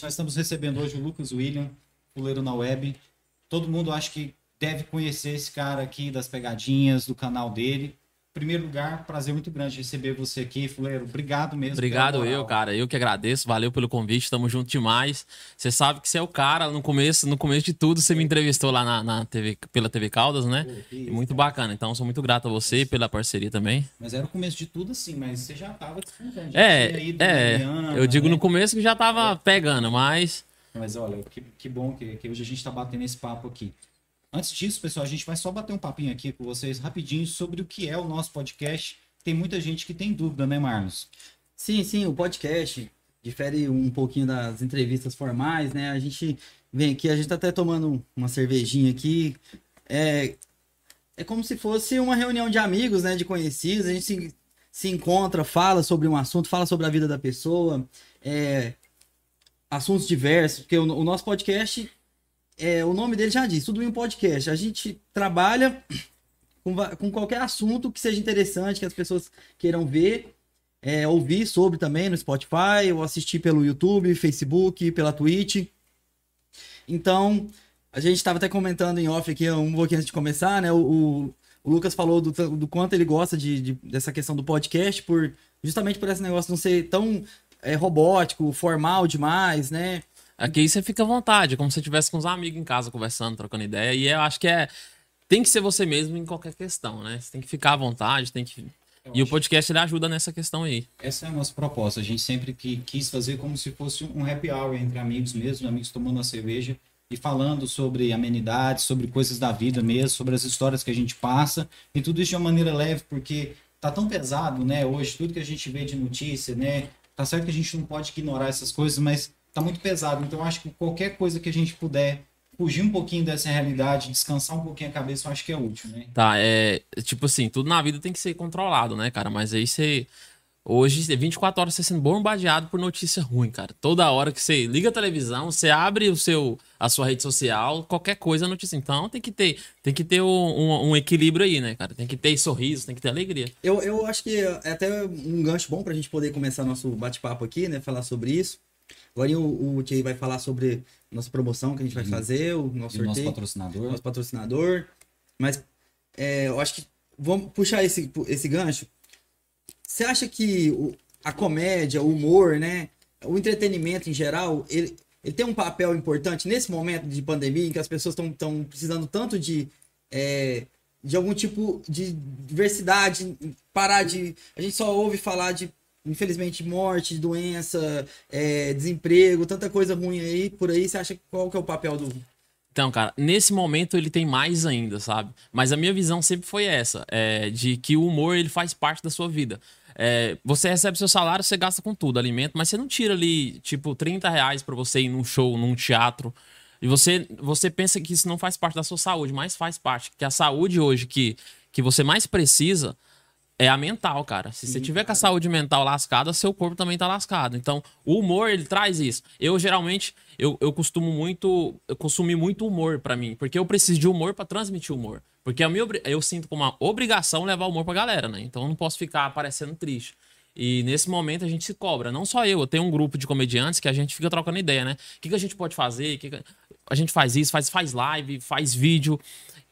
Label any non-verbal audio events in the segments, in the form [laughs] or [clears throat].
Nós estamos recebendo hoje o Lucas William, fuleiro na web. Todo mundo acho que deve conhecer esse cara aqui das pegadinhas, do canal dele. Primeiro lugar, prazer muito grande receber você aqui, Fuleiro. Obrigado mesmo. Obrigado eu, cara. Eu que agradeço. Valeu pelo convite. Tamo junto demais. Você sabe que você é o cara. No começo, no começo de tudo, você me entrevistou lá na, na TV, pela TV Caldas, né? Isso, muito bacana. Então, sou muito grato a você pela parceria também. Mas era o começo de tudo, assim. Mas você já tava desfrutando. É, é. Mariana, eu digo né? no começo que já tava pegando, mas... Mas olha, que, que bom que, que hoje a gente tá batendo esse papo aqui. Antes disso, pessoal, a gente vai só bater um papinho aqui com vocês rapidinho sobre o que é o nosso podcast. Tem muita gente que tem dúvida, né, Marlos? Sim, sim, o podcast difere um pouquinho das entrevistas formais, né? A gente vem aqui, a gente tá até tomando uma cervejinha aqui. É, é como se fosse uma reunião de amigos, né? De conhecidos. A gente se, se encontra, fala sobre um assunto, fala sobre a vida da pessoa. É, assuntos diversos, porque o, o nosso podcast é, o nome dele já diz, tudo em um podcast. A gente trabalha com, com qualquer assunto que seja interessante, que as pessoas queiram ver, é, ouvir sobre também no Spotify, ou assistir pelo YouTube, Facebook, pela Twitch. Então, a gente estava até comentando em off aqui um pouquinho antes de começar, né? O, o, Lucas falou do, do quanto ele gosta de, de, dessa questão do podcast, por justamente por esse negócio não ser tão é, robótico, formal demais, né? Aqui você fica à vontade, como se você estivesse com os amigos em casa conversando, trocando ideia. E eu acho que é. Tem que ser você mesmo em qualquer questão, né? Você tem que ficar à vontade, tem que. Eu e o podcast ele ajuda nessa questão aí. Essa é a nossa proposta. A gente sempre que quis fazer como se fosse um happy hour entre amigos mesmo, amigos tomando uma cerveja e falando sobre amenidades, sobre coisas da vida mesmo, sobre as histórias que a gente passa e tudo isso de uma maneira leve, porque tá tão pesado, né? Hoje tudo que a gente vê de notícia, né? Tá certo que a gente não pode ignorar essas coisas, mas tá muito pesado. Então, acho que qualquer coisa que a gente puder fugir um pouquinho dessa realidade, descansar um pouquinho a cabeça, eu acho que é útil, né? Tá, é. Tipo assim, tudo na vida tem que ser controlado, né, cara? Mas aí você. Hoje, 24 horas você sendo bombardeado por notícia ruim, cara. Toda hora que você liga a televisão, você abre o seu, a sua rede social, qualquer coisa é notícia. Então tem que ter, tem que ter um, um, um, equilíbrio aí, né, cara? Tem que ter sorriso, tem que ter alegria. Eu, eu acho que é até um gancho bom pra gente poder começar nosso bate-papo aqui, né? Falar sobre isso. Agora o, o Thierry vai falar sobre nossa promoção que a gente vai uhum. fazer, o nosso sorteio. Nosso patrocinador. Nosso patrocinador. Mas é, eu acho que. Vamos puxar esse, esse gancho. Você acha que o, a comédia, o humor, né? O entretenimento em geral, ele, ele tem um papel importante nesse momento de pandemia em que as pessoas estão precisando tanto de. É, de algum tipo de diversidade, parar de. A gente só ouve falar de infelizmente, morte, doença, é, desemprego, tanta coisa ruim aí por aí. Você acha qual que é o papel do. Então, cara, nesse momento ele tem mais ainda, sabe? Mas a minha visão sempre foi essa, é, de que o humor ele faz parte da sua vida. É, você recebe seu salário, você gasta com tudo, alimento, mas você não tira ali, tipo, 30 reais pra você ir num show, num teatro. E você, você pensa que isso não faz parte da sua saúde, mas faz parte. Que a saúde hoje que, que você mais precisa é a mental, cara. Se Sim, você tiver com a saúde mental lascada, seu corpo também tá lascado. Então, o humor, ele traz isso. Eu, geralmente, eu, eu costumo muito... Eu consumi muito humor para mim. Porque eu preciso de humor para transmitir humor. Porque a minha, eu sinto como uma obrigação levar humor pra galera, né? Então, eu não posso ficar aparecendo triste. E nesse momento a gente se cobra. Não só eu, eu tenho um grupo de comediantes que a gente fica trocando ideia, né? O que, que a gente pode fazer? Que que... A gente faz isso, faz, faz live, faz vídeo.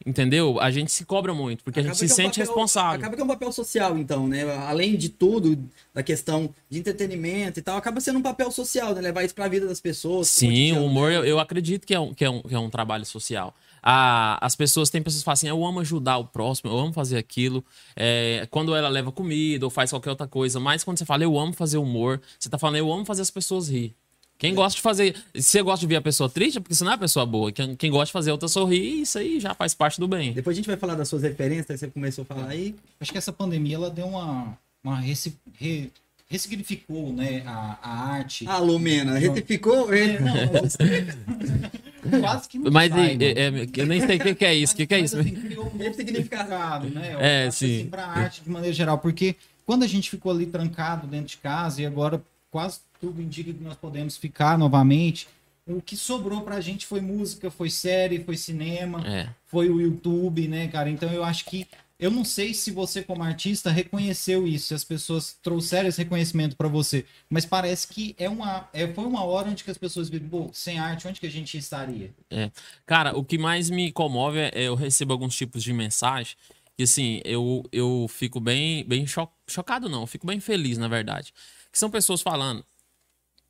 Entendeu? A gente se cobra muito, porque acaba a gente se é um sente papel, responsável. Acaba que é um papel social, então, né? Além de tudo, da questão de entretenimento e tal, acaba sendo um papel social, né? Levar isso pra vida das pessoas. Sim, o humor, eu, eu, acredito que é, um, que, é um, que é um trabalho social. Ah, as pessoas, tem pessoas que falam assim, eu amo ajudar o próximo, eu amo fazer aquilo. É, quando ela leva comida ou faz qualquer outra coisa, mas quando você fala, eu amo fazer humor, você tá falando, eu amo fazer as pessoas rir. Quem gosta de fazer. Se você gosta de ver a pessoa triste, é porque você não é a pessoa boa. Quem, quem gosta de fazer outra sorrir, isso aí já faz parte do bem. Depois a gente vai falar das suas referências, você começou a falar aí. Acho que essa pandemia ela deu uma. uma reci, re, ressignificou né, a, a arte. Ah, Lumena, retificou? É, não, [laughs] quase que não Mas sai, é, é, eu nem sei o que, que, é isso. O que, que, é isso? Assim, criou um novo significado, né? Eu é, acho, sim. Assim, pra arte de maneira geral. Porque quando a gente ficou ali trancado dentro de casa e agora quase tudo indica que nós podemos ficar novamente. O que sobrou pra gente foi música, foi série, foi cinema, é. foi o YouTube, né, cara? Então eu acho que Eu não sei se você, como artista, reconheceu isso, se as pessoas trouxeram esse reconhecimento para você, mas parece que é uma, é, foi uma hora onde que as pessoas viram, pô, sem arte, onde que a gente estaria? É. Cara, o que mais me comove é eu recebo alguns tipos de mensagem que, assim, eu, eu fico bem, bem cho chocado, não, eu fico bem feliz, na verdade. Que são pessoas falando,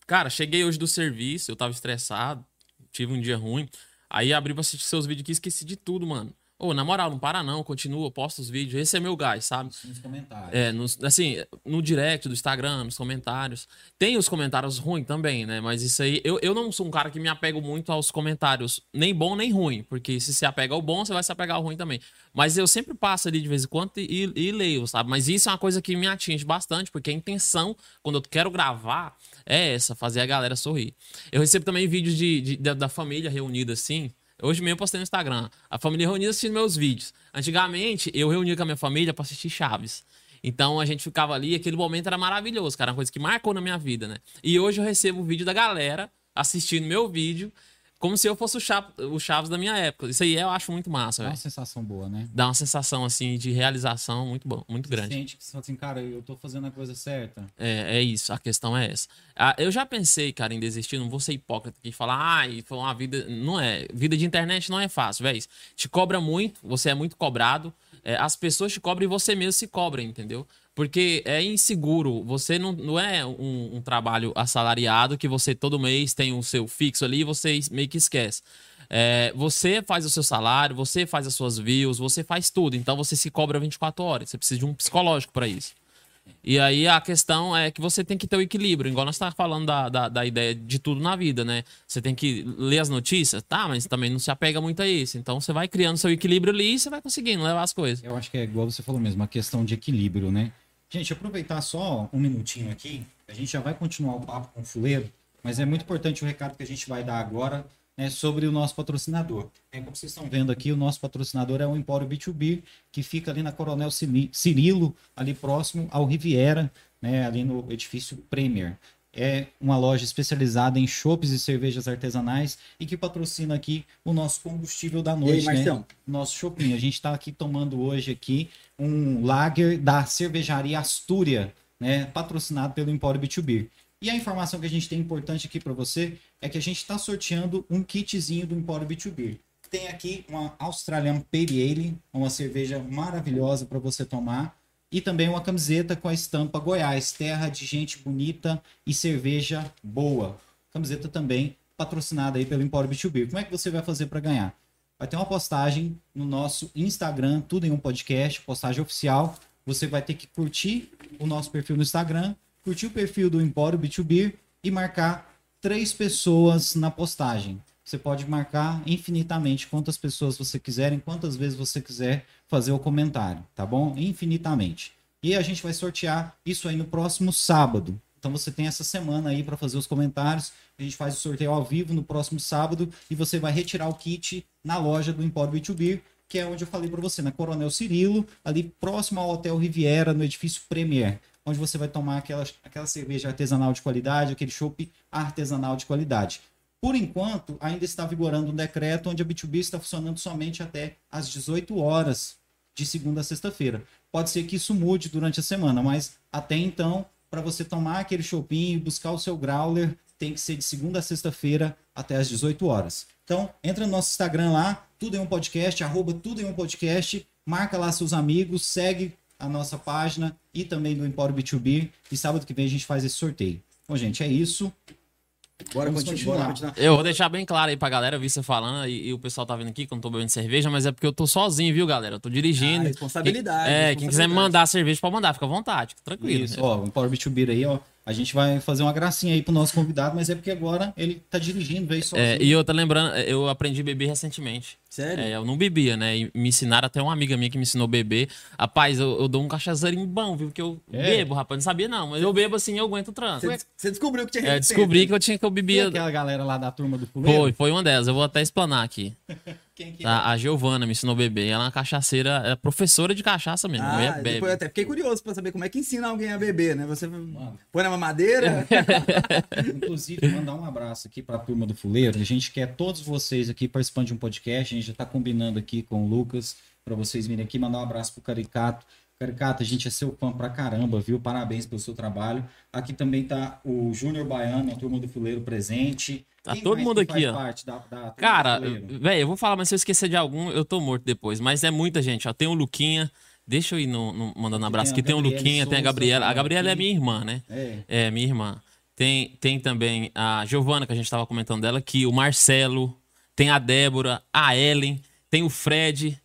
cara, cheguei hoje do serviço, eu tava estressado, tive um dia ruim, aí abri pra assistir seus vídeos aqui e esqueci de tudo, mano. Ô, na moral, não para não, continua, posta os vídeos. Esse é meu gás, sabe? Nos comentários. É, nos, assim, no direct do Instagram, nos comentários. Tem os comentários ruins também, né? Mas isso aí, eu, eu não sou um cara que me apego muito aos comentários, nem bom nem ruim. Porque se você apega ao bom, você vai se apegar ao ruim também. Mas eu sempre passo ali de vez em quando e, e leio, sabe? Mas isso é uma coisa que me atinge bastante, porque a intenção, quando eu quero gravar, é essa, fazer a galera sorrir. Eu recebo também vídeos de, de da, da família reunida assim. Hoje mesmo eu postei no Instagram. A família reunida assistindo meus vídeos. Antigamente, eu reunia com a minha família pra assistir Chaves. Então a gente ficava ali, aquele momento era maravilhoso, cara. Uma coisa que marcou na minha vida, né? E hoje eu recebo o vídeo da galera assistindo meu vídeo como se eu fosse o, Chaves, o Chaves da minha época. Isso aí eu acho muito massa, É uma velho. sensação boa, né? Dá uma sensação, assim, de realização muito bom, muito Você grande. sente que você fala assim, cara, eu tô fazendo a coisa certa. É, é isso, a questão é essa. Ah, eu já pensei, cara, em desistir, não vou ser hipócrita aqui e falar, ai, foi uma vida. Não é. Vida de internet não é fácil, velho. Te cobra muito, você é muito cobrado. é, as pessoas te cobram e você mesmo se cobra, entendeu? Porque é inseguro. Você não, não é um, um trabalho assalariado que você todo mês tem o seu fixo ali e você meio que esquece. É, você faz o seu salário, você faz as suas views, você faz tudo. Então você se cobra 24 horas. Você precisa de um psicológico para isso. E aí a questão é que você tem que ter o equilíbrio, igual nós estávamos falando da, da, da ideia de tudo na vida, né? Você tem que ler as notícias, tá, mas também não se apega muito a isso. Então você vai criando seu equilíbrio ali e você vai conseguindo levar as coisas. Eu acho que é igual você falou mesmo, uma questão de equilíbrio, né? Gente, aproveitar só um minutinho aqui, a gente já vai continuar o papo com o Fuleiro, mas é muito importante o recado que a gente vai dar agora né, sobre o nosso patrocinador. É, como vocês estão vendo aqui, o nosso patrocinador é o Empório B2B, que fica ali na Coronel Cirilo, ali próximo ao Riviera, né, ali no edifício Premier. É uma loja especializada em chopes e cervejas artesanais e que patrocina aqui o nosso combustível da E aí, noite, né? Marcião? nosso shopping. A gente está aqui tomando hoje aqui um lager da cervejaria Astúria, né, patrocinado pelo Empório B2B. E a informação que a gente tem importante aqui para você é que a gente está sorteando um kitzinho do Empório B2B. Tem aqui uma Australian Pale Ale, uma cerveja maravilhosa para você tomar. E também uma camiseta com a estampa Goiás, terra de gente bonita e cerveja boa. Camiseta também patrocinada aí pelo Empório B2B. Como é que você vai fazer para ganhar? vai ter uma postagem no nosso Instagram, tudo em um podcast, postagem oficial. Você vai ter que curtir o nosso perfil no Instagram, curtir o perfil do Empório B2B e marcar três pessoas na postagem. Você pode marcar infinitamente quantas pessoas você quiser, em quantas vezes você quiser fazer o comentário, tá bom? Infinitamente. E a gente vai sortear isso aí no próximo sábado. Então você tem essa semana aí para fazer os comentários. A gente faz o sorteio ao vivo no próximo sábado e você vai retirar o kit na loja do Empório B2B, que é onde eu falei para você, na Coronel Cirilo, ali próximo ao Hotel Riviera, no edifício Premier, onde você vai tomar aquela, aquela cerveja artesanal de qualidade, aquele chopp artesanal de qualidade. Por enquanto, ainda está vigorando um decreto onde a B2B está funcionando somente até às 18 horas de segunda a sexta-feira. Pode ser que isso mude durante a semana, mas até então, para você tomar aquele shopping e buscar o seu growler, tem que ser de segunda a sexta-feira até às 18 horas. Então, entra no nosso Instagram lá, tudo em um podcast, arroba tudo em um podcast, marca lá seus amigos, segue a nossa página e também do Empório B2B. E sábado que vem a gente faz esse sorteio. Bom, gente, é isso. Bora Vamos continuar. Bora continuar. Eu vou deixar bem claro aí pra galera, eu vi você falando, e, e o pessoal tá vendo aqui que eu não tô bebendo cerveja, mas é porque eu tô sozinho, viu, galera? Eu tô dirigindo. Ah, responsabilidade, Quem- é, quem quiser me responsabilidade. mandar cerveja, pode mandar, fica à vontade, fica tranquilo. Isso, ó, o Empório B2B aí, ó. A gente vai fazer uma gracinha aí pro nosso convidado, mas é porque agora ele tá dirigindo, veio sozinho. É, e eu tô lembrando, eu aprendi a beber recentemente. Sério? É, eu não bebia, né? E me ensinaram até uma amiga minha que me ensinou a beber. Rapaz, eu, eu dou um cachazeirinho bom, viu? Porque eu É? bebo, rapaz. Não sabia, não. Mas eu bebo assim eu aguento o trânsito. Você, descobriu que tinha É, descobri que eu tinha que eu bebia. aquela galera lá da turma do Fuleiro? Foi, foi uma delas. Eu vou até explanar aqui. [laughs] Quem que é? A, a Giovana me ensinou a beber. Ela é uma cachaceira, é professora de cachaça mesmo. Ah, bebe. depois eu até fiquei curioso pra saber como é que ensina alguém a beber, né? Você põe na mamadeira. [laughs] Inclusive, mandar um abraço aqui para a turma do Fuleiro. A gente quer todos vocês aqui participando de um podcast. A gente já está combinando aqui com o Lucas para vocês virem aqui. Mandar um abraço pro Caricato. Caricato, a gente é seu fã pra caramba, viu? Parabéns pelo seu trabalho. Aqui também tá o Júnior Baiano, a turma do Fuleiro presente. Tá Quem todo mundo aqui, ó. da- da Cara, velho, eu vou falar, mas se eu esquecer de algum, eu tô morto depois. Mas é muita gente, ó. Tem o Luquinha. Deixa eu ir no, no- mandando Aqui abraço. Aqui tem o Luquinha, tem a Souza, Gabriela. A aqui. Gabriela é minha irmã, né? É. É, minha irmã. Tem, tem também a Giovana, que a gente tava comentando dela aqui, o Marcelo, tem a Débora, a Ellen, tem o Fred,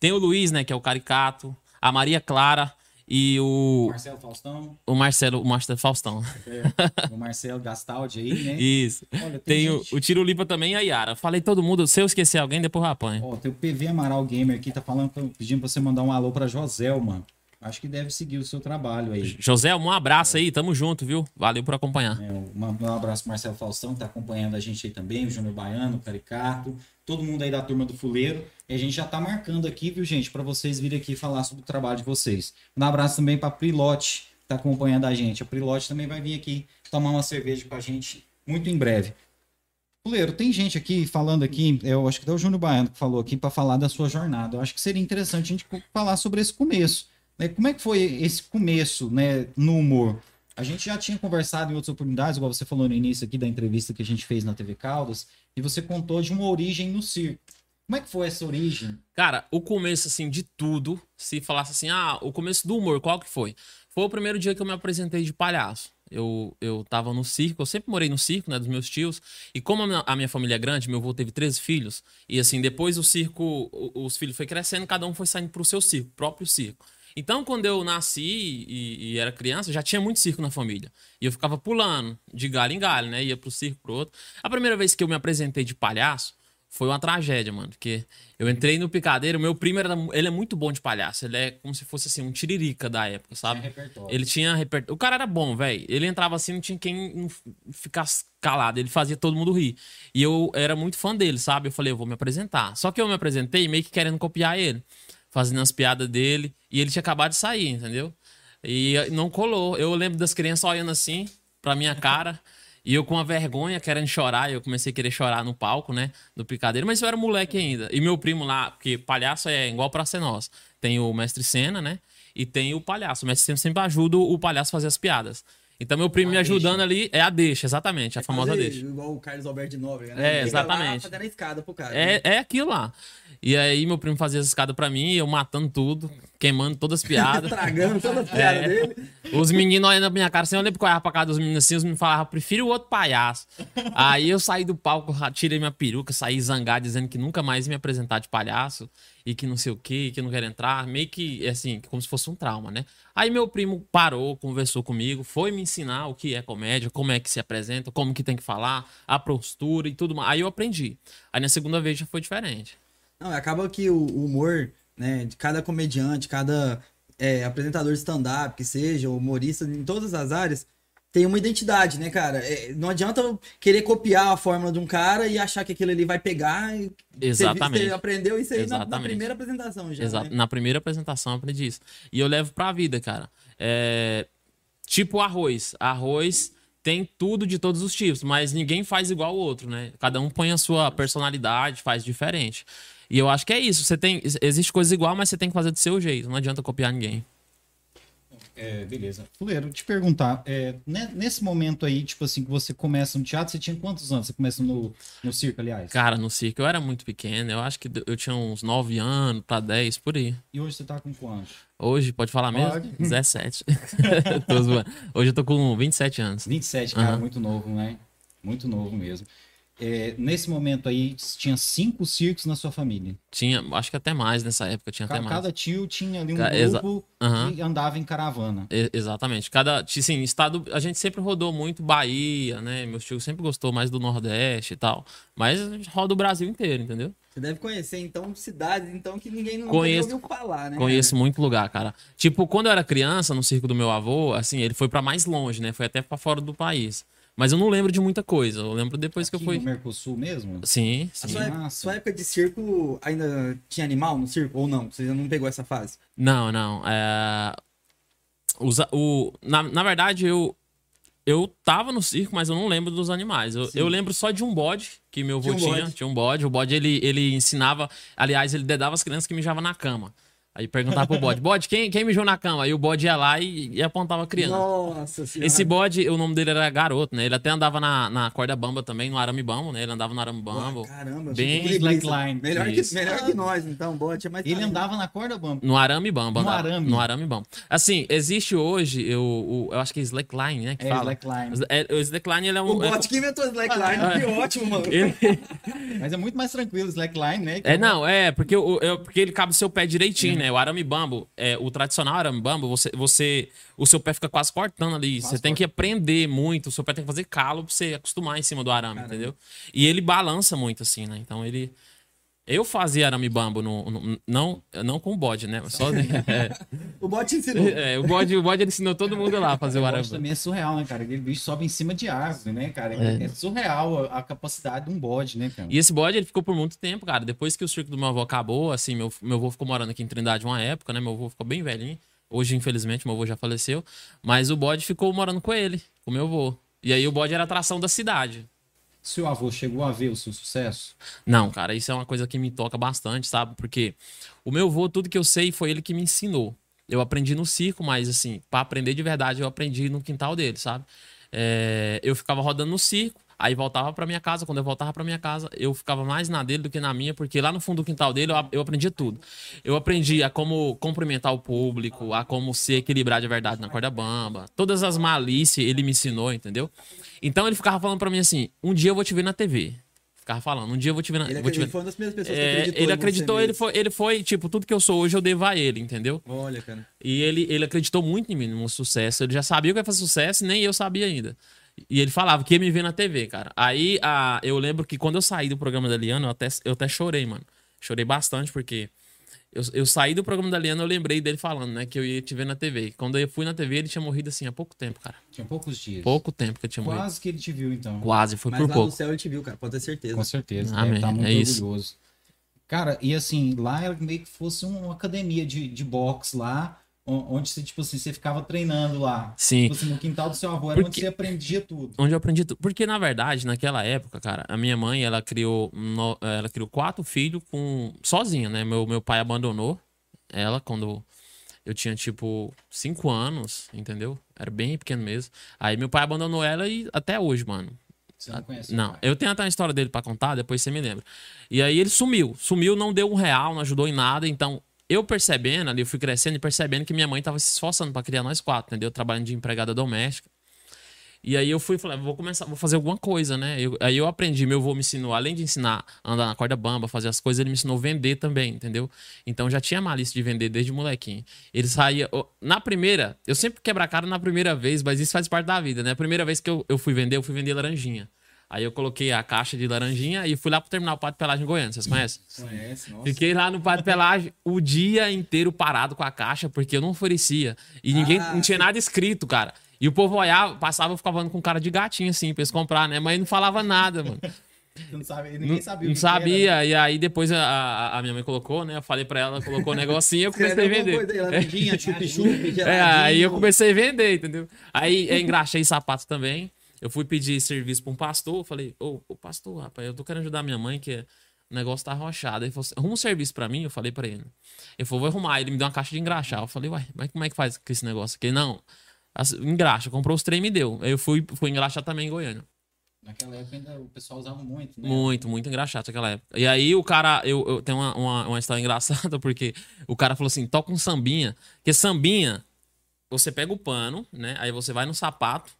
tem o Luiz, né, que é o Caricato, a Maria Clara e o, Marcelo Faustão, o Marcelo, o Marcelo Faustão. o Marcelo Gastaldi aí, né? Isso. Olha, Tem o, gente- o Tiro Lipa também e a Yara. Falei todo mundo, se eu esquecer alguém, depois eu apanho. Ó, tem o PV Amaral Gamer aqui, tá falando, pedindo pra você mandar um alô pra Joselma. Acho que deve seguir o seu trabalho aí. José, um abraço aí, tamo junto, viu? Valeu por acompanhar. É, um abraço Marcelo Faustão, que tá acompanhando a gente aí também, o Júnior Baiano, o Caricato, todo mundo aí da turma do Fuleiro. E a gente já tá marcando aqui, viu, gente, pra vocês virem aqui falar sobre o trabalho de vocês. Um abraço também pra Prilote, que tá acompanhando a gente. A Prilote também vai vir aqui tomar uma cerveja com a gente muito em breve. Fuleiro, tem gente aqui falando aqui, eu acho que até o Júnior Baiano que falou aqui para falar da sua jornada. Eu acho que seria interessante a gente falar sobre esse começo. Né? Como é que foi esse começo né, no humor? A gente já tinha conversado em outras oportunidades, igual você falou no início aqui da entrevista que a gente fez na TV Caldas, e você contou de uma origem no circo. Como é que foi essa origem? Cara, o começo, assim, de tudo, se falasse assim, ah, o começo do humor, qual que foi? Foi o primeiro dia que eu me apresentei de palhaço. Eu, eu tava no circo, eu sempre morei no circo, né, dos meus tios. E como a minha, a minha família é grande, meu avô teve 13 filhos. E assim, depois o circo, os filhos foi crescendo, cada um foi saindo pro seu circo, próprio circo. Então, quando eu nasci e, e era criança, já tinha muito circo na família. E eu ficava pulando de galho em galho, né? Ia pro circo, pro outro. A primeira vez que eu me apresentei de palhaço foi uma tragédia, mano. Porque eu entrei no picadeiro, meu primo era, ele é muito bom de palhaço. Ele é como se fosse assim, um tiririca da época, sabe? Tinha repertório. Ele tinha repertório. O cara era bom, velho. Ele entrava assim, não tinha quem não f- ficasse calado. Ele fazia todo mundo rir. E eu era muito fã dele, sabe? Eu falei, eu vou me apresentar. Só que eu me apresentei meio que querendo copiar ele, fazendo as piadas dele. E ele tinha acabado de sair, entendeu? E não colou. Eu lembro das crianças olhando assim pra minha cara. E eu com uma vergonha, querendo chorar, eu comecei a querer chorar no palco, né? Do picadeiro, mas eu era moleque ainda. E meu primo lá, porque palhaço é igual pra ser nós. Tem o mestre Sena, né? E tem o palhaço. O mestre Sena sempre ajuda o palhaço a fazer as piadas. Então meu primo me ajudando ali é a deixa, exatamente, a famosa deixa. Igual o Carlos Alberto de Nóbrega, É, Fica lá exatamente. fazendo a escada pro cara. É, é aquilo lá. E aí meu primo fazia as escadas pra mim, eu matando tudo, queimando todas as piadas. [laughs] Tragando toda a piada É. dele. Os meninos olhando na minha cara assim, eu lembro que eu olhava pra casa dos meninos assim, os meninos falavam, prefiro o outro palhaço. Aí eu saí do palco, tirei minha peruca, saí zangado, dizendo que nunca mais ia me apresentar de palhaço e que não sei o que, que eu não quero entrar. Meio que, assim, como se fosse um trauma, né? Aí meu primo parou, conversou comigo, foi me ensinar o que é comédia, como é que se apresenta, como que tem que falar, a postura e tudo mais. Aí eu aprendi. Aí na segunda vez já foi diferente. Não, acaba que o humor, né, de cada comediante, cada é, apresentador de stand-up, que seja, humorista, em todas as áreas, tem uma identidade, né, cara? É, não adianta eu querer copiar a fórmula de um cara e achar que aquilo ali vai pegar. E Exatamente. Você aprendeu isso aí na- na, primeira apresentação já. Exato. né? Na primeira apresentação eu aprendi isso. E eu levo pra vida, cara. É... Tipo arroz. Arroz tem tudo de todos os tipos, mas ninguém faz igual o outro, né? Cada um põe a sua personalidade, faz diferente. E eu acho que é isso. Você tem. Existe coisa igual, mas você tem que fazer do seu jeito. Não adianta copiar ninguém. É, beleza. Fuleiro, te perguntar, é, né, nesse momento aí, tipo assim, que você começa no teatro, você tinha quantos anos? Você começa no, no circo, aliás? Cara, no circo eu era muito pequeno. Eu acho que eu tinha uns 9 anos pra 10, por aí. E hoje você tá com quantos? Hoje, pode falar mesmo? Pode. [laughs] 17. [laughs] Tô zoando. Hoje eu tô com 27 anos. 27, cara, Aham. muito novo, né? Muito novo mesmo. É, nesse momento aí, tinha cinco circos na sua família. Tinha, acho que até mais nessa época, tinha até Ca- mais. Cada tio tinha ali um Ca- grupo Aham. que andava em caravana. E- Exatamente. Cada, assim, estado, a gente sempre rodou muito Bahia, né? Meus tios sempre gostou mais do Nordeste e tal. Mas a gente roda o Brasil inteiro, entendeu? Você deve conhecer, então, cidades então, que ninguém nunca Conheço- ouviu falar, né? Conheço muito lugar, cara. Tipo, quando eu era criança, no circo do meu avô, assim, ele foi pra mais longe, né? Foi até pra fora do país. Mas eu não lembro de muita coisa. Eu lembro depois que eu Aqui fui. no Mercosul mesmo? Sim, A sim. sua, época- sua época de circo ainda tinha animal no circo? Ou não? Você já não pegou essa fase? Não, não. É... Usa, o... na, na verdade, eu. eu tava no circo, mas eu não lembro dos animais. Eu, eu lembro só de um bode que meu avô Tinha um. Tinha um bode. O bode, ele, ele ensinava... Aliás, ele dedava as crianças que mijavam na cama. Aí perguntava pro bode, bode, quem, quem mijou na cama? Aí o bode ia lá e, e apontava a criança. Nossa senhora. Esse bode, o nome dele era Garoto, né? Ele até andava na, na corda bamba também, no arame bambo, né? Ele andava no arame bambo. Caramba, Bem slackline. Melhor que, melhor que nós, então, bot é mais Ele talento. andava na corda bamba. No arame bambo. No andava. arame. No arame bambo. Assim, existe hoje, eu, o, eu acho que é slackline, né? Que É, fala. slackline. É, o slackline, ele é um... O é- bot que inventou slackline, Ah, que ótimo, mano. ele- Mas é muito mais tranquilo o slackline, né? que É, não, é, porque, o, é, porque ele cabe o seu pé direitinho, né? O arame bambo, é, o tradicional arame bambo, você, você, o seu pé fica quase cortando ali. você tem que aprender muito, o seu pé tem que fazer calo pra você acostumar em cima do arame, entendeu? E ele balança muito, assim, né? Então ele. Eu fazia arame bambo, no, no- não, não com o bode, né? Só, [laughs] é, O bot ensinou. é, o bode, o bode ensinou todo mundo lá a fazer o O arame bode bambo. também é surreal, né, cara? Aquele bicho sobe em cima de árvore, né, cara? É, é surreal a, a capacidade de um bode, né, cara? E esse bode, ele ficou por muito tempo, cara. Depois que o circo do meu avô acabou, assim, meu, meu avô ficou morando aqui em Trindade uma época, né? Meu avô ficou bem velhinho. Hoje, infelizmente, meu avô já faleceu. Mas o bode ficou morando com ele, com meu avô. E aí o bode era a atração da cidade. Seu avô chegou a ver o seu sucesso? Não, cara, isso é uma coisa que me toca bastante, sabe? Porque o meu avô, tudo que eu sei, foi ele que me ensinou. Eu aprendi no circo, mas assim, pra aprender de verdade, eu aprendi no quintal dele, sabe? É, eu ficava rodando no circo, aí voltava pra minha casa. Quando eu voltava pra minha casa, eu ficava mais na dele do que na minha, porque lá no fundo do quintal dele eu, eu aprendia tudo. Eu aprendi a como cumprimentar o público, a como se equilibrar de verdade na corda bamba. Todas as malícias ele me ensinou, entendeu? Então ele ficava falando pra mim assim: um dia eu vou te ver na TV. Ficava falando, um dia eu vou te ver na Ele, vou te ver foi uma das primeiras pessoas que é, acreditou. ele acreditou, mesmo. ele foi, ele foi, tipo, tudo que eu sou hoje eu devo a ele, entendeu? Olha, cara. E ele, ele acreditou muito em mim, no meu sucesso. Ele já sabia que ia fazer sucesso, nem eu sabia ainda. E ele falava que ia me ver na TV, cara. Aí a, eu lembro que quando eu saí do programa da Liana, eu até, eu até chorei, mano. Chorei bastante, porque eu, eu saí do programa da Liana, eu lembrei dele falando, né, que eu ia te ver na TV. Quando eu fui na TV, ele tinha morrido assim há pouco tempo, cara. Tinha poucos dias. Pouco tempo que ele tinha morrido. Quase que ele te viu, então. Quase, foi Mas por lá pouco. no céu ele te viu, cara, pode ter certeza. Com certeza. Amém, Deve estar muito é isso. orgulhoso. Cara, e assim, lá era meio que fosse uma academia de, de boxe lá, onde você, tipo assim, você ficava treinando lá. Sim. Tipo assim, no quintal do seu avô, era onde Porque- você aprendia tudo. onde eu aprendi tudo. Porque, na verdade, naquela época, cara, a minha mãe, ela criou, no- ela criou quatro filhos com sozinha, né? Meu, meu pai abandonou ela quando eu tinha, tipo, cinco anos, entendeu? Era bem pequeno mesmo. Aí meu pai abandonou ela e até hoje, mano. Você não conhece Não, eu tenho até uma história dele pra contar, depois você me lembra. E aí ele sumiu. Sumiu, não deu um real, não ajudou em nada. Então, eu percebendo ali, eu fui crescendo e percebendo que minha mãe tava se esforçando pra criar nós quatro, entendeu? Trabalhando de empregada doméstica. E aí eu fui falei, vou começar, vou fazer alguma coisa, né? Eu- aí eu aprendi, meu avô me ensinou, além de ensinar a andar na corda bamba, fazer as coisas, ele me ensinou a vender também, entendeu? Então já tinha malícia de vender desde molequinho. Ele saía. Na primeira, eu sempre quebra a cara na primeira vez, mas isso faz parte da vida, né? A primeira vez que eu, eu fui vender, eu fui vender laranjinha. Aí eu coloquei a caixa de laranjinha e fui lá pro terminal Pato Pelagem em Goiânia. Vocês conhecem? Conhece, nossa. Fiquei lá no Pato Pelagem o dia inteiro parado com a caixa, porque eu não oferecia. E ninguém Ah, não tinha nada escrito, cara. E o povo olhava, passava, eu ficava falando com cara de gatinho, assim, pra eles comprar, né? Mas não falava nada, mano. Não sabe, ninguém sabia. não que era, sabia. né? E aí depois a, a, minha mãe colocou, né? Eu falei pra ela, colocou o negocinho e eu comecei a vender. coisa laranjinha, [laughs] chup-chup, É, aí eu comecei a vender, entendeu? Aí eu engraxei sapato também. Eu fui pedir serviço pra um pastor. eu Falei, ô, ô, pastor, rapaz, eu tô querendo ajudar minha mãe, que o negócio tá arrochado. Ele falou assim, arruma um serviço pra mim. Eu falei pra ele. Ele falou, vou arrumar. Ele me deu uma caixa de engraxar. Eu falei, uai, mas como é que faz com esse negócio aqui? Não, engraxa. Comprou os trem e me deu. Aí eu fui, fui engraxar também em Goiânia. Naquela época ainda o pessoal usava muito, né? Muito, muito engraxado naquela época. E aí o cara, eu, eu tenho uma, uma, uma história [laughs] engraçada, porque o cara falou assim: toca um sambinha. Porque sambinha, você pega o pano, né? Aí você vai no sapato.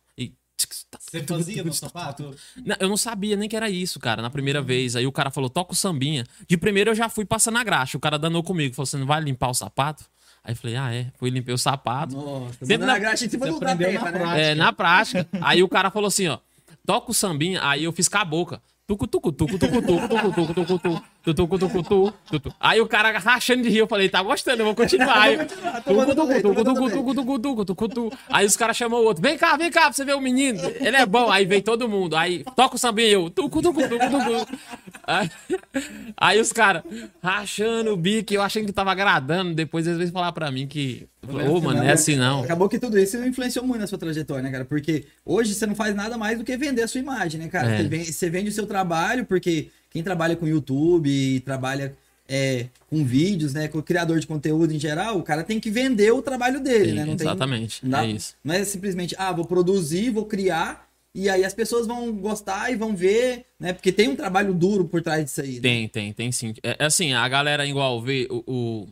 Você fazia no sapato? Não, eu não sabia nem que era isso, cara, na primeira vez. Aí o cara falou: toca o sambinha. De primeiro eu já fui passando a graxa. O cara danou comigo, falou: você não vai limpar o sapato? Aí eu falei: ah, é. Fui limpei o sapato. Nossa, Sempre na- graxa em cima Você do da na né? prática. É, na prática. Aí o cara falou assim, ó. Toca o sambinha, aí eu fiz com a boca. Tucu, tucu, tucu, tucu, tucu, tucu, tucu, tucu, tucu, tucu, tucu, tucu, tucu. Aí o cara rachando de rir, eu falei, tá gostando, eu vou continuar. Aí, tucu, tucu, tucu, tucu, tucu, tucu, tucu, tucu, tucu. Aí os caras chamam o outro, vem cá, vem cá, pra você ver o menino. Ele é bom. Aí veio todo mundo. Aí toca o sambinha, eu, tucu, tucu, tucu, tucu. Aí, [laughs] aí os caras rachando o bico, eu achando que tava agradando. Depois eles vêm falar pra mim que. Ô, mano, não é assim não. Acabou que tudo isso influenciou muito na sua trajetória, né, cara? Porque hoje você não faz nada mais do que vender a sua imagem, né, cara? É. Você, vende, você vende o seu trabalho, porque quem trabalha com YouTube e trabalha é, com vídeos, né, com o criador de conteúdo em geral, o cara tem que vender o trabalho dele, Sim, né? Não tem- exatamente, não dá- é isso. Não é simplesmente, ah, vou produzir, vou criar, e aí as pessoas vão gostar e vão ver, né? Porque tem um trabalho duro por trás disso aí. né? Tem, tem, tem sim. É é assim, a galera igual vê o, o,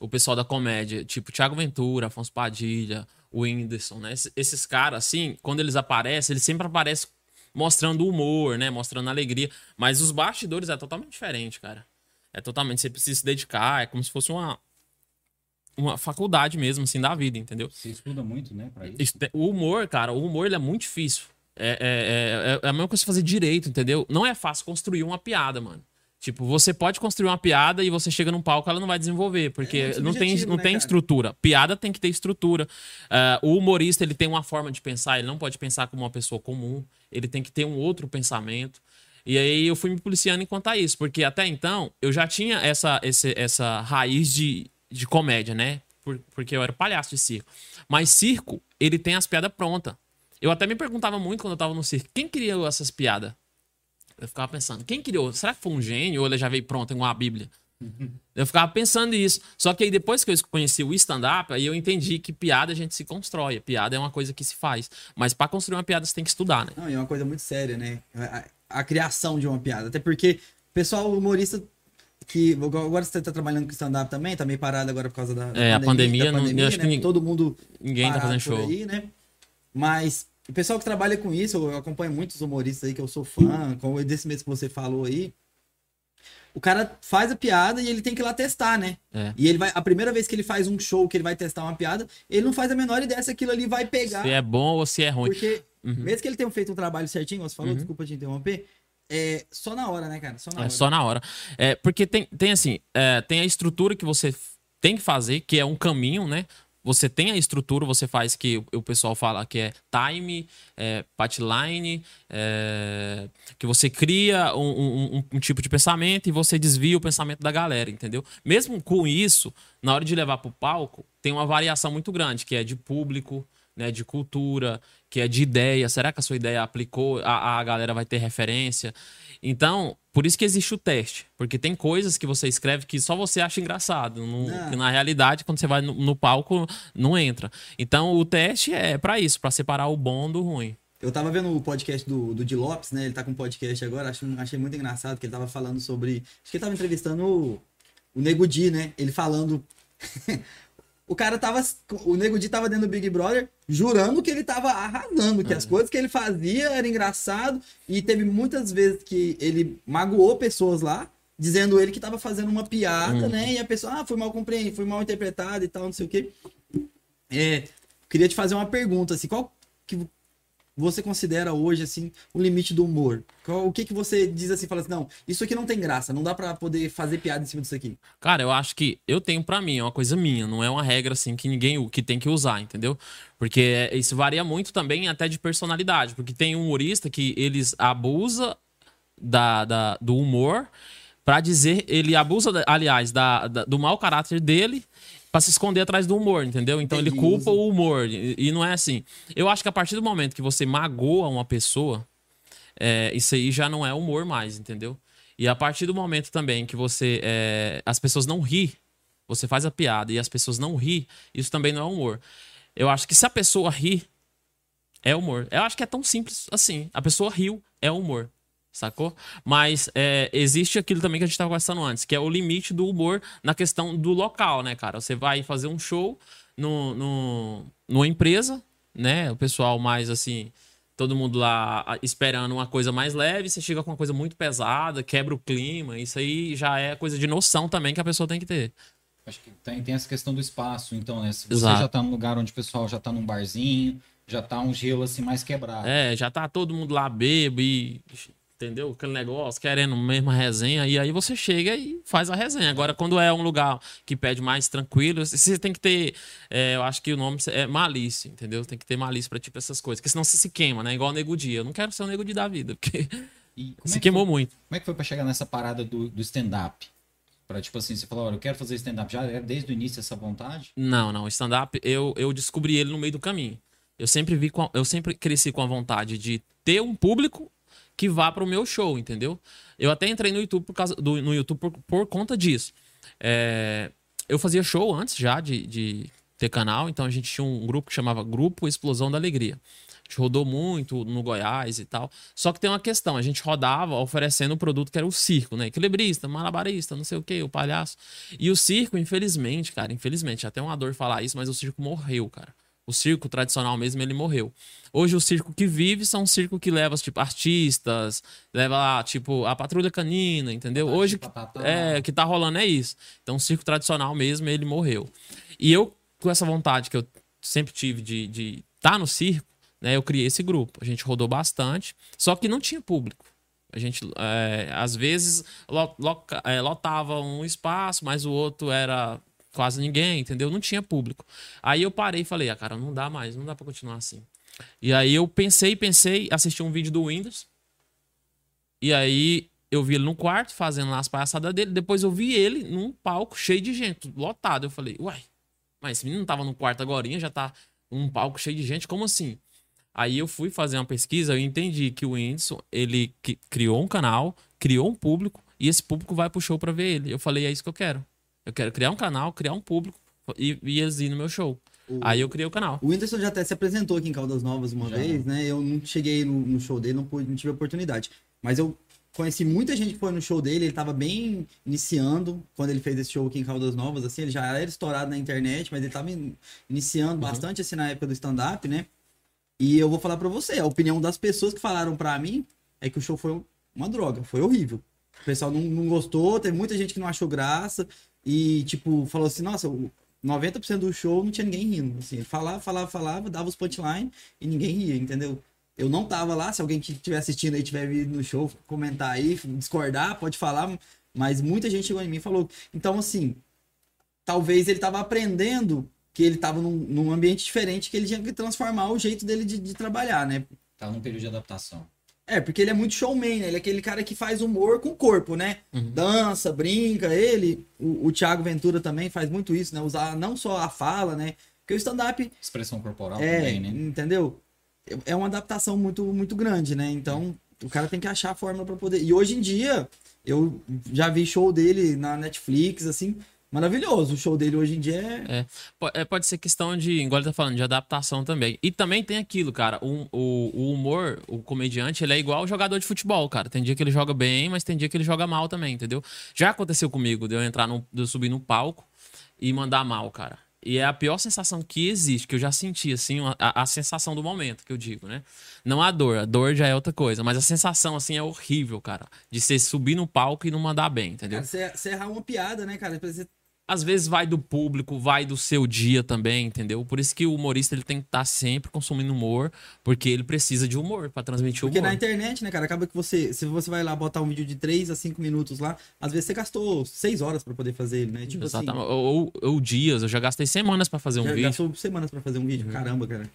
o pessoal da comédia, tipo Thiago Ventura, Afonso Padilha, o Whindersson, né? Esses, esses caras, assim, quando eles aparecem, eles sempre aparecem mostrando humor, né? Mostrando alegria. Mas os bastidores é totalmente diferente, cara. É totalmente, você precisa se dedicar, é como se fosse uma, uma faculdade mesmo, assim, da vida, entendeu? Você estuda muito, né, pra isso. O humor, cara, o humor ele é muito difícil. É, é, é, é a mesma coisa fazer direito, entendeu? Não é fácil construir uma piada, mano. Tipo, você pode construir uma piada e você chega num palco, ela não vai desenvolver, porque É muito não tem, não né, tem cara? estrutura. Piada tem que ter estrutura. Ah, o humorista, ele tem uma forma de pensar, ele não pode pensar como uma pessoa comum, ele tem que ter um outro pensamento. E aí eu fui me policiando enquanto a isso, porque até então eu já tinha essa, esse- essa raiz de, de comédia, né? Por- porque eu era palhaço de circo. Mas circo, ele tem as piadas prontas. Eu até me perguntava muito quando eu tava no circo, quem criou essas piadas? Eu ficava pensando, quem criou? Será que foi um gênio ou ele já veio pronto igual a Bíblia? [laughs] Eu ficava pensando nisso. Só que aí depois que eu conheci o stand-up, aí eu entendi que piada a gente se constrói. Piada é uma coisa que se faz. Mas pra construir uma piada você tem que estudar, né? Não, é uma coisa muito séria, né? A, a- criação de uma piada. Até porque pessoal humorista que agora você tá trabalhando com stand-up também, tá meio parado agora por causa da, da É, a pandemia, não- eu acho né? que ninguém- todo mundo Ninguém tá fazendo show. Aí, né? Mas o pessoal que trabalha com isso, eu acompanho muitos humoristas aí que eu sou fã, como desse mês que você falou aí. O cara faz a piada e ele tem que ir lá testar, né? É. E ele vai. A primeira vez que ele faz um show que ele vai testar uma piada, ele não faz a menor ideia se aquilo ali vai pegar. Se é bom ou se é ruim. Porque, Uhum. mesmo que ele tenha feito um trabalho certinho, você falou, desculpa te interromper, é só na hora, né, cara? Só na É hora. só na hora. É, porque tem, tem assim, é, tem a estrutura que você tem que fazer, que é um caminho, né? Você tem a estrutura, você faz que o- o pessoal fala que é time, é, é, que você cria um, um- um- tipo de pensamento e você desvia o pensamento da galera, entendeu? Mesmo com isso, na hora de levar pro palco, tem uma variação muito grande, que é de público, né, de cultura, que é de ideia. Será que a sua ideia aplicou? A, a galera vai ter referência? Então, por isso que existe o teste. Porque tem coisas que você escreve que só você acha engraçado. no- Ah. que na realidade, quando você vai no, no palco, não entra. Então, o teste é pra isso, pra separar o bom do ruim. Eu tava vendo o podcast do, do Di Lopes, né? Ele tá com um podcast agora, acho, achei muito engraçado que ele tava falando sobre. Acho que ele tava entrevistando o, o Nego Di, né? Ele falando. O cara tava. O Nego Di tava dentro do Big Brother, jurando que ele tava arrasando, que as coisas que ele fazia era engraçado. E teve muitas vezes que ele magoou pessoas lá, dizendo ele que tava fazendo uma piada, né? E a pessoa, ah, foi mal compreendido, foi mal interpretado e tal, não sei o quê. É, queria te fazer uma pergunta, assim, qual que você considera hoje, assim, o limite do humor? O que que você diz assim, fala assim, não, isso aqui não tem graça, não dá pra poder fazer piada em cima disso aqui. Cara, eu acho que eu tenho pra mim, é uma coisa minha, não é uma regra assim que ninguém que tem que usar, entendeu? Porque é- isso varia muito também até de personalidade, porque tem humorista que eles abusa da, da- do humor pra dizer, ele abusa, aliás, da, da- do mau caráter dele pra se esconder atrás do humor, entendeu? Então ele culpa o humor e, e não é assim. Eu acho que a partir do momento que você magoa uma pessoa, é, isso aí já não é humor mais, entendeu? E a partir do momento também que você. é, as pessoas não ri, você faz a piada e as pessoas não ri, isso também não é humor. Eu acho que se a pessoa ri, é humor. Eu acho que é tão simples assim. A pessoa riu, é humor. Sacou? Mas é, existe aquilo também que a gente estava conversando antes, que é o limite do humor na questão do local, né, cara? Você vai fazer um show no, no, numa empresa, né? O pessoal mais assim, todo mundo lá esperando uma coisa mais leve, você chega com uma coisa muito pesada, quebra o clima. Isso aí já é coisa de noção também que a pessoa tem que ter. Acho que tem, tem essa questão do espaço, então, né? Se você Exato. já tá num lugar onde o pessoal já tá num barzinho, já tá um gelo assim mais quebrado. É, já tá todo mundo lá bebo e. Entendeu? Aquele negócio, querendo mesma resenha, e aí você chega e faz a resenha. Agora, quando é um lugar que pede mais tranquilo, você tem que ter. é, eu acho que o nome é malícia, entendeu? Tem que ter malícia pra tipo essas coisas. Porque senão você se queima, né? Igual o nego dia. Eu não quero ser o nego dia da vida, porque [laughs] como Se é que queimou foi- muito. Como é que foi pra chegar nessa parada do, do stand-up? Pra, tipo assim, você falou, olha, eu quero fazer stand-up. Já era desde o início essa vontade? Não, não. O stand-up, eu, eu descobri ele no meio do caminho. Eu sempre vi, com a- eu sempre cresci com a vontade de ter um público que vá para o meu show, entendeu? Eu até entrei no YouTube por causa do, no YouTube por, por conta disso. É, eu fazia show antes já de, de ter canal, então a gente tinha um grupo que chamava Grupo Explosão da Alegria. A gente rodou muito no Goiás e tal. Só que tem uma questão, a gente rodava oferecendo o produto que era o circo, né? Equilibrista, malabarista, não sei o que, o palhaço. E o circo, infelizmente, cara, infelizmente, até uma dor falar isso, mas o circo morreu, cara. O circo tradicional mesmo, ele morreu. Hoje o circo que vive são um circo que leva, tipo, artistas, leva lá, tipo, a patrulha canina, entendeu? Hoje, é, o que tá rolando é isso. Então o circo tradicional mesmo, ele morreu. E eu, com essa vontade que eu sempre tive de estar tá no circo, né, eu criei esse grupo. A gente rodou bastante, só que não tinha público. A gente, é, às vezes, lo- loca- é, lotava um espaço, mas o outro era quase ninguém, entendeu? Não tinha público. Aí eu parei e falei, ah, cara, não dá mais, não dá pra continuar assim. E aí eu pensei, pensei, assisti um vídeo do Windows. E aí eu vi ele no quarto, fazendo lá as palhaçadas dele. Depois eu vi ele num palco cheio de gente, lotado. Eu falei, uai, mas esse menino tava no quarto agora, já tá num palco cheio de gente, como assim? Aí eu fui fazer uma pesquisa, eu entendi que o Whindersson, ele criou um canal, criou um público, e esse público vai pro show pra ver ele. Eu falei, é isso que eu quero. Eu quero criar um canal, criar um público, e, e irem no meu show. O- Aí eu criei o canal. O Whindersson já até se apresentou aqui em Caldas Novas uma Já. vez, né? Eu não cheguei no, no show dele, não, pude, não tive oportunidade. Mas eu conheci muita gente que foi no show dele, ele tava bem iniciando quando ele fez esse show aqui em Caldas Novas, assim, ele já era estourado na internet, mas ele tava in- iniciando bastante, assim, na época do stand-up, né? E eu vou falar pra você, a opinião das pessoas que falaram pra mim é que o show foi uma droga, foi horrível. O pessoal não, não gostou, teve muita gente que não achou graça e, tipo, falou assim, nossa, o 90% do show não tinha ninguém rindo, assim, falava, falava, falava, dava os punchline e ninguém ria, entendeu? Eu não tava lá, se alguém que estiver assistindo aí tiver vindo no show, comentar aí, discordar, pode falar, mas muita gente chegou em mim e falou. Então, assim, talvez ele tava aprendendo que ele tava num, num ambiente diferente, que ele tinha que transformar o jeito dele de, de trabalhar, né? Tá num período de adaptação. É, porque ele é muito showman, né? Ele é aquele cara que faz humor com o corpo, né? Uhum. Dança, brinca. Ele, o, o Thiago Ventura também faz muito isso, né? Usar não só a fala, né? Porque o stand-up Expressão corporal é, também, né? entendeu? É uma adaptação muito, muito grande, né? Então, o cara tem que achar a fórmula pra poder. E hoje em dia, eu já vi show dele na Netflix, assim, maravilhoso. O show dele hoje em dia é. É. É, Pode ser questão de, igual ele tá falando, de adaptação também. E também tem aquilo, cara, o, o, o humor, o comediante, ele é igual o jogador de futebol, cara. Tem dia que ele joga bem, mas tem dia que ele joga mal também, entendeu? Já aconteceu comigo de eu entrar no, de eu subir no palco e mandar mal, cara. E é a pior sensação que existe, que eu já senti, assim, a, a sensação do momento, que eu digo, né? Não a dor, a dor já é outra coisa, mas a sensação, assim, é horrível, cara. De você subir no palco e não mandar bem, entendeu? Cara, você, você errar uma piada, né, cara? Você às vezes vai do público, vai do seu dia também, entendeu? Por isso que o humorista ele tem que estar sempre consumindo humor, porque ele precisa de humor pra transmitir Porque humor. na internet, né, cara, acaba que você, se você vai lá botar um vídeo de 3 a 5 minutos lá, às vezes você gastou 6 horas pra poder fazer ele, né? Tipo Exatamente. assim, Ou, ou- dias, eu já gastei semanas pra fazer um já vídeo. Uhum. gastou semanas pra fazer um vídeo. Caramba, cara.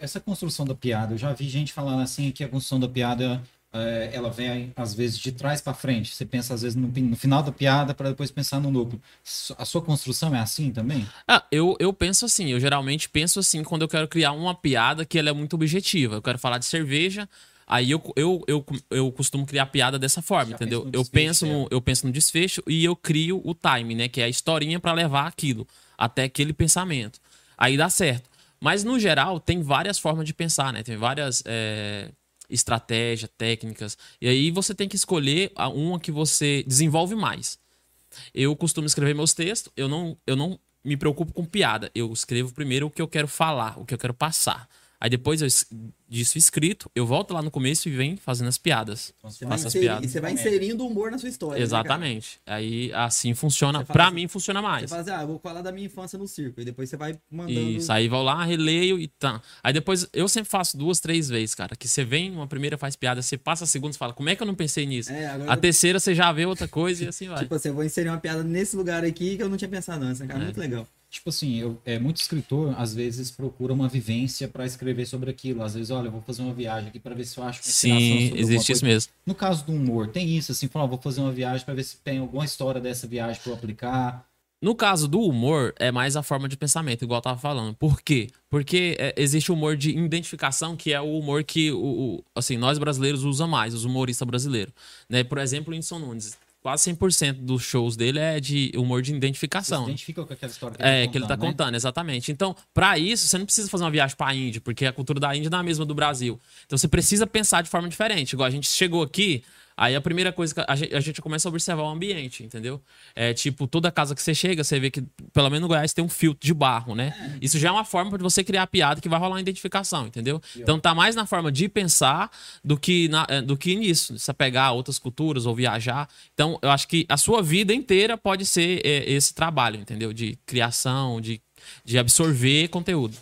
Essa construção da piada, eu já vi gente falando assim que a construção da piada é, ela vem às vezes de trás para frente. Você pensa às vezes no, no final da piada para depois pensar no núcleo. Su- A sua construção é assim também? Ah, eu, eu penso assim, eu geralmente penso assim quando eu quero criar uma piada que ela é muito objetiva. Eu quero falar de cerveja, aí eu, eu, eu, eu costumo criar piada dessa forma, Já entendeu? pensa no Eu desfecho, penso, no, eu penso no desfecho e eu crio o time, né? Que é a historinha pra levar aquilo, até aquele pensamento. Aí dá certo. Mas no geral, tem várias formas de pensar, né? Tem várias é, estratégias, técnicas. E aí você tem que escolher a- uma que você desenvolve mais. Eu costumo escrever meus textos, eu não, eu não me preocupo com piada. Eu escrevo primeiro o que eu quero falar, o que eu quero passar. Aí depois eu, disso escrito, eu volto lá no começo e venho fazendo as piadas. Você Você as piadas. e você vai inserindo o humor na sua história. né? Exatamente. Aí assim funciona. Você Pra assim- mim funciona Você mais. fala assim, ah, eu vou falar da minha infância no circo. E depois você vai mandando. Isso, aí vou lá, releio e tá. Aí depois eu sempre faço duas, três vezes, cara. Que você vem, uma primeira faz piada, você passa a segunda e fala, como é que eu não pensei nisso? É, agora- A terceira você já vê outra coisa e assim [laughs] vai. Tipo assim, eu vou inserir uma piada nesse lugar aqui que eu não tinha pensado antes, né, cara? É. Muito legal. Tipo assim, eu, é, muito escritor às vezes procura uma vivência para escrever sobre aquilo. Às vezes, olha, eu vou fazer uma viagem aqui para ver se eu acho uma Sim, existe isso mesmo. No caso do humor, tem isso, assim, fala, ó, vou fazer uma viagem para ver se tem alguma história dessa viagem para eu aplicar. No caso do humor, é mais a forma de pensamento, igual eu tava falando. Por quê? Porque é, existe o humor de identificação, que é o humor que o, o- assim, nós brasileiros usa mais, os humoristas brasileiros. Né? Por exemplo, o Whindersson Nunes. Quase 100% dos shows dele é de humor de Você identificação. identifica com aquela história que É, que ele tá né? contando, exatamente. Então, pra isso, você não precisa fazer uma viagem pra Índia, porque a cultura da Índia não é a mesma do Brasil. Então, você precisa pensar de forma diferente. Igual a gente chegou aqui, aí a primeira coisa que a gente, a gente começa a observar o ambiente, entendeu? É tipo, toda casa que você chega, você vê que, pelo menos no Goiás, tem um filtro de barro, né? Isso já é uma forma de você criar a piada que vai rolar uma identificação, entendeu? Então, tá mais na forma de pensar do que, na- eh, do que nisso. Você pegar outras culturas ou viajar. Então, eu acho que a sua vida inteira pode ser eh, esse trabalho, entendeu? De criação, de, de absorver conteúdo.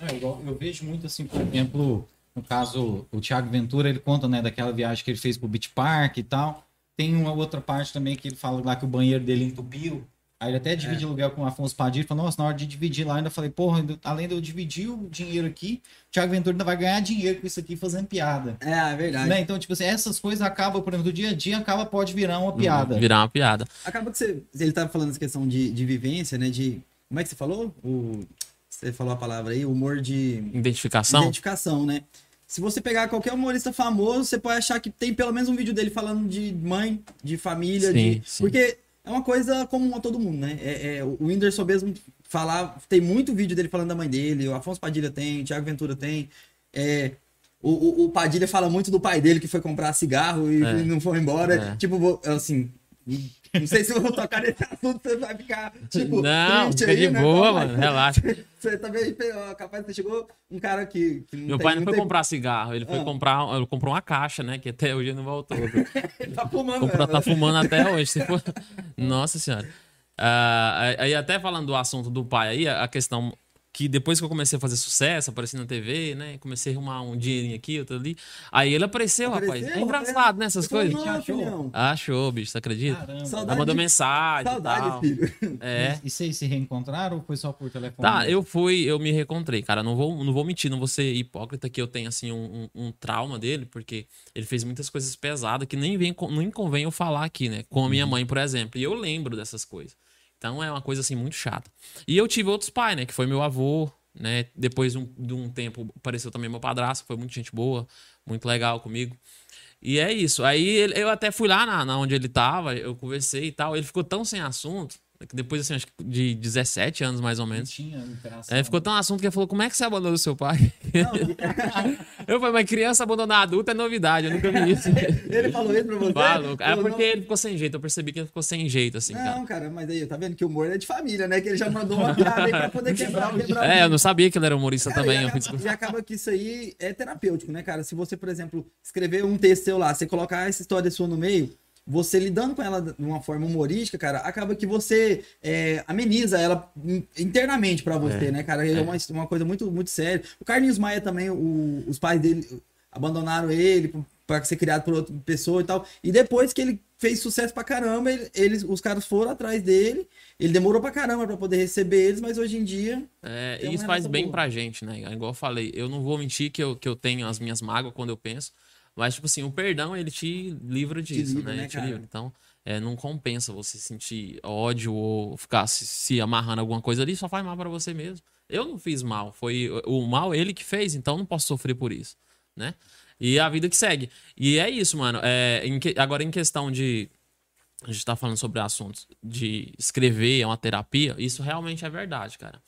É, igual, eu vejo muito assim, por exemplo, no caso, o Thiago Ventura, ele conta, né, daquela viagem que ele fez pro Beach Park e tal. Tem uma outra parte também que ele fala lá que o banheiro dele entupiu. Aí ele até divide aluguel com o Afonso Padilha. Falou, nossa, na hora de dividir lá, ainda falei, porra, além de eu dividir o dinheiro aqui, o Thiago Ventura ainda vai ganhar dinheiro com isso aqui fazendo piada. É, é verdade. Né? Então, tipo assim, essas coisas acabam, por exemplo, do dia a dia, acaba, pode virar uma piada. Virar uma piada. Acaba que você. Ele tava falando essa questão de, de vivência, né? De. Como é que você falou? O, você falou a palavra aí, humor de. Identificação. Identificação, né? Se você pegar qualquer humorista famoso, você pode achar que tem pelo menos um vídeo dele falando de mãe, de família, Sim, de... sim. porque é uma coisa comum a todo mundo, né? É, é, o Whindersson mesmo falar, tem muito vídeo dele falando da mãe dele, o Afonso Padilha tem, o Thiago Ventura tem. É, o, o, o Padilha fala muito do pai dele que foi comprar cigarro e É. não foi embora. É. Tipo, assim. Não sei se eu vou tocar nesse assunto, você vai ficar, tipo, não, triste aí, de né? boa, mano. Relaxa. Você também, ó, capaz que chegou um cara que. que Meu tem- pai não foi tem- comprar cigarro, ele foi Ah. comprar. Ele comprou uma caixa, né? Que até hoje não voltou. [laughs] Ele tá fumando. Comprou, né? tá fumando até hoje. For... Nossa senhora. Ah, aí até falando do assunto do pai aí, a questão que depois que eu comecei a fazer sucesso, apareci na TV, né? Comecei a arrumar um dinheirinho aqui, outro ali. Aí ele apareceu, rapaz. Apareceu, É engraçado, né? Essas coisas. "Não, achou? Achou, bicho, você acredita? Caramba. Ela mandou mensagem. e Saudade, tal. filho. É. E vocês se reencontraram ou foi só por telefone? Tá, eu fui, eu me reencontrei, cara. Não vou, não vou mentir, não vou ser hipócrita que eu tenho, assim, um, um- um trauma dele, porque ele fez muitas coisas pesadas que nem, vem, nem convém eu falar aqui, né? Com a minha mãe, por exemplo. E eu lembro dessas coisas. Então é uma coisa, assim, muito chata. E eu tive outros pais, né? Que foi meu avô, né? Depois de um, de um tempo apareceu também meu padrasto, foi muito gente boa, muito legal comigo. E é isso. Aí ele- eu até fui lá na, na onde ele tava, eu conversei e tal. Ele ficou tão sem assunto, depois, assim, acho que de 17 anos mais ou menos. tinha. É, ficou tão assunto que ele falou: como é que você abandonou seu pai? [laughs] eu falei, mas criança abandonar adulto é novidade, eu nunca vi isso. [laughs] Ele falou isso pra você? Falou. É Falou, porque não. ele ficou sem jeito, eu percebi que ele ficou sem jeito, assim, cara. Não, cara, mas aí, tá vendo que o humor é de família, né? Que ele já mandou uma piada aí pra poder quebrar, [laughs] quebrar o É, eu não sabia que ele era humorista Cara, também. e acaba, e acaba que isso aí é terapêutico, né, cara? Se você, por exemplo, escrever um texto seu lá, você colocar essa história sua no meio, você lidando com ela de uma forma humorística, cara, acaba que você é, ameniza ela in- internamente pra você, É, né, cara? É, uma, uma coisa muito, muito séria. O Carlinhos Maia também, o- os pais dele abandonaram ele pra ser criado por outra pessoa e tal. E depois que ele fez sucesso pra caramba, ele- eles, os caras foram atrás dele. Ele demorou pra caramba pra poder receber eles, mas hoje em dia É, É e isso faz bem boa. pra gente, né? Igual eu falei, eu não vou mentir que eu, que eu tenho as minhas mágoas quando eu penso, mas, tipo assim, o perdão, ele te livra disso, livra, né? né, Ele te livra. Então, é, não compensa você sentir ódio ou ficar se, se amarrando alguma coisa ali, só faz mal pra você mesmo. Eu não fiz mal, foi o mal ele que fez, então não posso sofrer por isso, né? E a vida que segue. E é isso, mano. É, em que- agora, em questão de. A gente tá falando sobre assuntos de escrever, é uma terapia. Isso realmente é verdade, cara.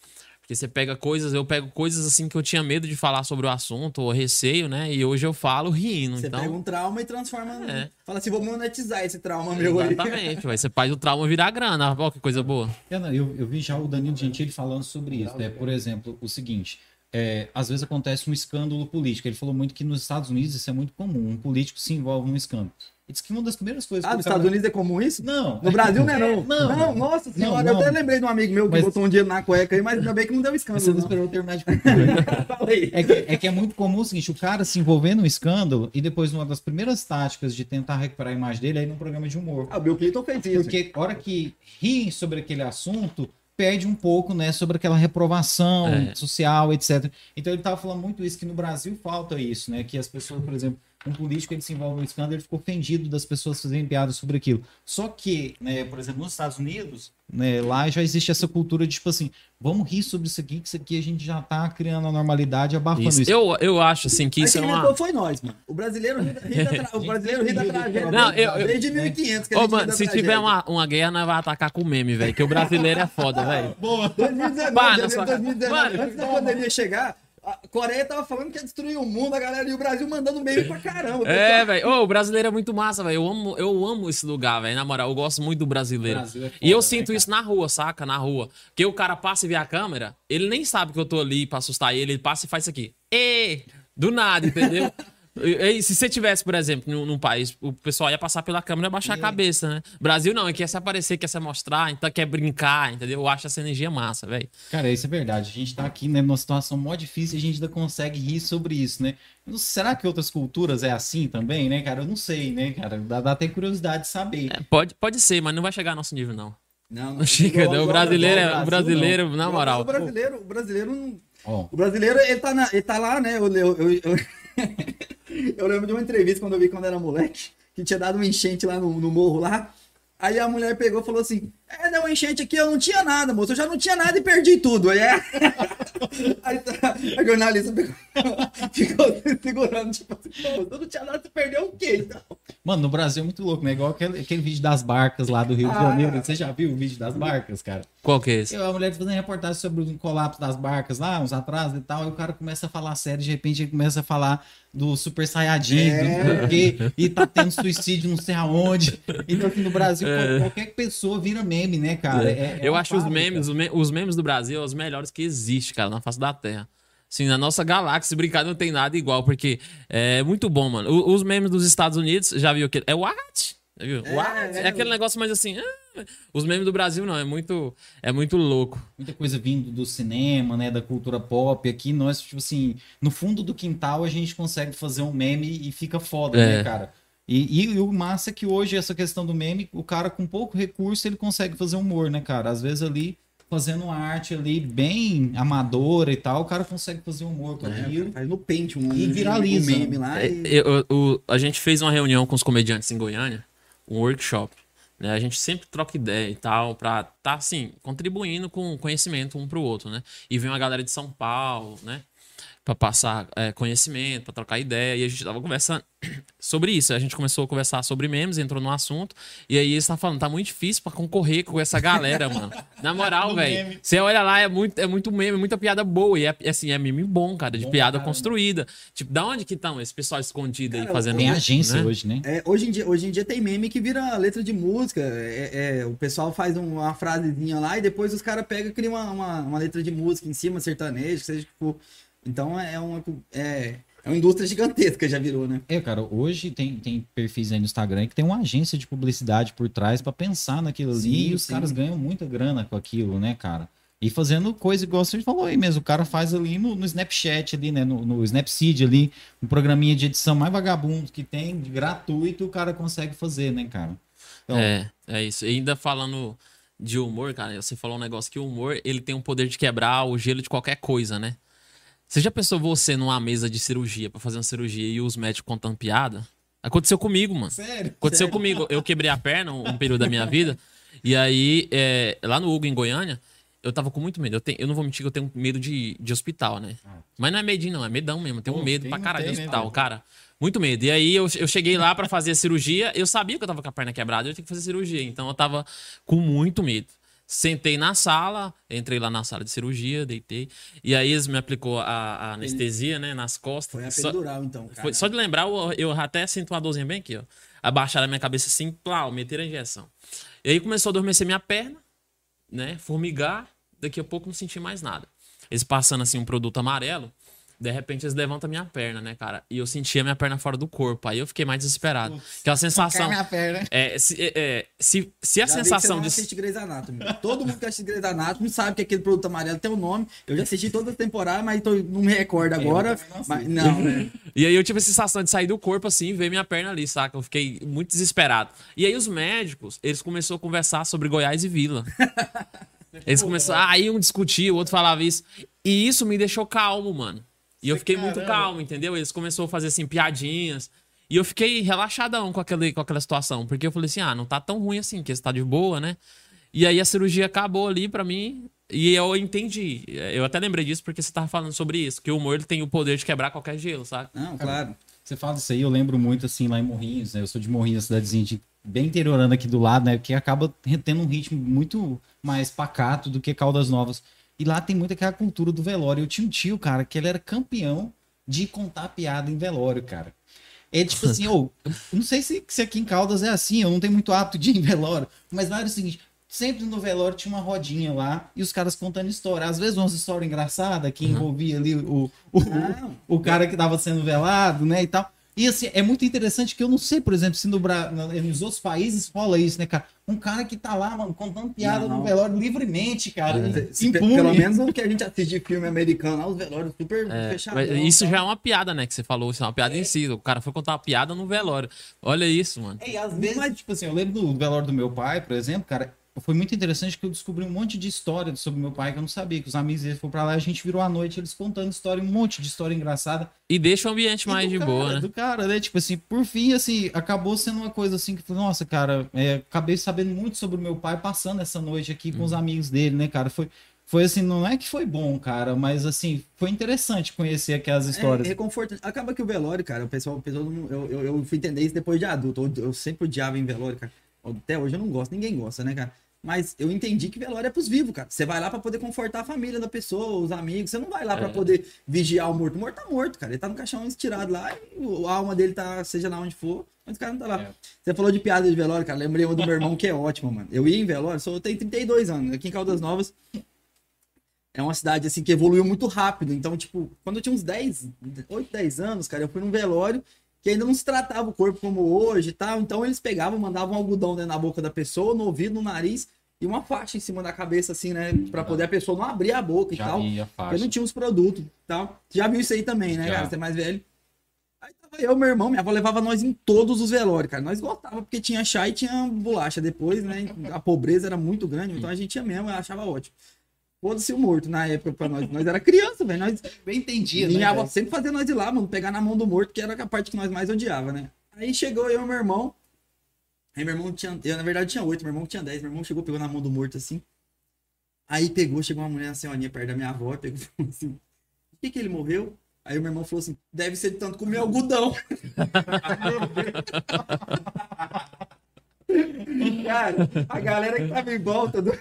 Porque você pega coisas, eu pego coisas assim que eu tinha medo de falar sobre o assunto, ou receio, né? E hoje eu falo rindo. Você então, pega um trauma e transforma. É. Fala assim, vou monetizar esse trauma meu aí. Exatamente, vai. Você faz o trauma virar grana. Ó, que coisa boa. Eu, eu, eu vi já o Danilo Gentili falando sobre isso. né? Por exemplo, o seguinte: é, às vezes acontece um escândalo político. Ele falou muito que nos Estados Unidos isso é muito comum. Um político se envolve num escândalo. Ele disse que uma das primeiras coisas Ah, que o nos cara- Estados Unidos é comum isso? Não. No Brasil não é não. [laughs] Não. nossa senhora, Não, eu até não. lembrei de um amigo meu que Mas- botou um dinheiro na cueca aí, mas ainda bem que não deu escândalo. Você não não. esperou terminar de. [laughs] É que, é que é muito comum o seguinte: o cara se envolver num escândalo e depois, uma das primeiras táticas de tentar recuperar a imagem dele é ir num programa de humor. Ah, o Bill Clinton fez isso. Porque a hora que riem sobre aquele assunto, perde um pouco, né, sobre aquela reprovação É. social, etc. Então ele tava falando muito isso, que no Brasil falta isso, né, que as pessoas, por exemplo, um político ele se envolve no escândalo, ele ficou ofendido das pessoas fazerem piadas sobre aquilo. Só que, né, por exemplo, nos Estados Unidos, né, lá já existe essa cultura de tipo assim, vamos rir sobre isso aqui, que isso aqui a gente já tá criando a normalidade, abafando isso. Isso. Eu, eu acho assim que Mas isso é uma. foi nós, mano. O brasileiro ri, da- ri da, tra- o brasileiro ri da tragédia. Não, eu- eu- Desde 1500 que a Ô, mano, se tragédia. tiver uma, uma guerra, nós vamos atacar com meme, velho. Que o brasileiro é foda, velho. 2019, Pá, na janeiro sua de 2019, cara. antes da pandemia chegar, a Coreia tava falando que ia destruir o mundo, a galera, e o Brasil mandando meme pra caramba. É, velho. Ô, o brasileiro é muito massa, velho. Eu amo, eu amo esse lugar, velho. Na moral, eu gosto muito do brasileiro. Brasil é foda, e eu né, sinto cara? isso na rua, saca? Na rua. Que o cara passa e vê a câmera, ele nem sabe que eu tô ali pra assustar ele. Ele passa e faz isso aqui. E Do nada, entendeu? [laughs] E- e se você tivesse, por exemplo, num, num país, o pessoal ia passar pela câmera e baixar a cabeça, né? Brasil não, quer se aparecer, quer se mostrar, então quer brincar, entendeu? Eu acho essa energia massa, velho. Cara, isso é verdade. A gente tá aqui né, numa situação mó difícil e a gente ainda consegue rir sobre isso, né? Será que outras culturas é assim também, né, cara? Eu não sei, né, cara? Dá, dá até curiosidade de saber. É, pode, pode ser, mas não vai chegar ao nosso nível, não. Não, Não [laughs] chega, igual- não. O brasileiro, é- o Brasil, brasileiro, não. na moral. O brasileiro, o brasileiro não. Ó, O brasileiro, ele tá, na- ele tá lá, né? Eu, eu, eu, [laughs] eu- lembro de uma entrevista quando eu vi quando era moleque, que tinha dado uma enchente lá no, no morro lá. Aí a mulher pegou e falou assim: É, deu uma enchente aqui, eu não tinha nada, moço. Eu já não tinha nada e perdi tudo. Aí, é... [laughs] Aí tá- a jornalista ficou se segurando, tipo assim, "Pô, eu não tinha nada, você perdeu o quê? Então? Mano, no Brasil é muito louco, né? Igual aquele, aquele vídeo das barcas lá do Rio de Ah. Janeiro. Você já viu o vídeo das barcas, cara? Qual que é esse? Eu, a mulher fazendo reportagem sobre o colapso das barcas lá, uns atrasos e tal, e o cara começa a falar sério, de repente ele começa a falar do Super Saiyajin, É. do não sei o quê, e tá tendo suicídio não sei aonde. Então, assim, no Brasil, qual- qualquer pessoa vira meme, né, cara? É- é eu uma acho os memes, os, me- os memes do Brasil os melhores que existe, cara, na face da Terra. Assim, na nossa galáxia, brincar, não tem nada igual, porque é muito bom, mano. O- os memes dos Estados Unidos, já viu que é what? Já viu? É, what? É, é. aquele negócio mais assim. ah. Os memes do Brasil não, é muito, é muito louco. Muita coisa vindo do cinema, né, da cultura pop. Aqui nós, tipo assim, no fundo do quintal a gente consegue fazer um meme e fica foda, É. né, cara? E, e o massa é que hoje essa questão do meme, o cara com pouco recurso ele consegue fazer humor, né, cara? Às vezes ali fazendo uma arte ali bem amadora e tal, o cara consegue fazer humor com aquilo. Faz no pente um, E viraliza. um meme lá. É, E... eu- o- a gente fez uma reunião com os comediantes em Goiânia, um workshop. né? A gente sempre troca ideia e tal, pra tá assim, contribuindo com conhecimento um pro outro, né? E vem uma galera de São Paulo, né? Pra passar é, conhecimento, pra trocar ideia. E a gente tava conversando [clears throat] sobre isso. A gente começou a conversar sobre memes, entrou no assunto. E aí eles estavam falando, tá muito difícil pra concorrer com essa galera, mano. [laughs] Na moral, velho. Você olha lá, é muito, é muito meme, muita piada boa. E é assim, é meme bom, cara, de Bom piada caramba. construída. Tipo, da onde que estão esse pessoal escondido aí Cara, fazendo. Tem agência né? hoje, né? É, hoje, em dia, hoje em dia tem meme que vira letra de música. É, é, o pessoal faz um- uma frasezinha lá e depois os caras pegam e criam uma, uma, uma letra de música em cima, sertanejo, que seja tipo. Então é uma, é, é uma indústria gigantesca, já virou, né? É, cara, hoje tem, tem perfis aí no Instagram que tem uma agência de publicidade por trás pra pensar naquilo ali Sim, e os sim. caras ganham muita grana com aquilo, né, cara? E fazendo coisa igual você falou aí mesmo, o cara faz ali no, no Snapchat ali, né, no, no Snapseed ali, um programinha de edição mais vagabundo que tem, gratuito, o cara consegue fazer, né, cara? Então, É, é isso. E ainda falando de humor, cara, você falou um negócio que o humor, ele tem o poder de quebrar o gelo de qualquer coisa, né? Você já pensou você numa mesa de cirurgia pra fazer uma cirurgia e os médicos contando piada? Aconteceu comigo, mano. Sério? Aconteceu comigo. Eu quebrei a perna um, um período da minha vida. E aí, é, lá no Hugo, em Goiânia, eu tava com muito medo. Eu, tenho- eu não vou mentir que eu tenho medo de, de hospital, né? Mas não é medinho, não. É medão mesmo. Eu tenho Pô, medo pra caralho de né, hospital, velho? cara. Muito medo. E aí, eu, eu cheguei lá pra fazer a cirurgia. Eu sabia que eu tava com a perna quebrada. Eu tinha que fazer cirurgia. Então, eu tava com muito medo. Sentei na sala, entrei lá na sala de cirurgia, deitei. E aí, eles me aplicou a, a anestesia, né? Nas costas. Foi a Só- pendural, então. Cara. foi, só de lembrar, eu, eu até sinto uma dorzinha bem aqui, ó. Abaixaram a minha cabeça assim, plau, meteram a injeção. E aí começou a adormecer minha perna, né? Formigar, daqui a pouco não senti mais nada. Eles passando assim um produto amarelo, de repente eles levantam a minha perna, né, cara? E eu sentia a minha perna fora do corpo. Aí eu fiquei mais desesperado. Aquela sensação. minha perna. É, se, é, é, se, se a Já sensação de. assiste Grey's Anatomy. Todo mundo que assiste Grey's Anatomy sabe que aquele produto amarelo tem um nome. Eu já assisti todas as temporadas, mas tô- não me recordo agora. não mas, não, né? [laughs] E aí eu tive a sensação de sair do corpo assim e ver minha perna ali, saca? Eu fiquei muito desesperado. E aí os médicos, eles começaram a conversar sobre Goiás e Vila. [laughs] Eles começaram. Aí um discutia, o outro falava isso. E isso me deixou calmo, mano. E eu fiquei muito calmo, entendeu? Eles começaram a fazer assim, piadinhas. E eu fiquei relaxadão com, aquele, com aquela situação. Porque eu falei assim: ah, não tá tão ruim assim, que você tá de boa, né? E aí a cirurgia acabou ali pra mim. E eu entendi. Eu até lembrei disso porque você tava falando sobre isso. Que o humor ele tem o poder de quebrar qualquer gelo, sabe? Não, claro. Você fala isso aí, eu lembro muito assim lá em Morrinhos, né? Eu sou de Morrinhos, cidadezinha de- bem interiorando aqui do lado, né? Que acaba tendo um ritmo muito mais pacato do que Caldas Novas. E lá tem muito aquela cultura do velório. Eu tinha um tio, cara, que ele era campeão de contar piada em velório, cara. É tipo assim, eu não sei se, se aqui em Caldas é assim, eu não tenho muito hábito de ir em velório, mas lá era o seguinte, sempre no velório tinha uma rodinha lá e os caras contando história. Às vezes umas histórias engraçadas que envolvia ali o, o, Não. o cara que estava sendo velado, né, e tal. E assim, é muito interessante que eu não sei, por exemplo, se no Bra... na- nos outros países rola isso, né, cara? Um cara que tá lá, mano, contando piada Não. no velório livremente, cara. Se- impune. Pelo menos o que a gente assiste de filme americano, lá, os velórios super É, fechados. mas isso já é uma piada, né? Que você falou, isso é uma piada em si. O cara foi contar uma piada no velório. Olha isso, mano. É, e às vezes, tipo assim, eu lembro do velório do meu pai, por exemplo, cara, foi muito interessante que eu descobri um monte de história sobre meu pai que eu não sabia, que os amigos dele foram pra lá, a gente virou a noite, eles contando história, um monte de história engraçada. E deixa o ambiente E mais de cara, boa, né? Do cara, né? Tipo assim, por fim, assim, acabou sendo uma coisa assim que foi, nossa, cara, é, acabei sabendo muito sobre o meu pai passando essa noite aqui com os amigos dele, né, cara? Foi, foi assim, não é que foi bom, cara, mas assim, foi interessante conhecer aquelas histórias. É reconfortante. Acaba que o velório, cara, o pessoal, o pessoal não- eu, eu, eu fui entender isso depois de adulto. Eu, eu sempre odiava em velório, cara. Até hoje eu não gosto, ninguém gosta, né, cara? Mas eu entendi que velório é pros vivos, cara. Você vai lá pra poder confortar a família da pessoa, os amigos. Você não vai lá É. poder vigiar o morto. O morto tá morto, cara. Ele tá no caixão estirado lá e a alma dele tá, seja lá onde for, mas o cara não tá lá. É. Você falou de piada de velório, cara. Lembrei uma do meu irmão que é ótima, mano. Eu ia em velório, sou, eu tenho 32 anos, aqui em Caldas Novas. É uma cidade assim que evoluiu muito rápido. Então, tipo, quando eu tinha uns 10, 8, 10 anos, cara, eu fui num velório que ainda não se tratava o corpo como hoje e tal. Então eles pegavam, mandavam um algodão dentro da boca da pessoa, no ouvido, no nariz e uma faixa em cima da cabeça, assim, né? Pra poder a pessoa não abrir a boca e Já tal. vi a Porque não tinha os produtos e tal. Já viu isso aí também, né, Já. cara? Você é mais velho. Aí tava eu, meu irmão, minha avó levava nós em todos os velórios, cara. Nós gostava porque tinha chá e tinha bolacha depois, né? A pobreza era muito grande, então a gente ia mesmo, eu achava ótimo. Foda-se o morto na época pra nós. Nós era criança, velho. Nós Bem entendia, né? minha avó sempre fazia nós ir lá, mano, pegar na mão do morto, que era a parte que nós mais odiava, né? Aí chegou eu e meu irmão. Aí meu irmão tinha. Eu, na verdade, tinha oito, meu irmão tinha dez. Meu irmão chegou, pegou na mão do morto assim. Aí pegou, chegou uma mulher, uma senhorinha perto da minha avó, pegou e [laughs] falou assim: Por que, que ele morreu? Aí o meu irmão falou assim: Deve ser de tanto comer algodão. [laughs] [laughs] Cara, a galera que tava em volta do,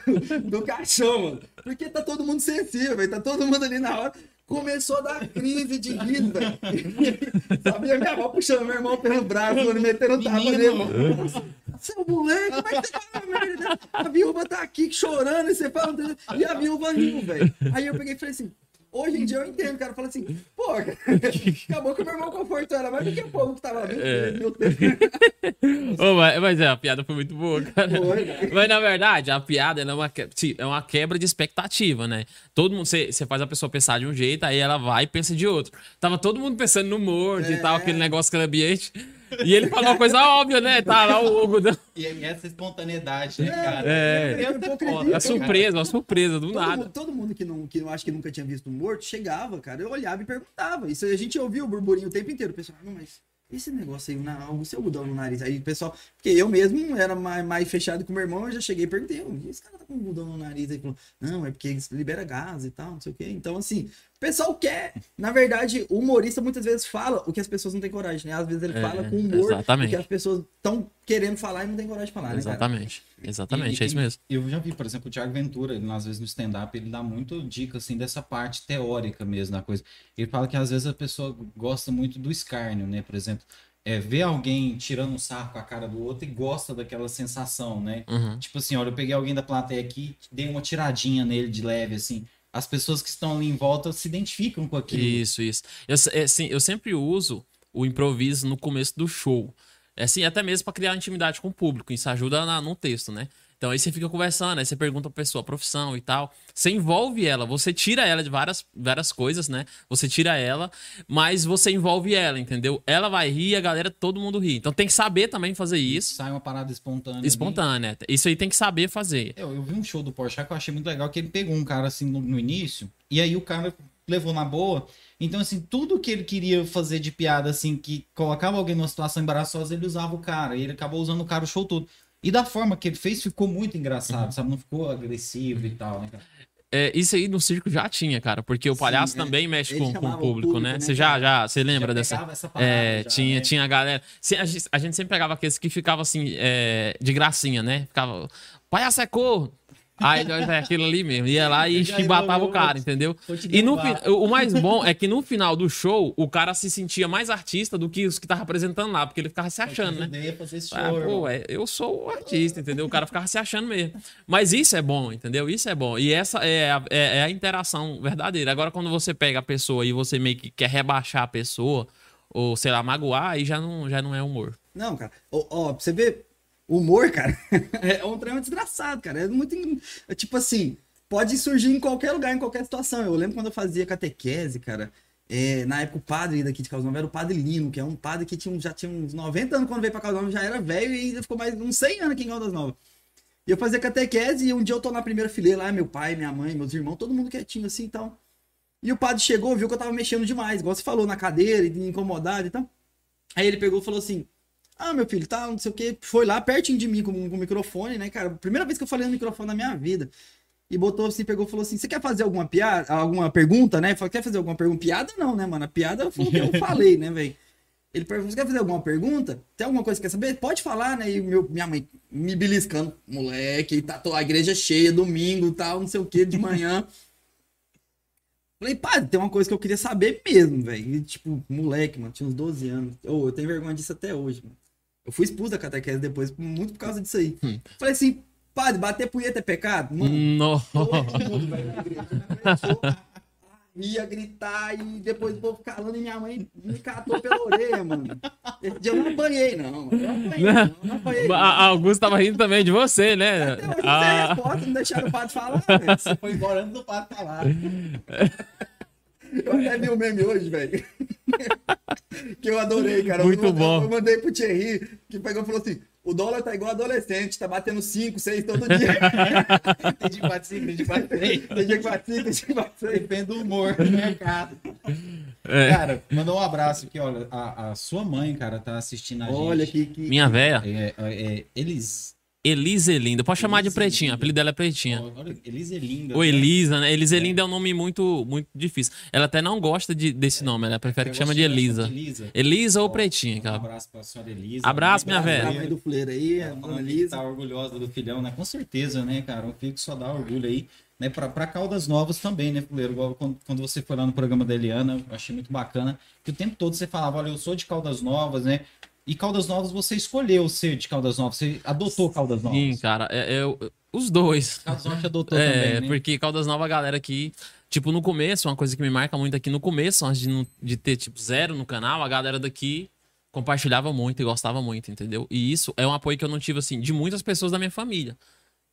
do caixão, mano. Porque tá todo mundo sensível. Tá todo mundo ali na hora. Começou a dar crise de riso, velho. [laughs] Sabia minha avó puxando meu irmão pelo braço, mano, metendo tapa Menino. nele. Seu moleque, como é que você fala merda? A viúva tá aqui chorando e você fala. E a viúva riu, velho. Aí eu peguei e falei assim. Hoje em dia eu entendo, o cara fala assim, pô, cara, [laughs] acabou que o meu irmão confortou ela, mas do que o povo que tava vindo, É. [laughs] Ô, mas, mas é, a piada foi muito boa, cara. Foi, velho. Mas na verdade, a piada é, uma, é uma quebra de expectativa, né? Todo mundo, você faz a pessoa pensar de um jeito, aí ela vai e pensa de outro. Tava todo mundo pensando no morto e tal, É. aquele negócio, aquele ambiente. E ele falou uma coisa óbvia, né? Tá lá o algodão. E essa espontaneidade, né, cara? É. Criança é Hipocrisia, foda, A surpresa, uma surpresa, do Todo nada. mundo, todo mundo que não, que eu acho que nunca tinha visto um morto, chegava, cara, eu olhava e perguntava. Isso aí a gente ouvia o burburinho o tempo inteiro. O pessoal, não, mas esse negócio aí, na, o seu algodão no nariz. Aí o pessoal, porque eu mesmo era mais, mais fechado com o meu irmão, eu já cheguei e perguntei, "Ô, esse cara tá com algodão no nariz. Aí falou, não, é porque libera gás e tal, não sei o quê. Então, assim, o pessoal quer. Na verdade, o humorista muitas vezes fala o que as pessoas não têm coragem, né? Às vezes ele É, fala com humor exatamente. o que as pessoas estão querendo falar e não tem coragem de falar, né, cara? Exatamente. Exatamente, E- é isso e- mesmo. Eu já vi, por exemplo, o Thiago Ventura, ele, às vezes no stand-up, ele dá muito dica assim dessa parte teórica mesmo da coisa. Ele fala que às vezes a pessoa gosta muito do escárnio, né? Por exemplo, é, ver alguém tirando um sarro com a cara do outro e gosta daquela sensação, né? Uhum. Tipo assim, olha, eu peguei alguém da plateia aqui, dei uma tiradinha nele de leve, assim. As pessoas que estão ali em volta se identificam com aquilo. Isso, isso. Eu, é, assim, eu sempre uso o improviso no começo do show. É assim, até mesmo para criar intimidade com o público. Isso ajuda na- no texto, né? Então aí você fica conversando, aí você pergunta pra pessoa a profissão e tal. Você envolve ela, você tira ela de várias, várias coisas, né? Você tira ela, mas você envolve ela, entendeu? Ela vai rir, a galera, todo mundo ri. Então tem que saber também fazer isso. Sai uma parada espontânea. ali. Espontânea. Isso aí tem que saber fazer. Eu, eu vi um show do Porsche que eu achei muito legal, que ele pegou um cara assim no, no início, e aí o cara levou na boa. Então, assim, tudo que ele queria fazer de piada, assim, que colocava alguém numa situação embaraçosa, ele usava o cara. E ele acabou usando o cara o show todo. E da forma que ele fez, ficou muito engraçado, Uhum. sabe? Não ficou agressivo e tal, né? É, isso aí no circo já tinha, cara, porque o Sim, palhaço né? também mexe Ele com, com o público, público, né? né, Você já, cara? já, você lembra Já dessa? parada, É, já, tinha, né? tinha a galera. Se- A gente, a gente sempre pegava aqueles que ficavam assim, é, de gracinha, né? Ficava, palhaço é cor. Aí nós é aquilo ali mesmo. Ia lá e chibatava o cara, entendeu? E no, o mais bom é que no final do show, o cara se sentia mais artista do que os que estavam apresentando lá, porque ele ficava se achando, né? Ah, pô, é, eu sou o artista, entendeu? O cara ficava se achando mesmo. Mas isso é bom, entendeu? Isso é bom. E essa é a, é- é a interação verdadeira. Agora, quando você pega a pessoa e você meio que quer rebaixar a pessoa, ou sei lá, magoar, aí já não, já não é humor. Não, cara. Ó, pra você ver, humor, cara, [laughs] é um trem desgraçado, cara. É muito. é tipo assim, pode surgir em qualquer lugar, em qualquer situação. Eu lembro quando eu fazia catequese, cara. é, na época, o padre daqui de Novas era o padre Lino, que é um padre que tinha, já tinha uns 90 anos quando veio pra Novas, já era velho e ainda ficou mais uns 100 anos aqui em Caldas Novas. E eu fazia catequese e um dia eu tô na primeira fileira lá, meu pai, minha mãe, meus irmãos, todo mundo quietinho assim e tal. E o padre chegou, viu que eu tava mexendo demais, igual você falou, na cadeira, e incomodado e tal. Aí ele pegou e falou assim: Ah, meu filho, tá, não sei o que. Foi lá pertinho de mim com, com o microfone, né, cara? Primeira vez que eu falei no microfone na minha vida. E botou assim, pegou e falou assim: Você quer fazer alguma piada, alguma pergunta, né? Falei, quer fazer alguma pergunta? Piada não, né, mano? A piada foi o que eu [laughs] falei, né, velho? Ele perguntou: Você quer fazer alguma pergunta? Tem alguma coisa que quer saber? Pode falar, né? E meu, minha mãe me beliscando, moleque, tá a igreja cheia, domingo tal, não sei o que, de manhã. [laughs] Falei, padre, tem uma coisa que eu queria saber mesmo, velho. Tipo, moleque, mano, tinha uns 12 anos. Ô, eu tenho vergonha disso até hoje, mano. Eu fui expulso da catequese depois, muito por causa disso aí. Falei assim, padre, bater punheta é pecado? Mano, a- Ia gritar e depois o povo calando e minha mãe me catou pela orelha, mano. Esse dia eu não apanhei, não. Eu não apanhei, não. Não apanhei. não. A Augusto tava rindo também de você, né? Até hoje não tem Ah, resposta, não deixaram o padre falar, velho. Você foi embora antes do padre falar. [laughs] Eu até vi o meme hoje, velho. [laughs] que eu adorei, cara. Muito eu, bom. Eu, mandei pro Thierry, que pegou e falou assim: o dólar tá igual adolescente, tá batendo 5, 6 todo dia. Tem de 4, 5, tem de 4, 3. tem dia que bate 5, tem dia que bate 6. Depende do humor do mercado. é. Cara, mandou um abraço aqui, olha. A, a sua mãe, cara, tá assistindo a Olha gente. que. que... Minha véia, É, é, é, Elis. Eliselinda. Pode chamar de Eliselinda. pretinha. O apelido dela é pretinha. Olha, Elis é linda. Ou Elisa, né? Eliselinda é um nome muito, muito difícil. Ela até não gosta de, desse nome, ela prefere que chama de Elisa. Elisa. Elisa ou Ó, pretinha, Um cara. abraço pra senhora Elisa. Abraço, minha velha. A mãe do Fuleiro aí, a dona falando que Lisa. Tá orgulhosa do filhão, né? Com certeza, né, cara? Um filho que só dá orgulho aí. Né, pra, pra Caldas Novas também, né, Fuleiro? Igual quando, quando você foi lá no programa da Eliana, eu achei muito bacana. Que o tempo todo você falava, olha, eu sou de Caldas Novas, né? E Caldas Novas você escolheu ser de Caldas Novas, você adotou Caldas Novas. Sim, cara. É, é os dois. Caldas Novas te adotou É, também, né? porque Caldas Nova, a galera aqui, tipo, no começo, uma coisa que me marca muito aqui no começo, antes de, de ter, tipo, zero no canal, a galera daqui compartilhava muito e gostava muito, entendeu? E isso é um apoio que eu não tive, assim, de muitas pessoas da minha família.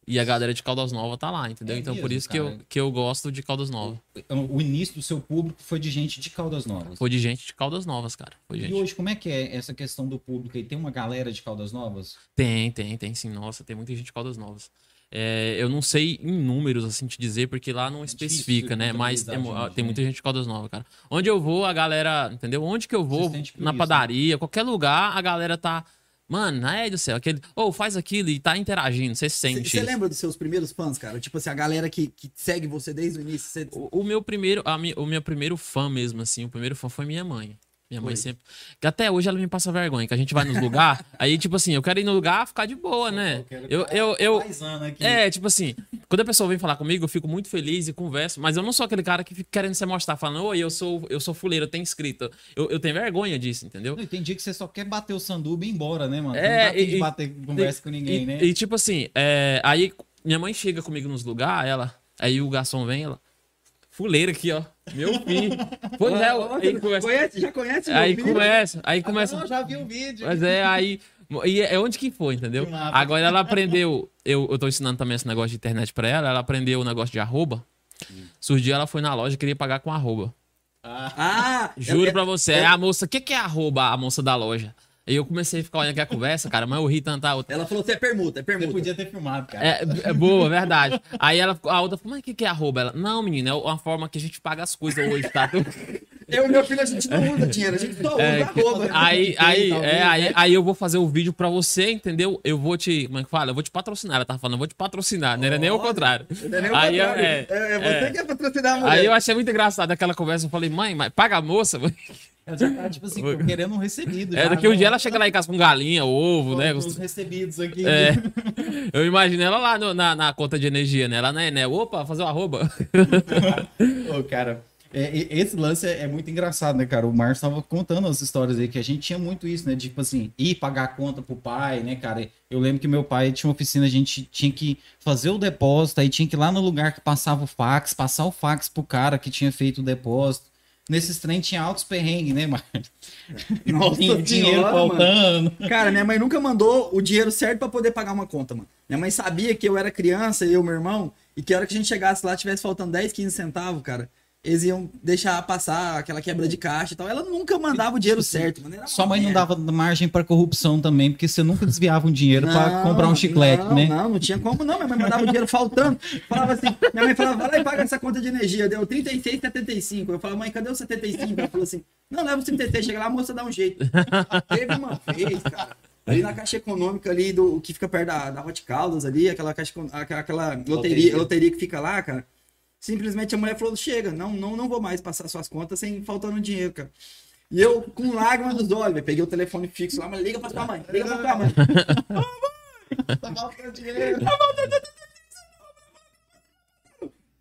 E a galera de Caldas Nova tá lá, entendeu? É então, por mesmo, isso que eu, que eu gosto de Caldas Nova. O início do seu público foi de gente de Caldas Novas. Foi de gente de Caldas Novas, cara. Foi E gente. hoje, como é que é essa questão do público aí? Tem uma galera de Caldas Novas? Tem, tem, tem sim. Nossa, tem muita gente de Caldas Novas. É, eu não sei em números, assim, te dizer, porque lá não difícil especifica, né? Mas tem, gente, tem né? muita gente de Caldas Novas, cara. Onde eu vou, a galera, entendeu? Onde que eu vou, por na isso, né? padaria, qualquer lugar, a galera tá. Mano, ai do céu, aquele. Ou faz aquilo e tá interagindo, você sente. Você lembra dos seus primeiros fãs, cara? Tipo assim, a galera que, que segue você desde o início. Você... O, o meu primeiro, a mi- o meu primeiro fã mesmo, assim, o primeiro fã foi minha mãe. Minha mãe Foi. sempre. Que até hoje ela me passa vergonha, que a gente vai nos lugares, [laughs] aí, tipo assim, eu quero ir no lugar ficar de boa, né? Eu, eu, eu, aqui. É, tipo assim, quando a pessoa vem falar comigo, eu fico muito feliz e converso, mas eu não sou aquele cara que fica querendo se mostrar, falando, oi, eu sou, eu sou fuleiro, eu tenho inscrito. Eu, eu tenho vergonha disso, entendeu? Não, e tem dia que você só quer bater o sanduba e ir embora, né, mano? É, não e- de e- bater conversa com ninguém, e, né? E tipo assim, é, aí minha mãe chega comigo nos lugares, ela, aí o garçom vem, ela, fuleiro aqui, ó, meu filho. Pois é, aí começa. Conhece, já conhece meu Aí filho? começa, aí começa. Ah, não, já vi o vídeo. Mas é aí. E é onde que foi, entendeu? Agora ela aprendeu. eu, eu tô ensinando também esse negócio de internet pra ela, ela aprendeu o negócio de arroba. Surgiu, ela foi na loja e queria pagar com arroba. Ah, Juro é- pra você. Aí a moça, o que, que é arroba, a moça da loja? Aí eu comecei a ficar olhando aqui a conversa, cara, mas eu ri tanto a outra. Ela falou que é permuta, é Você permuta. podia ter filmado, cara. É, é boa, verdade. Aí ela, a outra falou, mas o que, que é arroba? Ela, não, menina, é uma forma que a gente paga as coisas hoje, tá? [laughs] Eu e meu filho, a gente não usa dinheiro, a gente só usa É, arroba. Aí, aí, é, aí, né? aí eu vou fazer o vídeo pra você, entendeu? Eu vou te. Como é que fala? Eu vou te patrocinar. Ela tava falando, eu vou te patrocinar. Não era nem o contrário. Não é nem o Aí contrário. é, é, é você é. que é patrocinar a mulher. Aí eu achei muito engraçado aquela conversa. Eu falei, mãe, mas paga a moça? [laughs] Ela já tá, tipo assim, querendo um recebido. É, já, daqui um né? dia ela chega lá em casa com galinha, ovo, Pô, né? Os recebidos aqui. É. Eu imagino ela lá no- na, na conta de energia, né? Ela, né, né? Opa, fazer o arroba. [laughs] Ô, cara, é, esse lance é, é muito engraçado, né, cara? O Márcio tava contando as histórias aí que a gente tinha muito isso, né? De, Tipo assim, ir pagar a conta pro pai, né, cara? Eu lembro que meu pai tinha uma oficina, a gente tinha que fazer o depósito, aí tinha que ir lá no lugar que passava o fax, passar o fax pro cara que tinha feito o depósito. Nesses trem tinha altos perrengues, né, Márcio? Nossa Tinha dinheiro senhora, mano. faltando. Cara, minha mãe nunca mandou o dinheiro certo pra poder pagar uma conta, mano. Minha mãe sabia que eu era criança, eu e meu irmão, e que a hora que a gente chegasse lá, tivesse faltando 10, 15 centavos, cara, eles iam deixar passar aquela quebra de caixa e tal. Ela nunca mandava o dinheiro certo, mano. Sua mãe não dava margem pra corrupção também, porque você nunca desviava um dinheiro pra Não, comprar um chiclete, não, né? Não, não tinha como não. Minha mãe mandava o dinheiro faltando. Falava assim, minha mãe falava, vai lá e paga essa conta de energia. Deu 36,75. Eu falava, mãe, cadê o 75? Ela falou assim, não, leva o 36. Chega lá, a moça dá um jeito. Teve uma vez, cara. Ali na caixa econômica ali, do, que fica perto da, da Hot Caldas ali, aquela caixa, aquela, aquela loteria, Loteria. loteria que fica lá, cara. Simplesmente a mulher falou, chega, não, não, não vou mais passar suas contas sem faltando dinheiro, cara. E eu, com lágrimas nos olhos, peguei o telefone fixo lá, mas liga pra sua mãe, liga pra sua mãe.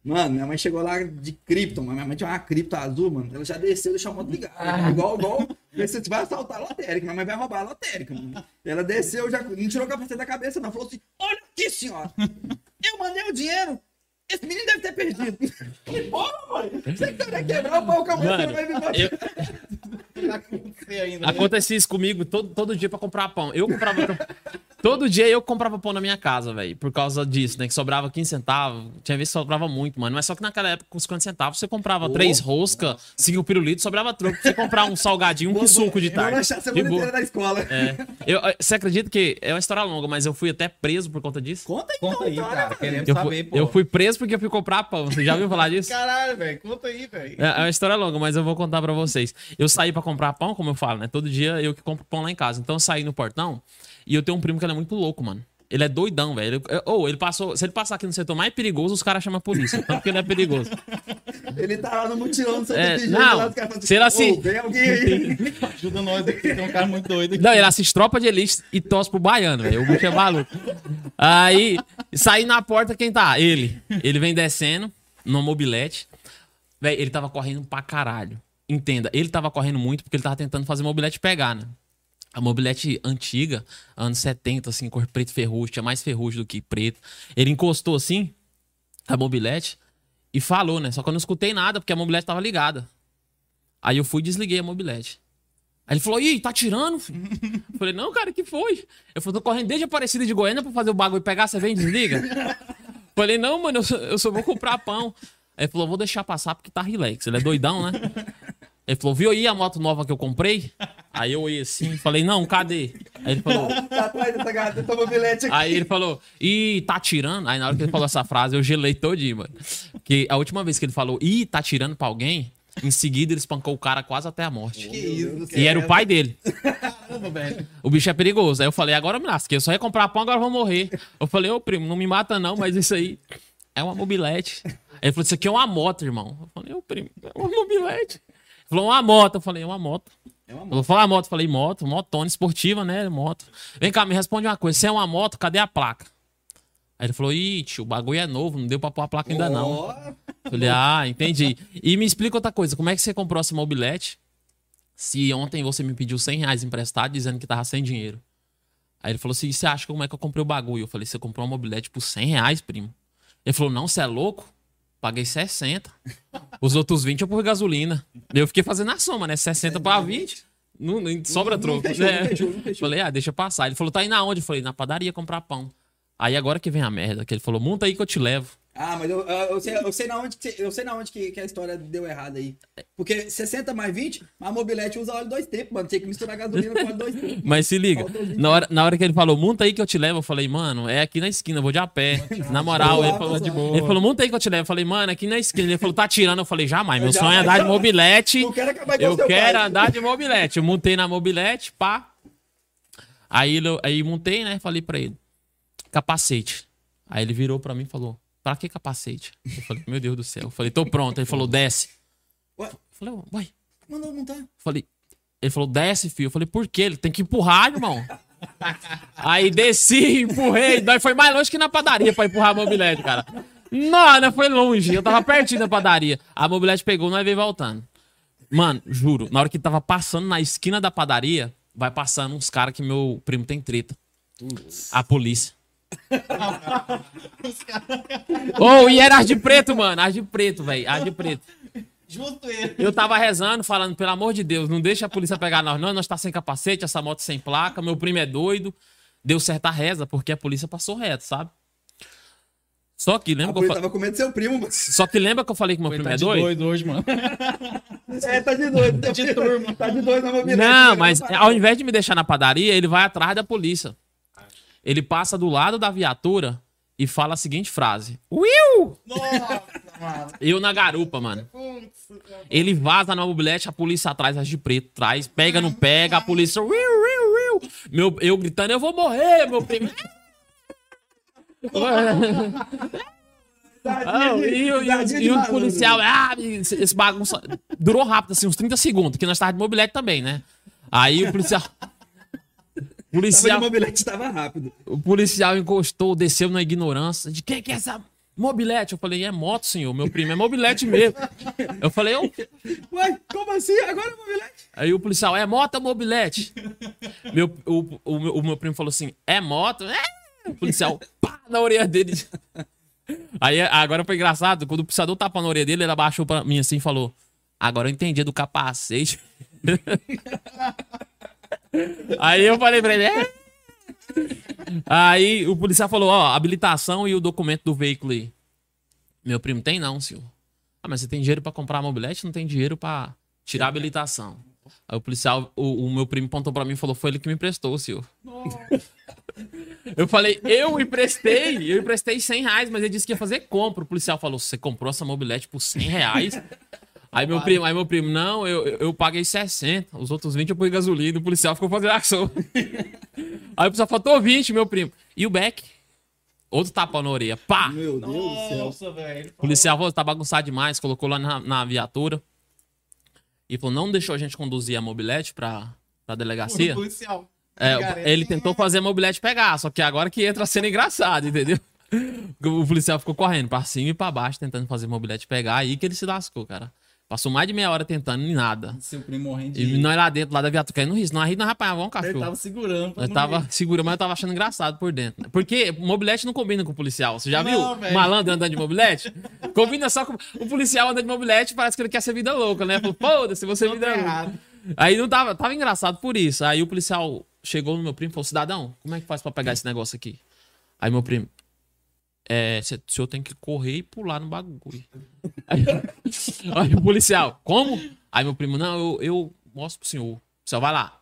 Mano, minha mãe chegou lá de cripto, mano. Minha mãe tinha uma cripto azul, mano. Ela já desceu deixou a moto ligada. Igual, igual. Você vai assaltar a lotérica. Minha mãe vai roubar a lotérica, mano. Ela desceu, já não tirou o capacete da cabeça, não. Falou assim: Olha aqui, senhora. Eu mandei o dinheiro. Esse menino deve ter perdido. [laughs] Que porra, mãe. Você que vai quebrar o pau com a Mano, não vai me botar. eu- acontecer ainda, né? Acontecia isso comigo todo, todo dia pra comprar pão. Eu comprava. todo dia eu comprava pão na minha casa, velho. Por causa disso, né? Que sobrava 15 centavos. Tinha vezes que sobrava muito, mano. Mas só que naquela época, com 50 centavos, você comprava três roscas, cinco pirulitos, sobrava troco. Você comprar um salgadinho, um suco de Eu vou tarde. achar a semana inteira da escola. É. Eu, você acredita que é uma história longa, mas eu fui até preso por conta disso? Conta então, Conta aí, então, cara. né, Querendo Eu saber, fui, pô. eu fui preso porque eu fui comprar pão. Você já ouviu falar disso? Caralho, velho. Conta aí, velho. É é uma história longa, mas eu vou contar pra vocês. Eu saí pra comprar pão, como eu falo, né? Todo dia eu que compro pão lá em casa. Então eu saí no portão e eu tenho um primo que ele é muito louco, mano. Ele é doidão, velho. Ele- Ou ele passou. Se ele passar aqui no setor mais perigoso, os caras chamam a polícia. Tanto que ele é perigoso. [laughs] Ele tá lá no mutirão do Santa É, Efigênia, não, lá, os caras falam se ele assim- "Ô, vem alguém aí. Ajuda nós aqui, tem um cara muito doido aqui. Não, ele assiste tropa de elite e tosse pro baiano, velho. O bicho é maluco. Aí, saí na porta, quem tá? Ele. Ele vem descendo no mobilete. Velho, ele tava correndo pra caralho. Entenda, ele tava correndo muito porque ele tava tentando fazer mobilete pegar, né? A mobilete antiga, anos 70, assim, cor preto ferrugem, tinha mais ferrugem do que preto. Ele encostou assim, a mobilete, e falou, né? Só que eu não escutei nada porque a mobilete tava ligada. Aí eu fui e desliguei a mobilete. Aí ele falou, ih, tá tirando? filho?" Eu falei, não, cara, que foi? Eu falei, tô correndo desde Aparecida de Goiânia pra fazer o bagulho pegar, você vem e desliga? falei, não, mano, eu só, eu só vou comprar pão. Aí ele falou, vou deixar passar porque tá relax. Ele é doidão, né? Ele falou, viu aí a moto nova que eu comprei? Aí eu olhei assim, falei, não, cadê? Aí ele falou, Tá atrás dessa gata, toma mobilete aqui. Aí ele falou, ih, tá tirando? Aí na hora que ele falou essa frase, eu gelei todinho, mano. Que a última vez que ele falou, ih, tá tirando pra alguém, em seguida ele espancou o cara quase até a morte. Que isso, E era o pai dele. Caramba, velho. O bicho é perigoso. Aí eu falei, agora eu me lasquei, eu só ia comprar pão, agora eu vou morrer. Eu falei, ô primo, não me mata não, mas isso aí é uma mobilete. Aí ele falou, isso aqui é uma moto, irmão. Eu falei, ô primo, é uma mobilete. Falou, uma moto. Eu falei, é uma moto. É uma Eu vou falar moto. Eu falei, moto, motona esportiva, né? Moto. Vem cá, me responde uma coisa. Se é uma moto, cadê a placa? Aí ele falou, ih, tio, o bagulho é novo, não deu pra pôr a placa ainda não. Ó, Eu Falei, ah, entendi. E me explica outra coisa, como é que você comprou essa mobilete se ontem você me pediu 100 reais emprestado dizendo que tava sem dinheiro? Aí ele falou assim, você acha como é que eu comprei o bagulho? Eu falei, você comprou uma mobilete por 100 reais, primo? Ele falou, não, você é louco? Paguei 60. Os outros 20 eu por gasolina. Eu fiquei fazendo a soma, né? 60 para 20. Não, não sobra Não troco. fechou, né? fechou, fechou. Falei, ah, deixa passar. Ele falou, tá indo aonde? Eu falei, na padaria comprar pão. Aí agora que vem a merda, que ele falou, monta aí que eu te levo. Ah, mas eu, eu, eu sei, eu sei na onde, que, eu sei na onde que, que a história deu errado aí. Porque 60 mais 20, a mobilete usa óleo dois tempos, mano. Tinha que misturar gasolina com óleo dois [laughs] tempos. Mas se liga, na hora, na hora que ele falou, monta aí que eu te levo, eu falei, mano, é aqui na esquina, eu vou de a pé. Na moral, ele falou, de boa. ele falou, monta aí que eu te levo. Eu falei, mano, aqui na esquina. Ele falou, tá tirando. Eu falei, jamais, meu Eu sonho é jamais, andar de [laughs] mobilete. Eu quero Eu quero andar de mobilete. Eu montei na mobilete, pá. Aí, ele- aí montei, né? Falei pra ele, capacete. Aí ele virou pra mim e falou, pra que capacete? Eu falei, meu Deus do céu. Eu falei, tô pronto. Ele falou, desce. Ué, Eu falei, uai. mandou montar. Falei, ele falou, desce, filho. Eu falei, por quê? Ele tem que empurrar, irmão. Aí desci, empurrei. Daí foi mais longe que na padaria pra empurrar a mobilete, cara. Não, não foi longe. Eu tava pertinho da padaria. A mobilete pegou, nós veio voltando. Mano, juro, na hora que tava passando na esquina da padaria, vai passando uns caras que meu primo tem treta. A polícia. Ô, e era as de preto, mano. As de preto, velho. As de preto. Justo ele. Eu tava rezando, falando, pelo amor de Deus, não deixa a polícia pegar nós, não. Nós tá sem capacete, essa moto sem placa, meu primo é doido. Deu certa reza, porque a polícia passou reto, sabe? Só que A lembra que eu, polícia fa- tava com medo do seu primo, mano. Só que lembra que eu falei que meu primo Tá é de doido? doido hoje, mano. [laughs] É, tá de doido. Tá de turma. Tá de doido na mobilete. Não, né? mas ao invés de me deixar na padaria, ele vai atrás da polícia. Ele passa do lado da viatura e fala a seguinte frase: Will! Nossa, mano. Eu na garupa, mano. Ele vaza na mobilete, a polícia atrás, as de preto, traz, pega, não pega, a polícia. Will, will, will. Meu, eu gritando, eu vou morrer, meu primo. Ah, e, o- e, e policial, ah, esse, esse bagunça. Durou rápido, assim, uns 30 segundos, que nós tava de mobilete também, né? Aí o policial. O Tava policial, mobilete, tava rápido. o policial encostou, desceu na ignorância. De quem que é essa mobilete? Eu falei, é moto, senhor. Meu primo é mobilete mesmo. Eu falei, eu. Ué, como assim? Agora é mobilete? Aí o policial, é moto ou mobilete? Meu, o, o, meu- o meu primo falou assim, é moto? É. O policial, pá, na orelha dele. Aí agora foi engraçado, quando o policial deu tapa na orelha dele, ele abaixou pra mim assim e falou, agora eu entendi do capacete. [laughs] Aí eu falei pra ele, é. Aí o policial falou, ó, habilitação e o documento do veículo aí. Meu primo tem não, senhor. Ah, mas você tem dinheiro pra comprar a mobilete? Não tem dinheiro pra tirar a habilitação. Aí o policial, o, o meu primo apontou pra mim e falou, foi ele que me emprestou, senhor. Eu falei, eu emprestei, eu emprestei 100 reais, mas ele disse que ia fazer compra. O policial falou, você comprou essa mobilete por 100 reais? Aí meu primo, aí meu primo, não, eu, eu, paguei 60, os outros 20 eu pus gasolina, o policial ficou fazendo ação. [laughs] Aí o policial faltou 20, meu primo. E o Beck? Outro tapa na orelha, pá! Meu Deus do céu. Nossa, velho. O policial falou, tá bagunçado demais, colocou lá na, na viatura. E falou, não deixou a gente conduzir a mobilete pra, pra delegacia. policial. É, ele tentou fazer a mobilete pegar, só que agora que entra a cena engraçada, entendeu? [laughs] O policial ficou correndo pra cima e pra baixo, tentando fazer a mobilete pegar, aí que ele se lascou, cara. Passou mais de meia hora tentando e nada. Seu primo morrendo E de... nós lá dentro, lá da viatura, caindo no risco. Nós ri, nós apanhava um cachorro. tava segurando. Eu tava ir. segurando, mas eu tava achando engraçado por dentro. Porque mobilete não combina com o policial. Você já Não, viu? velho. Malandro andando de mobilete? Combina só com. O policial anda de mobilete parece que ele quer ser vida louca, né? Falou, foda-se, você vida louca. errado. Aí não tava, tava engraçado por isso. Aí o policial chegou no meu primo e falou: Cidadão, como é que faz pra pegar esse negócio aqui? Aí meu primo, é, cê- o senhor tem que correr e pular no bagulho. Aí, [laughs] aí o policial, como? Aí meu primo, não, eu, eu mostro pro senhor. O senhor vai lá.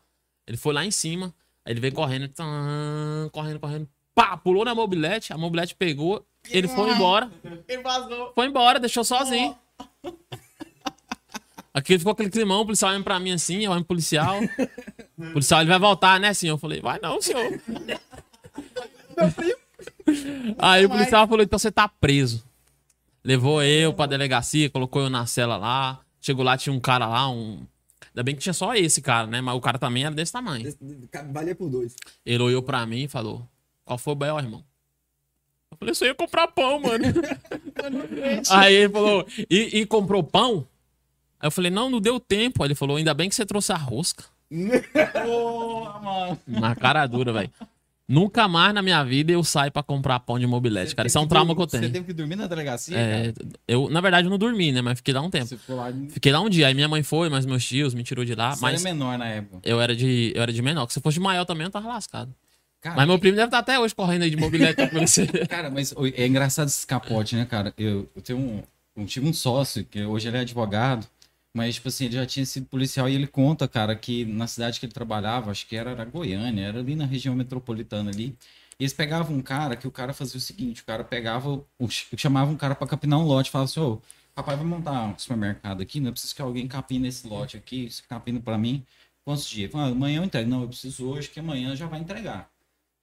Ele foi lá em cima, aí ele veio correndo, tan, correndo, correndo. Pá, pulou na mobilete, a mobilete pegou, ele foi embora. Ele vazou. Foi embora, deixou sozinho. Aqui ficou aquele climão, o policial olhando pra mim assim, eu olhando pro policial. O policial, ele vai voltar, né, senhor? Eu falei, vai não, senhor. [laughs] Aí o policial falou, então você tá preso. Levou eu pra delegacia, colocou eu na cela lá. Chegou lá, tinha um cara lá, um... Ainda bem que tinha só esse cara, né? Mas o cara também era desse tamanho. Valia por dois. Ele olhou pra mim e falou: Qual foi o B.O., irmão? Eu falei: Só ia comprar pão, mano. [laughs] Aí ele falou: e, e comprou pão? Aí eu falei: Não, não deu tempo. Aí ele falou: Ainda bem que você trouxe a rosca. Porra, [laughs] mano. Na cara dura, velho. Nunca mais na minha vida eu saio pra comprar pão de mobilete, cara. Isso é um trauma que eu Você tenho. teve que dormir na delegacia? É, cara? eu, na verdade, eu não dormi, né? Mas fiquei lá um tempo. Você ficou lá. Você Fiquei lá um dia. Aí minha mãe foi, mas meus tios me tirou de lá. era Mas menor na época. eu era de, eu era de menor. Se fosse de maior também, eu tava lascado. Cara, Mas meu primo deve estar até hoje correndo aí de mobilete pra polícia. [laughs] Cara, mas é engraçado esse capote, né, cara? Eu, eu tenho um, eu tive um sócio, que hoje ele é advogado, mas, tipo assim, ele já tinha sido policial e ele conta, cara, que na cidade que ele trabalhava, acho que era, era Goiânia, era ali na região metropolitana ali, e eles pegavam um cara que o cara fazia o seguinte, o cara pegava, o, chamava um cara pra capinar um lote, falava assim, ô, papai vai montar um supermercado aqui, não é preciso que alguém capine esse lote aqui, você capina pra mim, quantos dias? Fala, ah, amanhã eu entrego. Não, eu preciso hoje, que amanhã já vai entregar.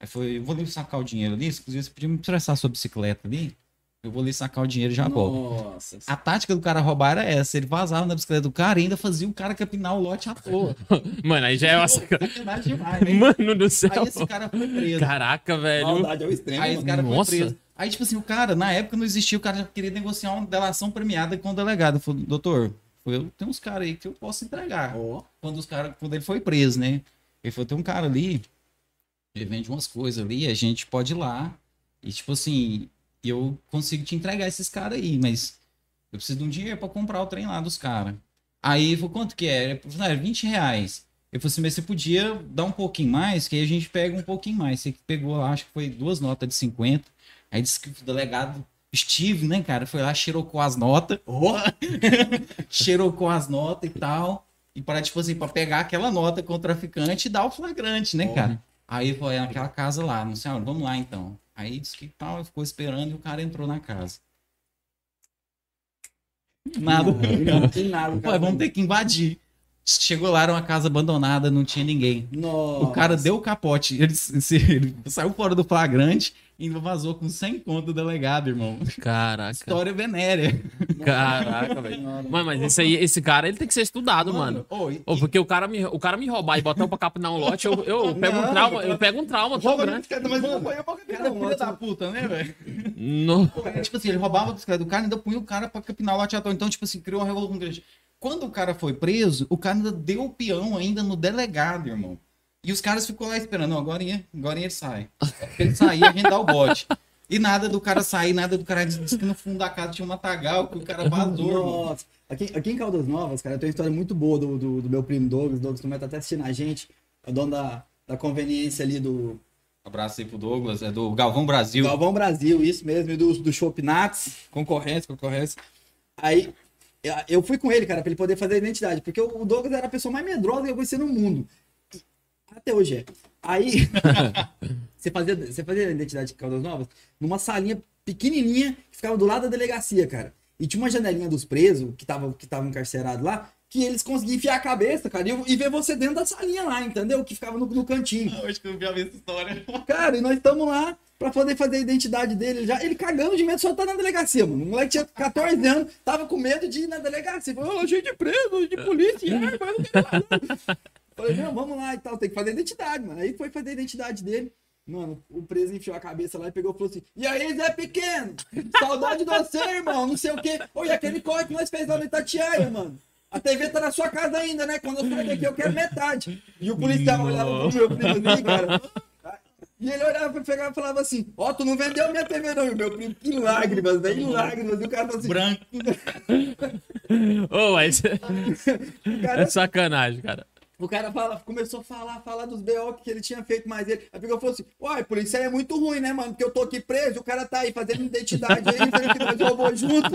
Aí foi, eu vou ali sacar o dinheiro ali, inclusive você podia me prestar sua bicicleta ali, eu vou ali sacar o dinheiro e já volto. Nossa. A tática do cara roubar era essa, ele vazava na bicicleta do cara e ainda fazia o cara capinar o lote à toa. [laughs] Mano, aí já é uma Sacanagem demais, né? [laughs] Mano do céu. Aí esse cara foi preso. Caraca, velho. Maldade ao extremo. Aí esse cara Nossa. foi preso. Aí, tipo assim, o cara, na época não existia, o cara já queria negociar uma delação premiada com o delegado. Falou, doutor, eu tenho uns caras aí que eu posso entregar. Ó. Quando, os cara, quando ele foi preso, né? Ele falou, tem um cara ali, ele vende umas coisas ali, a gente pode ir lá. E, tipo assim, eu consigo te entregar esses caras aí, mas eu preciso de um dinheiro pra comprar o trem lá dos caras. Aí ele falou, quanto que é? Ele falou, era 20 reais. Eu falei assim, mas você podia dar um pouquinho mais, que aí a gente pega um pouquinho mais. Você pegou lá, acho que foi duas notas de 50. Aí disse que o delegado Steve, né, cara, foi lá, cheirou com as notas. [laughs] cheirou com as notas e tal. E para, tipo assim, pra pegar aquela nota com o traficante e dar o flagrante, né, Ó. cara? Aí foi naquela casa lá, não sei, vamos lá então. Aí disse que tal, ficou esperando e o cara entrou na casa. Nada. Não tem nada. Pô, vamos ter que invadir. Chegou lá, era uma casa abandonada, não tinha ninguém. Nossa. O cara deu o capote, ele, ele saiu fora do flagrante e vazou com 100 conto do delegado, irmão. Caraca. História venérea. Caraca, velho. Mano, mas esse aí, esse cara, ele tem que ser estudado, mano. E- Ô, porque o cara, me, o cara me roubar e botar eu pra capinar um lote, eu, eu pego um Não, trauma, eu pego um trauma tão grande. Mas não foi a boca Cara, filha da puta, né, velho? Tipo assim, ele roubava a bicicleta do cara e ainda punha o cara pra capinar o lote à toa. Então, tipo assim, criou uma revolução grande. Quando o cara foi preso, o cara ainda deu o peão ainda no delegado, irmão. E os caras ficou lá esperando, não, agora, agora ele sai. Ele sair, a gente dá o bote. E nada do cara sair, nada do cara disse que no fundo da casa tinha um matagal, que o cara vazou. Nossa. Aqui, aqui em Caldas Novas, cara, tem uma história muito boa do, do, do meu primo Douglas. Douglas também tá até assistindo a gente. É o dono da, da conveniência ali do Abraço aí pro Douglas, é do Galvão Brasil. Galvão Brasil, isso mesmo, e do, do Shop Nats, concorrência, concorrência. Aí eu- fui com ele, cara, pra ele poder fazer a identidade, porque o Douglas era a pessoa mais medrosa que eu conheci no mundo. Até hoje é. Aí, [laughs] você fazia, você fazia a identidade de Caldas Novas numa salinha pequenininha que ficava do lado da delegacia, cara. E tinha uma janelinha dos presos que estavam que encarcerados lá, que eles conseguiam enfiar a cabeça, cara, e, e ver você dentro da salinha lá, entendeu? Que ficava no, no cantinho. Eu acho que eu vi essa história. Cara, e nós estamos lá pra poder fazer a identidade dele. Já, ele cagando de medo só tá na delegacia, mano. O moleque tinha 14 anos, tava com medo de ir na delegacia. Falou, cheio de preso, de polícia, ai, mas quero não. Falei, não, vamos lá e tal, tem que fazer a identidade, mano. Aí foi fazer a identidade dele. Mano, o preso enfiou a cabeça lá e pegou e falou assim: E aí, Zé Pequeno? Saudade de você, irmão, não sei o quê. Oi, aquele corre que nós fez lá no Itatiaia, mano. A TV tá na sua casa ainda, né? Quando eu sair daqui, eu quero metade. E o policial olhava pro meu primo assim, cara. E ele olhava pra pegar e falava assim: Ó, tu não vendeu minha TV, não. E meu primo, em lágrimas, velho, em lágrimas. E o cara falou assim: Branco. [laughs] Ô, mas o cara, é sacanagem, cara. o cara fala, começou a falar, falar dos BO que ele tinha feito mais ele. Aí e falou assim: Uai, aí é muito ruim, né, mano? Porque eu tô aqui preso, o cara tá aí fazendo identidade aí, vendo que nós roubou junto.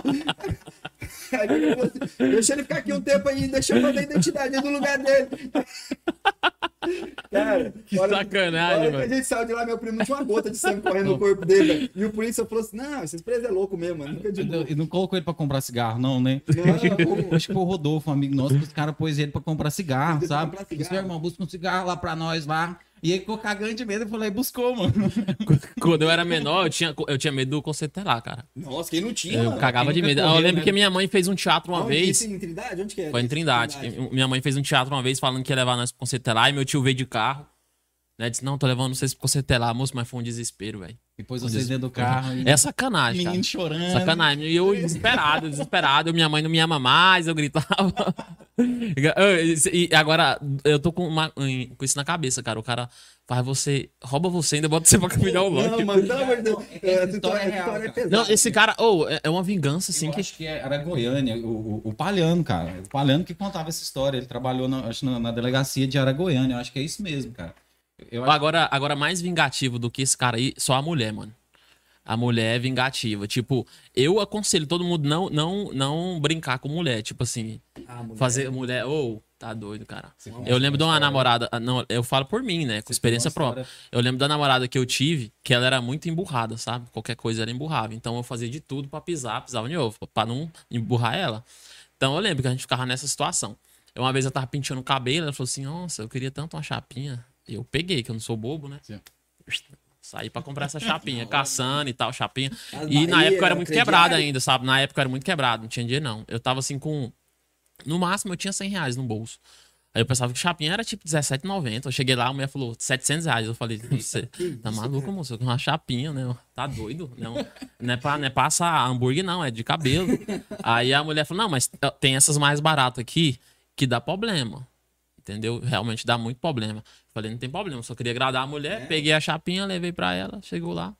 [laughs] Deixa ele ficar aqui um tempo aí, deixa eu fazer a identidade no lugar dele. Cara, [laughs] Que hora- sacanagem, hora que mano. a gente saiu de lá, meu primo não tinha uma gota de sangue correndo no corpo dele. E o polícia falou assim: Não, esses presos é louco mesmo, mano. Fica de boa. E não colocou ele pra comprar cigarro, não, né? Não, Acho que foi o Rodolfo, um amigo nosso, que os caras pôs ele pra comprar cigarro, sabe? comprar Disse, cigarro. irmão, busca um cigarro lá pra nós lá. E ele ficou cagando de medo e falou, aí buscou, mano. [laughs] Quando eu era menor, eu tinha, eu tinha medo do conceito telar, cara. Nossa, quem não tinha, Eu mano? cagava de medo. correu, Eu lembro né? que minha mãe fez um teatro uma Onde? vez. Isso Em Trindade? Onde que é? Foi em Trindade. Minha mãe fez um teatro uma vez falando que ia levar nós pro conceito. E meu tio veio de carro. Né? Disse, não, tô levando vocês conceito telar, moço, mas foi um desespero, velho. Depois vocês dentro do carro. E... É sacanagem, cara. Menino chorando. Sacanagem. E eu desesperado, desesperado. Minha mãe não me ama mais, eu gritava. [laughs] E agora, eu tô com, uma- com isso na cabeça, cara. O cara faz você, rouba você e ainda bota você pra caminhar o lote. Não, mano, pelo amor de Deus. Não, É, essa história, é história é real, pesada. Não, esse cara, oh, é é uma vingança, assim, Eu que. acho que era Goiânia, o, o, o Palhano, cara. O Palhano que contava essa história. Ele trabalhou na, acho, na, na delegacia de Aragoiânia. Eu acho que é isso mesmo, cara. Eu acho Agora, agora, mais vingativo do que esse cara aí, só a mulher, mano. A mulher é vingativa. Tipo, eu aconselho todo mundo não, não, não brincar com mulher. Tipo assim, Ah, mulher. fazer mulher. Ô, tá doido, cara. Eu lembro de uma história? namorada. ah, Não, eu falo por mim, né? Com Você experiência própria. história- Eu lembro da namorada que eu tive, que ela era muito emburrada, sabe? Qualquer coisa ela emburrava. Então eu fazia de tudo pra pisar, pisava de novo, pra não emburrar ela. Então eu lembro que a gente ficava nessa situação. Uma vez eu tava penteando o cabelo, ela falou assim: Nossa, eu queria tanto uma chapinha. Eu peguei, que eu não sou bobo, né? Sim. Saí pra comprar essa chapinha, [laughs] caçando e tal, chapinha. As E na época eu era muito crediário. quebrado ainda, sabe? Na época eu era muito quebrado, não tinha dinheiro não. Eu tava assim com. No máximo eu tinha 100 reais no bolso. Aí eu pensava que chapinha era tipo R$17,90. Eu cheguei lá, a mulher falou 700 reais. Eu falei, você tá maluco, moço? Uma chapinha, né? Tá doido? Não, não, é pra, não é pra assar hambúrguer, não, é de cabelo. Aí a mulher falou, não, mas tem essas mais baratas aqui que dá problema. Entendeu? Realmente dá muito problema. Falei, não tem problema, só queria agradar a mulher. Peguei a chapinha, levei pra ela, chegou lá.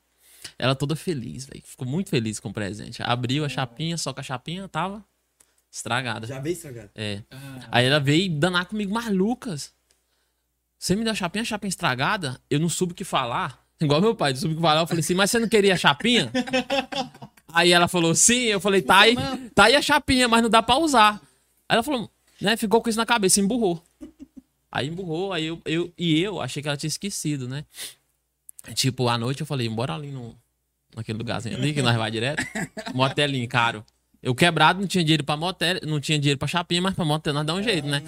Ela toda feliz, velho. Ficou muito feliz com o presente. Abriu a chapinha, só que a chapinha tava estragada. Já veio estragado. É. Aí ela veio danar comigo, mas Lucas, você me deu a chapinha, a chapinha estragada? Eu não soube o que falar. Igual meu pai, não soube o que falar. Eu falei assim, mas você não queria a chapinha? [laughs] aí ela falou, sim. Eu falei, tá aí, tá aí a chapinha, mas não dá pra usar. Aí ela falou, né, ficou com isso na cabeça, emburrou. Aí emburrou, aí eu, eu, e eu achei que ela tinha esquecido, né? Tipo, à noite eu falei, bora ali no, naquele lugarzinho ali que nós vai direto. [laughs] Motelinho caro. Eu quebrado, não tinha dinheiro pra motel, não tinha dinheiro pra chapinha, mas pra motel nós dá um jeito, né?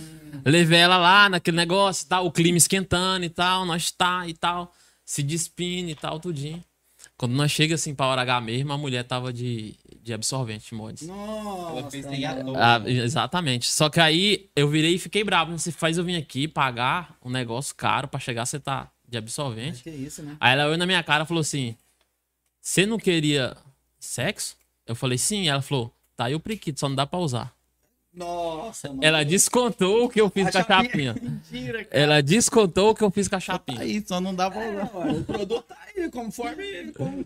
Levei ela lá naquele negócio tal, o clima esquentando e tal, nós tá e tal, se despindo e tal, tudinho. Quando nós chega assim pra hora H mesmo, a mulher tava de, de absorvente, mods. Nossa. Ela fez sem a mano. toa. Ah, exatamente. Só que aí eu virei e fiquei bravo. Você faz eu vir aqui pagar um negócio caro pra chegar, você tá de absorvente. Acho que é isso, né? Aí ela olhou na minha cara e falou assim: Você não queria sexo? Eu falei, sim. Ela falou, tá aí o priquito, só não dá pra usar. Nossa, mano. Ela descontou o que eu fiz A com a chapinha. chapinha. [laughs] Mentira, cara. Ela descontou o que eu fiz com a chapinha. Aí só não dá pra É, usar. ué, o produto tá conforme. como-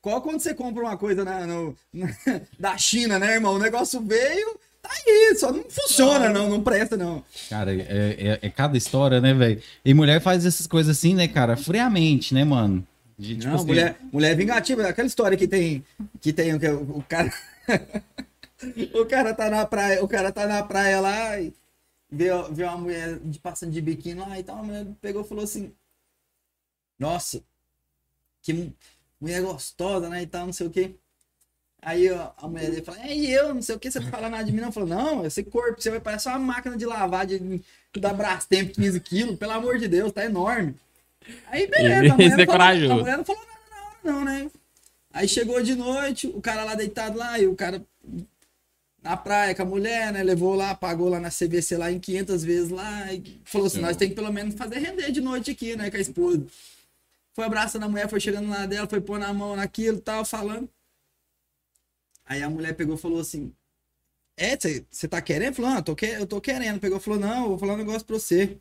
Qual quando você compra uma coisa na, no- [laughs] da China, né, irmão? O negócio veio, tá aí, só não funciona, não, não presta, não. Cara, é, é- é cada história, né, velho? E mulher faz essas coisas assim, né, cara? Friamente, né, mano? De, tipo não, assim, mulher, mulher vingativa, aquela história que tem. Que tem o, que o, o cara. [laughs] o cara tá na praia, o cara tá na praia lá e vê, vê uma mulher de, passando de biquíni lá e tal, a mulher pegou e falou assim. Nossa, que mu- mulher gostosa, né? E tal, não sei o quê. Aí ó, a mulher dele fala, é eu, não sei o que, você não fala nada de mim, não. Falou, não, esse corpo, você vai parecer uma máquina de lavar de, da Brastemp 15 quilos, pelo amor de Deus, tá enorme. Aí beleza, a mulher, [laughs] é não falou, a mulher não falou nada na hora, não, né? Aí chegou de noite, o cara lá deitado lá, e o cara na praia com a mulher, né? Levou lá, pagou lá na CVC lá em 500 vezes lá, e falou assim, Sim. nós tem que pelo menos fazer render de noite aqui, né, com a esposa. Foi abraçando a mulher, foi chegando lá dela, foi pôr na mão naquilo, tava falando. Aí a mulher pegou e falou assim: É, você tá querendo? Falou, eu tô, que- eu tô querendo. Pegou e falou: Não, eu vou falar um negócio pra você.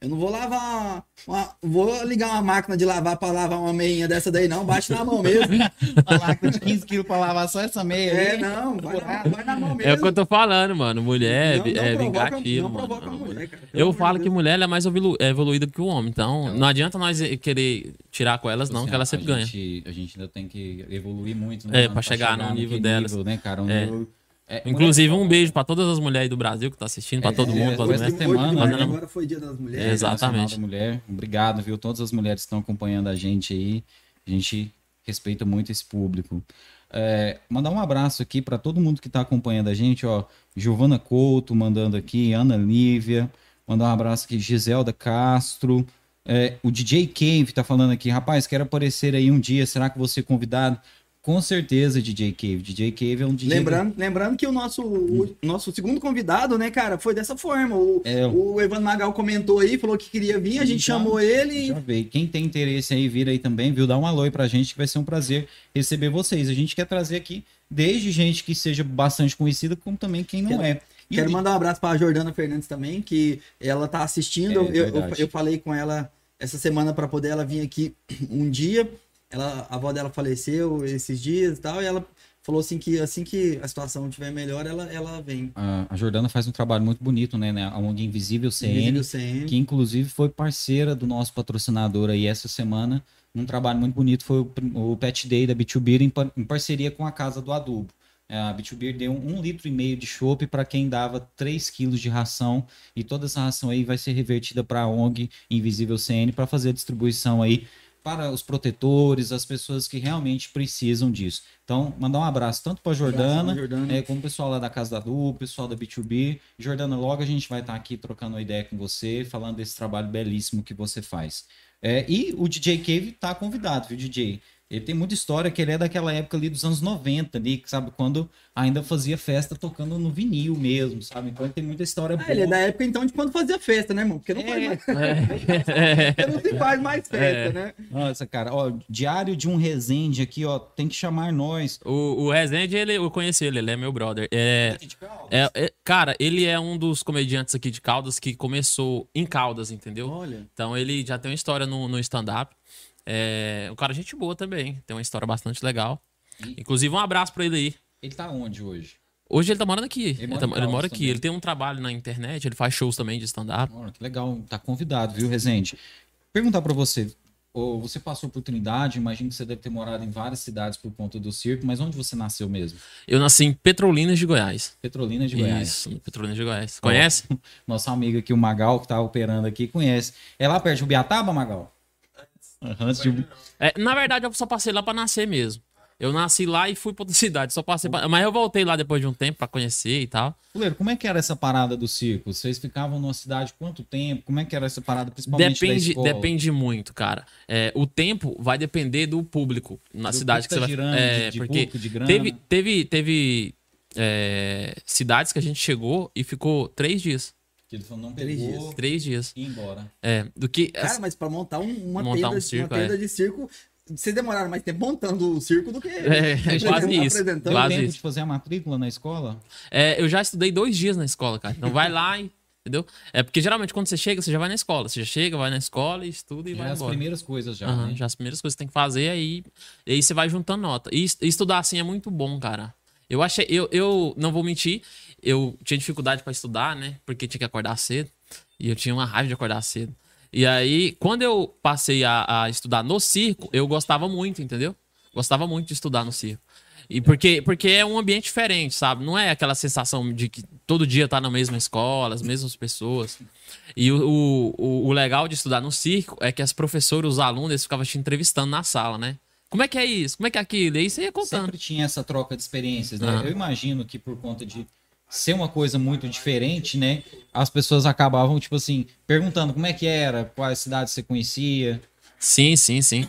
Eu não vou lavar. Uma, vou ligar uma máquina de lavar pra lavar uma meinha dessa daí, não. Bate na mão mesmo. [laughs] Uma máquina de 15 quilos pra lavar só essa meia É, aí. não, vai na, vai na mão mesmo. É o que eu tô falando, mano. Mulher Não- é, não é vingativa, Eu falo que mulher é mais é evoluída que o homem. Então, não adianta nós querer tirar com elas, não, Assim, que ela a sempre ganha. gente- A gente ainda tem que evoluir muito, É, mano, pra chegar no naquele nível delas. né, cara? Um É. nível- é, Inclusive, mulher- um beijo pra todas as mulheres do Brasil que tá assistindo, pra É, todo mundo, é, hoje tem- mulheres. Hoje de semana, manhã, né? agora foi dia das mulheres. Exatamente. Da Mulher. Obrigado, viu? Todas as mulheres que estão acompanhando a gente aí. A gente respeita muito esse público. É, mandar um abraço aqui para todo mundo que está acompanhando a gente, ó. Giovana Couto mandando aqui, Ana Lívia, mandar um abraço aqui, Giselda Castro. É, o DJ Cave tá falando aqui, rapaz, quero aparecer aí um dia, será que você convidado? Com certeza, DJ Cave. DJ Cave é um DJ. Lembrando, lembrando que o nosso, o nosso segundo convidado, né, cara, foi dessa forma. O, É, o Evandro Magal comentou aí, falou que queria vir, a gente Já- chamou ele. Já veio. Quem tem interesse aí, vira aí também, viu? Dá um alô aí pra gente, que vai ser um prazer receber vocês. A gente quer trazer aqui desde gente que seja bastante conhecida, como também quem não é. E- Quero mandar um abraço para a Jordana Fernandes também, que ela tá assistindo. É, eu, eu, eu falei com ela essa semana para poder ela vir aqui [clears throat] um dia. Ela, a avó dela faleceu esses dias e tal, e ela falou assim que assim que a situação estiver melhor, ela, ela vem. A, Jordana faz um trabalho muito bonito, né? né? A ONG Invisível CN, Invisível CN. que inclusive foi parceira do nosso patrocinador aí essa semana. Um trabalho muito bonito foi o, o Pet Day da Beer em, par- em parceria com a Casa do Adubo. É, A Beer deu um litro e meio de chopp para quem dava 3 quilos de ração e toda essa ração aí vai ser revertida para a ONG Invisível CN para fazer a distribuição aí para os protetores, as pessoas que realmente precisam disso. Então, mandar um abraço tanto para Jordana, Jordana. é, como o pessoal lá da Casa da Du, o pessoal da B2B. Jordana, logo a gente vai estar aqui trocando uma ideia com você, falando desse trabalho belíssimo que você faz. É, e o DJ Cave tá convidado, viu, DJ? Ele tem muita história que ele é daquela época ali dos anos 90, ali, sabe, quando ainda fazia festa tocando no vinil mesmo, sabe? Então ele tem muita história boa. Ah, ele é da época então de quando fazia festa, né, irmão? Porque não, faz É. mais, [laughs] É. porque não se faz mais festa, né? Nossa, cara, ó, diário de um Resende aqui, ó, tem que chamar nós. O, o Rezende, ele, eu conheci ele, ele é meu brother. É, é, é- cara, ele é um dos comediantes aqui de Caldas que começou em Caldas, entendeu? Olha. Então ele já tem uma história no, no stand-up. É, um cara gente boa também, tem uma história bastante legal. Inclusive, um abraço pra ele aí. Ele tá onde hoje? Hoje ele tá morando aqui. Ele, mora tá- ele mora aqui. também. Ele tem um trabalho na internet, ele faz shows também de stand-up. Que legal, tá convidado, viu, Rezende? Perguntar pra você, você passou por Trindade, imagino que você deve ter morado em várias cidades por conta do circo, mas onde você nasceu mesmo? Eu nasci em Petrolinas de Goiás. Petrolina de Goiás. Isso, Petrolinas de Goiás. Conhece? [laughs] Nosso amigo aqui, o Magal, que tá operando aqui, conhece. É lá perto de Ubiataba, Magal? É, na verdade, eu só passei lá pra nascer mesmo. Eu nasci lá e fui pra outra [laughs] cidade. Só passei pra... Mas eu voltei lá depois de um tempo pra conhecer e tal. Fuleiro, como é que era essa parada do circo? Vocês ficavam numa cidade quanto tempo? Como é que era essa parada, principalmente Depende, depende muito, cara. É, o tempo vai depender do público na Do cidade que você público vai. tá girando, é, de- de porque público, de grana. teve, teve, teve é, cidades que a gente chegou e ficou três dias. Que ele falou, não Três pegou, dias. Três dias. e ia embora. É, do que. Cara, mas pra montar um- uma, Montar tenda, um circo, uma tenda é. de circo, vocês demoraram mais tempo montando o circo do que É, quase isso. apresentando. Quase tempo isso. de fazer a matrícula na escola? É, eu já estudei dois dias na escola, cara. Então vai lá e. Entendeu? É porque geralmente quando você chega, você já vai na escola. Você já chega, vai na escola, estuda e Já vai é as embora. primeiras coisas já, Aham, né? já as primeiras coisas que tem que fazer, aí, aí você vai juntando nota. E est- estudar assim é muito bom, cara. Eu achei, eu, eu não vou mentir, eu tinha dificuldade pra estudar, né? Porque tinha que acordar cedo. E eu tinha uma raiva de acordar cedo. E aí, quando eu passei a, a estudar no circo, eu gostava muito, entendeu? Gostava muito de estudar no circo. E porque, porque é um ambiente diferente, sabe? Não é aquela sensação de que todo dia tá na mesma escola, as mesmas pessoas. E o, o, o- legal de estudar no circo é que as professoras, os alunos, eles ficavam te entrevistando na sala, né? Como é que é isso? Como é que é aquilo? E aí você ia contando. Sempre tinha essa troca de experiências, né? Aham. Eu imagino que por conta de ser uma coisa muito diferente, né? As pessoas acabavam, tipo assim, perguntando como é que era, quais cidades você conhecia. Sim, sim, sim.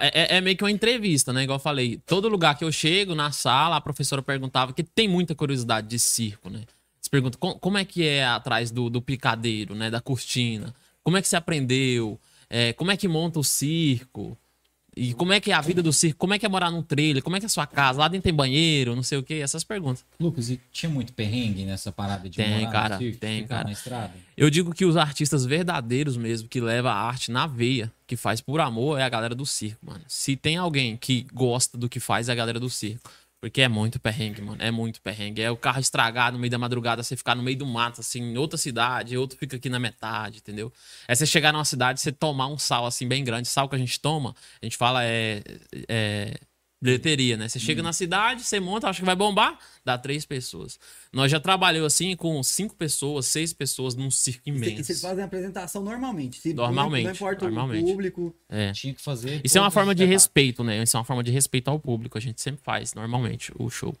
É, é- é meio que uma entrevista, né? Igual eu falei. Todo lugar que eu chego na sala, a professora perguntava, que tem muita curiosidade de circo, né? Você pergunta "Com- como é que é atrás do, do picadeiro, né? Da cortina. Como é que você aprendeu? É, como é que monta o circo? E como é que é a vida do circo? Como é que é morar num trailer? Como é que é a sua casa? Lá dentro tem banheiro? Não sei o quê. Essas perguntas. Lucas, e tinha muito perrengue nessa parada de Tem, morar no cara, circo, tem, cara. na estrada? Eu digo que os artistas verdadeiros mesmo, que leva a arte na veia, que faz por amor, é a galera do circo, mano. Se tem alguém que gosta do que faz, é a galera do circo. Porque é muito perrengue, mano. É muito perrengue. É o carro estragar no meio da madrugada, você ficar no meio do mato, assim, em outra cidade, outro fica aqui na metade, entendeu? É você chegar numa cidade, você tomar um sal, assim, bem grande. Sal que a gente toma, a gente fala é. é bilheteria, né? Você chega na cidade, você monta, acha que vai bombar, dá três pessoas. Nós já trabalhamos assim com cinco pessoas, seis pessoas num circo E imenso. vocês fazem a apresentação normalmente. Se Normalmente, Não importa normalmente. o público. É. Tinha que fazer. Isso é uma forma de respeito, né? Isso é uma forma de respeito ao público. A gente sempre faz, normalmente, o show.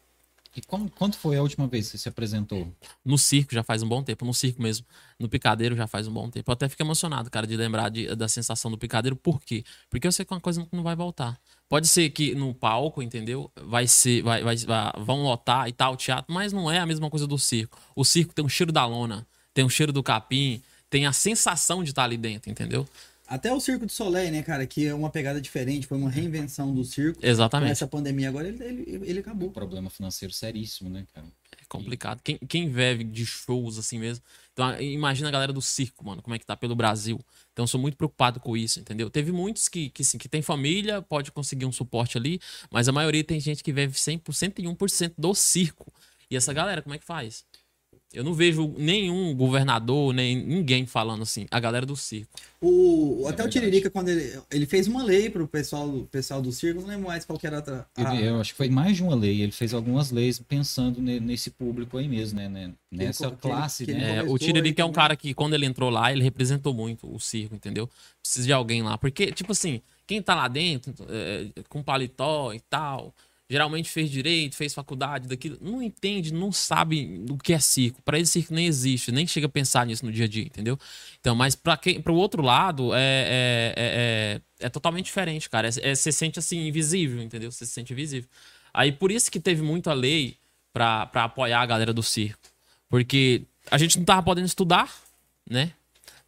E como, quando foi a última vez que você se apresentou? No circo já faz um bom tempo, no circo mesmo. No picadeiro já faz um bom tempo. Eu até fico emocionado, cara, de lembrar de- da sensação do picadeiro. Por quê? Porque eu sei que é uma coisa que não vai voltar. Pode ser que no palco, entendeu? Vai ser, vai, vai, vai- vão lotar e tal, o teatro, mas não é a mesma coisa do circo. O circo tem um cheiro da lona, tem um cheiro do capim, tem a sensação de estar ali dentro, entendeu? Até o Circo do Soleil, né, cara? Que é uma pegada diferente, foi uma reinvenção do circo. Com Exatamente. essa pandemia agora, ele, ele, ele Um acabou. problema financeiro seríssimo, né, cara? complicado. Quem, quem vive de shows assim mesmo. Então, imagina a galera do circo, mano, como é que tá pelo Brasil. Então, eu sou muito preocupado com isso, entendeu? Teve muitos que, que, assim, que tem família, pode conseguir um suporte ali, mas a maioria tem gente que vive 100%, 101% do circo. E essa galera, como é que faz? Eu não vejo nenhum governador, nem ninguém falando assim. A galera do circo. O, É até o. Tiririca, quando ele, ele fez uma lei pro pessoal, do- pessoal do circo, não lembro mais qual que era a outra- a- Ele- eu acho que foi mais de uma lei. Ele fez algumas leis pensando ne- nesse público aí mesmo, né? né? Nessa que ele- classe, que ele né? É, o Tiririca é um cara que, quando ele entrou lá, ele representou muito o circo, entendeu? Precisa de alguém lá. Porque, tipo assim, quem tá lá dentro, é, com paletó e tal, geralmente fez direito, fez faculdade daquilo, não entende, não sabe o que é circo. Pra ele, circo nem existe, nem chega a pensar nisso no dia a dia, entendeu? Então, mas pra quem, pro outro lado, é, é, é, é, é totalmente diferente, cara. É, é- você sente assim, invisível, entendeu? Você se sente invisível. Aí, por isso que teve muita lei pra apoiar a galera do circo. Porque a gente não tava podendo estudar, né?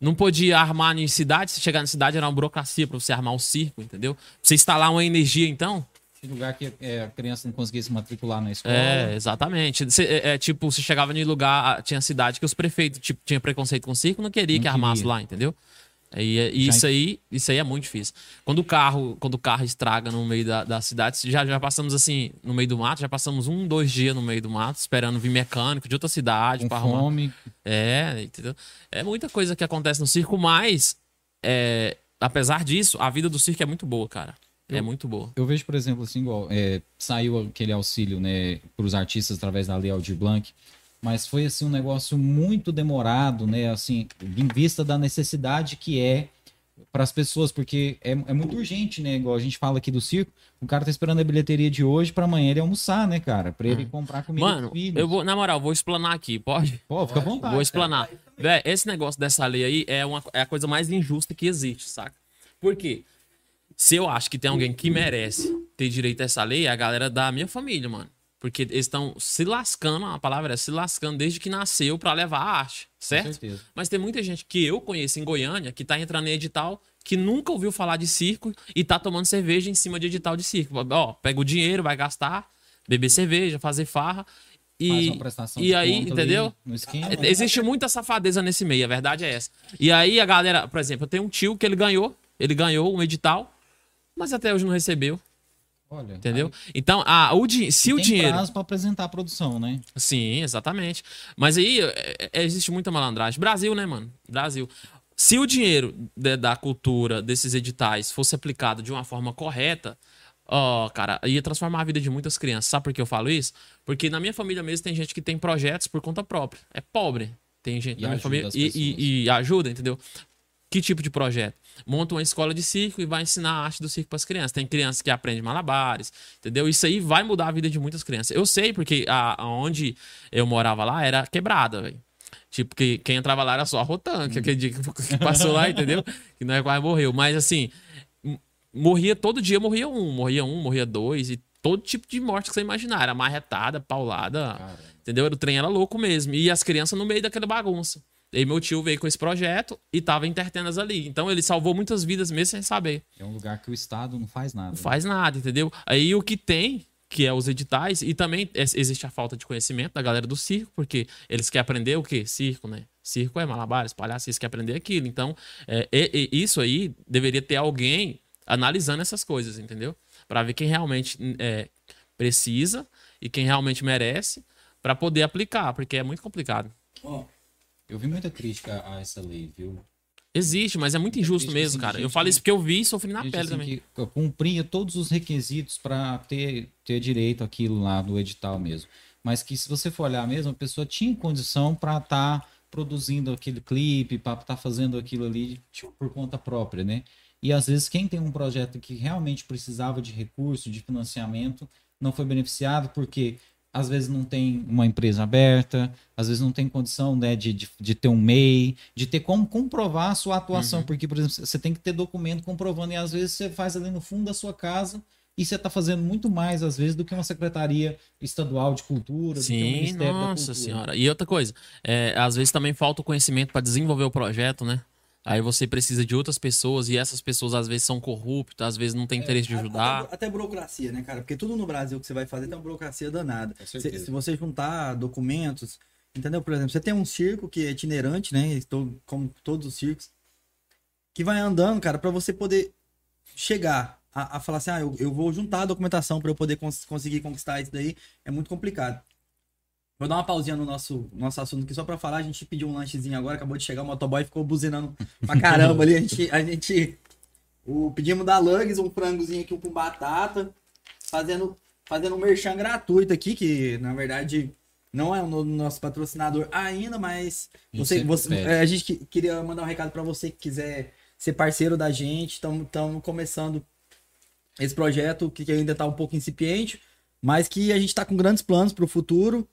Não podia armar em cidade. Se chegar na cidade era uma burocracia pra você armar o circo, entendeu? Você instalar uma energia, então. Lugar que é, a criança não conseguia se matricular na escola. É, exatamente. Você, é, é, tipo, você chegava em lugar, tinha cidade que os prefeitos tipo, tinham preconceito com o circo, não queria Não que armasse queria. lá, entendeu? É- e Já isso aí, isso aí é muito difícil. Quando o carro, quando o carro estraga no meio da, da cidade, já, já passamos assim, no meio do mato, já passamos um, dois dias no meio do mato, esperando vir mecânico de outra cidade com pra arrumar. É, entendeu? É muita coisa que acontece no circo, mas é, apesar disso, a vida do circo é muito boa, cara. É muito boa. Eu vejo, por exemplo, assim, igual, é, saiu aquele auxílio, né, para os artistas através da Lei Aldir Blanc, mas foi, assim, um negócio muito demorado, né, assim, em vista da necessidade que é para as pessoas, porque é, é muito urgente, né, igual a gente fala aqui do circo, o cara tá esperando a bilheteria de hoje para amanhã ele almoçar, né, cara, para ele comprar comida Hum. Mano, eu vou, na moral, vou explanar aqui, pode? Pô, fica à vontade. Vou explanar. Véi, esse negócio dessa lei aí é, uma, é a coisa mais injusta que existe, saca? Por quê? Se eu acho que tem alguém que merece ter direito a essa lei, é a galera da minha família, mano. Porque eles estão se lascando, a palavra é se lascando desde que nasceu pra levar a arte, certo? Mas tem muita gente que eu conheço em Goiânia que tá entrando em edital que nunca ouviu falar de circo e tá tomando cerveja em cima de edital de circo. Ó, pega o dinheiro, vai gastar, beber cerveja, fazer farra. E, e aí, entendeu? É, Existe muita safadeza nesse meio, a verdade é essa. E aí a galera, por exemplo, eu tenho um tio que ele ganhou, ele ganhou um edital, mas até hoje não recebeu, Olha, entendeu? Então, a, o, di- se aí o tem dinheiro. prazo para apresentar a produção, né? Sim, exatamente. Mas aí é, é, existe muita malandragem. Brasil, né, mano? Brasil. Se o dinheiro de- da cultura, desses editais, fosse aplicado de uma forma correta, ó, cara, ia transformar a vida de muitas crianças. Sabe por que eu falo isso? Porque na minha família mesmo tem gente que tem projetos por conta própria. É pobre. Tem gente E na minha família. E, e- e ajuda, entendeu? Que tipo de projeto? Monta uma escola de circo e vai ensinar a arte do circo para as crianças. Tem crianças que aprendem malabares, entendeu? Isso aí vai mudar a vida de muitas crianças. Eu sei porque a, aonde eu morava lá era quebrada, velho. Tipo, que quem entrava lá era só a Rotan, que aquele dia que [laughs] passou lá, entendeu? Que não é quase morreu. Mas assim, morria todo dia, morria um, morria um, morria dois, e todo tipo de morte que você imaginar. Era marretada, paulada, Cara, Entendeu? O trem era louco mesmo. E as crianças no meio daquela bagunça. E aí meu tio veio com esse projeto e tava as ali. Então ele salvou muitas vidas mesmo sem saber. é um lugar que o Estado não faz nada. Não né? faz nada, entendeu? Aí o que tem, que é os editais, e também existe a falta de conhecimento da galera do circo, porque eles querem aprender o quê? Circo, né? Circo é malabares, palhaço, eles querem aprender aquilo. Então, é, e- e isso aí deveria ter alguém analisando essas coisas, entendeu? Pra ver quem realmente é, precisa e quem realmente merece pra poder aplicar, porque é muito complicado. Ó, Eu vi muita crítica a essa lei, viu? Existe, mas é muito injusto Existe, mesmo, assim, cara. Eu falo isso porque eu vi e sofri na Gente, pele assim, também. que cumpria todos os requisitos para ter, ter direito àquilo lá do edital mesmo. Mas que se você for olhar mesmo, a pessoa tinha condição para estar produzindo aquele clipe, para estar fazendo aquilo ali tipo, por conta própria, né? E às vezes quem tem um projeto que realmente precisava de recurso, de financiamento, não foi beneficiado porque às vezes não tem uma empresa aberta, às vezes não tem condição né, de, de, de ter um MEI, de ter como comprovar a sua atuação, Uhum. porque, por exemplo, você tem que ter documento comprovando, e às vezes você faz ali no fundo da sua casa e você está fazendo muito mais, às vezes, do que uma secretaria estadual de cultura, do que um Sim, Ministério da nossa Cultura. senhora. E outra coisa, é, às vezes também falta o conhecimento para desenvolver o projeto, né? Aí você precisa de outras pessoas e essas pessoas às vezes são corruptas, às vezes não têm interesse de ajudar. Até, até burocracia, né, cara? Porque tudo no Brasil que você vai fazer tem uma burocracia danada. Se, se você juntar documentos, entendeu? Por exemplo, você tem um circo que é itinerante, né? Estou como todos os circos, que vai andando, cara, pra você poder chegar a, a falar assim, ah, eu, eu vou juntar a documentação pra eu poder cons- conseguir conquistar isso daí, é muito complicado. Vou dar uma pausinha no nosso, nosso assunto aqui só pra falar. A gente pediu um lanchezinho agora, acabou de chegar, o motoboy ficou buzinando pra caramba ali. A gente, a gente o, pedimos da Lugs um frangozinho aqui com batata, fazendo, fazendo um merchan gratuito aqui, que na verdade não é o no- nosso patrocinador ainda, mas A gente você, você- é, a gente que- queria mandar um recado pra você que quiser ser parceiro da gente. Estamos começando esse projeto que ainda tá um pouco incipiente, mas que a gente tá com grandes planos pro futuro.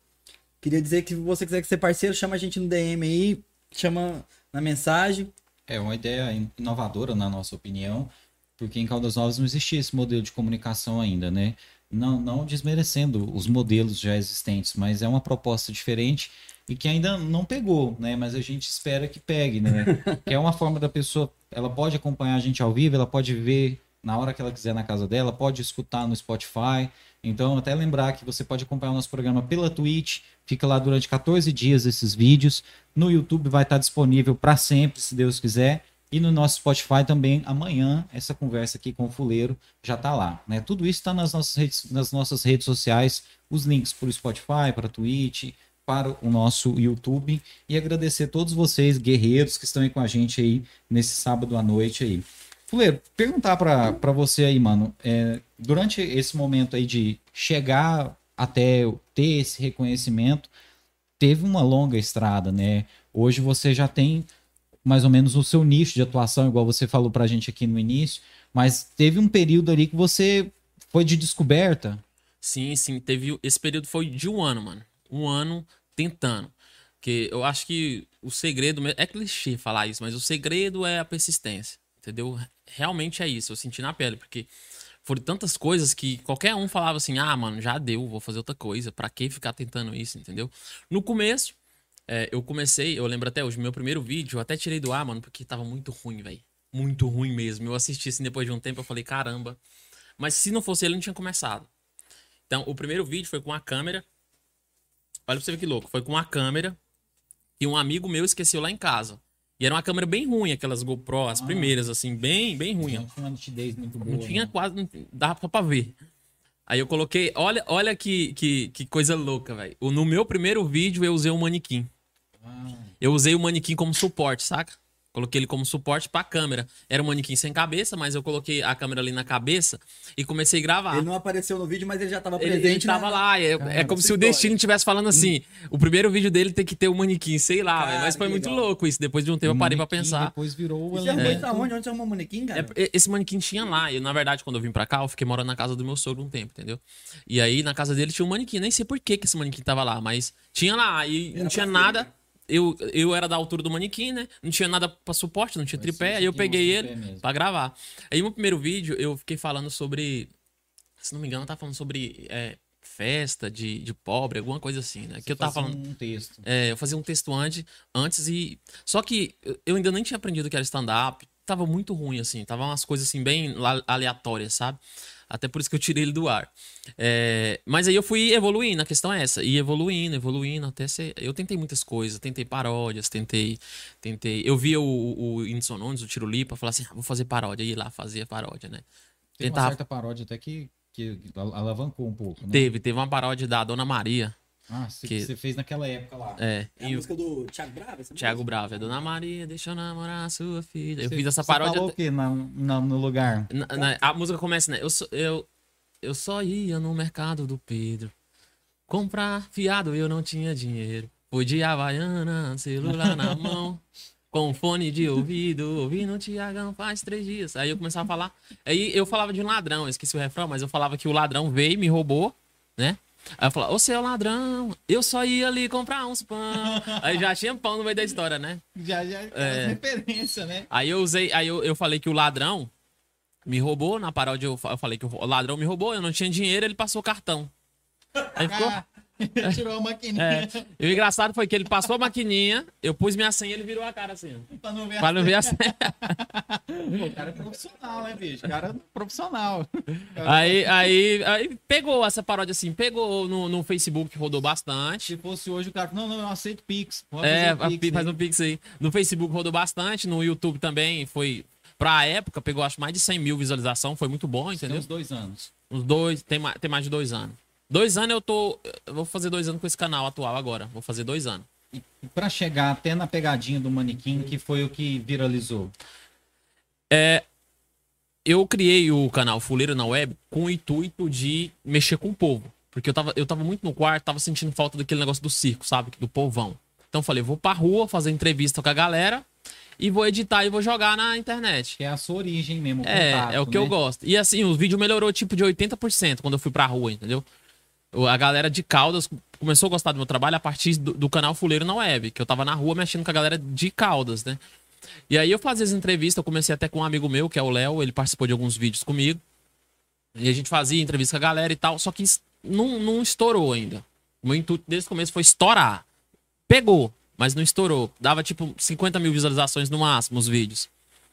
Queria dizer que se você quiser ser parceiro, chama a gente no DM aí, chama na mensagem. É uma ideia inovadora, na nossa opinião, porque em Caldas Novas não existia esse modelo de comunicação ainda, né? Não, não desmerecendo os modelos já existentes, mas é uma proposta diferente e que ainda não pegou, né? Mas a gente espera que pegue, né? [laughs] que é uma forma da pessoa, ela pode acompanhar a gente ao vivo, ela pode ver na hora que ela quiser na casa dela, pode escutar no Spotify. Então, até lembrar que você pode acompanhar o nosso programa pela Twitch, fica lá durante 14 dias esses vídeos. No YouTube vai estar disponível para sempre, se Deus quiser. E no nosso Spotify também, amanhã, essa conversa aqui com o Fuleiro já está lá. Né? Tudo isso está nas nossas, redes, nas nossas redes sociais, os links para o Spotify, para a Twitch, para o nosso YouTube. E agradecer a todos vocês, guerreiros, que estão aí com a gente aí nesse sábado à noite aí. Fuleiro, perguntar para você aí, mano, é, durante esse momento aí de chegar até ter esse reconhecimento, teve uma longa estrada, né? Hoje você já tem mais ou menos o seu nicho de atuação, igual você falou pra gente aqui no início, mas teve um período ali que você foi de descoberta. Sim, sim. Teve. Esse período foi de um ano, mano. Um ano tentando. Porque eu acho que o segredo. É clichê falar isso, mas o segredo é a persistência. Entendeu? Realmente é isso. Eu senti na pele. Porque foram tantas coisas que qualquer um falava assim: ah, mano, já deu, vou fazer outra coisa. Pra que ficar tentando isso, entendeu? No começo, é, eu comecei. Eu lembro até hoje, meu primeiro vídeo, eu até tirei do ar, mano, porque tava muito ruim, velho. Muito ruim mesmo. Eu assisti assim depois de um tempo, eu falei: caramba. Mas se não fosse ele, não tinha começado. Então, o primeiro vídeo foi com a câmera. Olha pra você ver que louco. Foi com a câmera que um amigo meu esqueceu lá em casa. E era uma câmera bem ruim, aquelas GoPro, as primeiras, assim, bem, bem ruim. Não tinha uma nitidez muito boa. Não tinha né? quase, não dava pra ver. Aí eu coloquei, olha, olha que, que, que coisa louca, velho. No meu primeiro vídeo eu usei um manequim. Ah, Eu usei o manequim como suporte, saca? Coloquei ele como suporte pra câmera. Era um manequim sem cabeça, mas eu coloquei a câmera ali na cabeça e comecei a gravar. Ele não apareceu no vídeo, mas ele já estava presente. ele tava na- lá, é, Cara, é como se o história. destino estivesse falando assim: o primeiro vídeo dele tem que ter o manequim, sei lá, Cara, mas foi muito legal. louco isso. Depois de um tempo eu parei pra manequim pensar. Depois virou o E Você arrumou elemento. isso aonde? Onde você arrumou o manequim, cara? É, esse manequim tinha lá. E, na verdade, quando eu vim pra cá, eu fiquei morando na casa do meu sogro um tempo, entendeu? E aí, na casa dele tinha um manequim. Nem sei por que, que esse manequim tava lá, mas tinha lá. E não Era tinha pra nada. Eu, eu era da altura do manequim, né? Não tinha nada pra suporte, não tinha Parecia tripé. Aí eu peguei ele mesmo. pra gravar. Aí, no primeiro vídeo, eu fiquei falando sobre. Se não me engano, eu tava falando sobre é, festa de, de pobre, alguma coisa assim, né? Que eu tava falando. um texto. É, eu fazia um texto antes, antes e. Só que eu- ainda nem tinha aprendido que era stand-up. Tava muito ruim, assim. Tava umas coisas assim, bem aleatórias, sabe? Até por isso que eu tirei ele do ar. É, Mas aí eu fui evoluindo, a questão é essa. E evoluindo, evoluindo, até ser. Eu tentei muitas coisas, tentei paródias, tentei. tentei... Eu via o, o o Tiro Lipa, falar assim: ah, vou fazer paródia. E ir lá fazia paródia, né? Tem uma Tentava- certa paródia até que, que al- alavancou um pouco, né? Teve, teve uma paródia da Dona Maria. Ah, você que- você fez naquela época lá. É. É a e o música do Thiago Bravo? essa Thiago música? Bravo, é Dona Maria, deixa eu namorar a sua filha. Eu Você- fiz essa você paródia. falou o quê na, na- no lugar? Na- na- a música começa, né? Eu só, eu, eu só ia no mercado do Pedro comprar fiado, eu não tinha dinheiro. Fui de Havaiana, celular na mão, com fone de ouvido, ouvindo o Tiagão faz três dias. Aí eu começava a falar. Aí eu falava de um ladrão, eu esqueci o refrão, mas eu falava que o ladrão veio, me roubou, né? Aí eu falava, ô seu ladrão, eu só ia ali comprar uns pão. [laughs] Aí já tinha pão no meio da história, né? Já, já, É. referência, né? Aí eu usei, aí eu, eu falei que o ladrão me roubou, na paródia eu, eu falei que o ladrão me roubou, eu não tinha dinheiro, ele passou cartão. Aí ficou, [laughs] Tirou a maquininha. É. E o engraçado foi que ele passou a maquininha, eu pus minha senha e ele virou a cara assim. Pra não ver Pra não ver a senha. [laughs] Pô, o cara é profissional, né, bicho? O cara é profissional. Aí, aí, aí pegou essa paródia assim, pegou no, no Facebook, rodou bastante. Se fosse hoje, o cara. Não, não, eu aceito Pix. É, fazer a Pi- faz um pix aí. No Facebook rodou bastante, no YouTube também foi. Pra época, pegou acho mais de 100 mil visualização, foi muito bom, Tem entendeu? uns dois anos. Uns dois, tem mais, tem mais de dois anos. Dois anos eu tô. Eu vou fazer dois anos com esse canal atual agora. Vou fazer dois anos. E pra chegar até na pegadinha do manequim, que foi o que viralizou. Eu criei o canal Fuleiro na Web com o intuito de mexer com o povo. Porque eu tava, eu tava muito no quarto, tava sentindo falta daquele negócio do circo, sabe? Do povão. Então eu falei, vou pra rua fazer entrevista com a galera e vou editar e vou jogar na internet. Que é a sua origem mesmo. o É, contato, é o que eu né? gosto. E assim, o vídeo melhorou tipo de 80% quando eu fui pra rua, entendeu? A galera de Caldas começou a gostar do meu trabalho a partir do, do canal Fuleiro na Web, que eu tava na rua mexendo com a galera de Caldas, né? E aí eu fazia as entrevistas, eu comecei até com um amigo meu, que é o Léo, ele participou de alguns vídeos comigo. E a gente fazia entrevista com a galera e tal, só que não, não estourou ainda. O meu intuito desde o começo foi estourar. Pegou, mas não estourou. Dava tipo 50 mil visualizações no máximo os vídeos.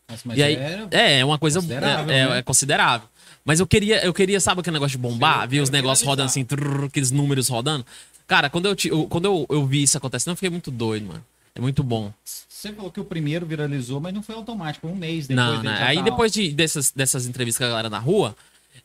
Nossa, mas E aí, é, é uma coisa considerável, é, é- né? é considerável. Mas eu queria, eu queria, sabe aquele negócio de bombar? Ver os negócios rodando assim, trrr, aqueles números rodando. Cara, quando eu- quando eu, eu vi isso acontecendo, eu fiquei muito doido, mano. É muito bom. Você falou que o primeiro viralizou, mas não foi automático, foi um mês depois. Não, já Aí tá- depois de, dessas, dessas entrevistas com a galera na rua,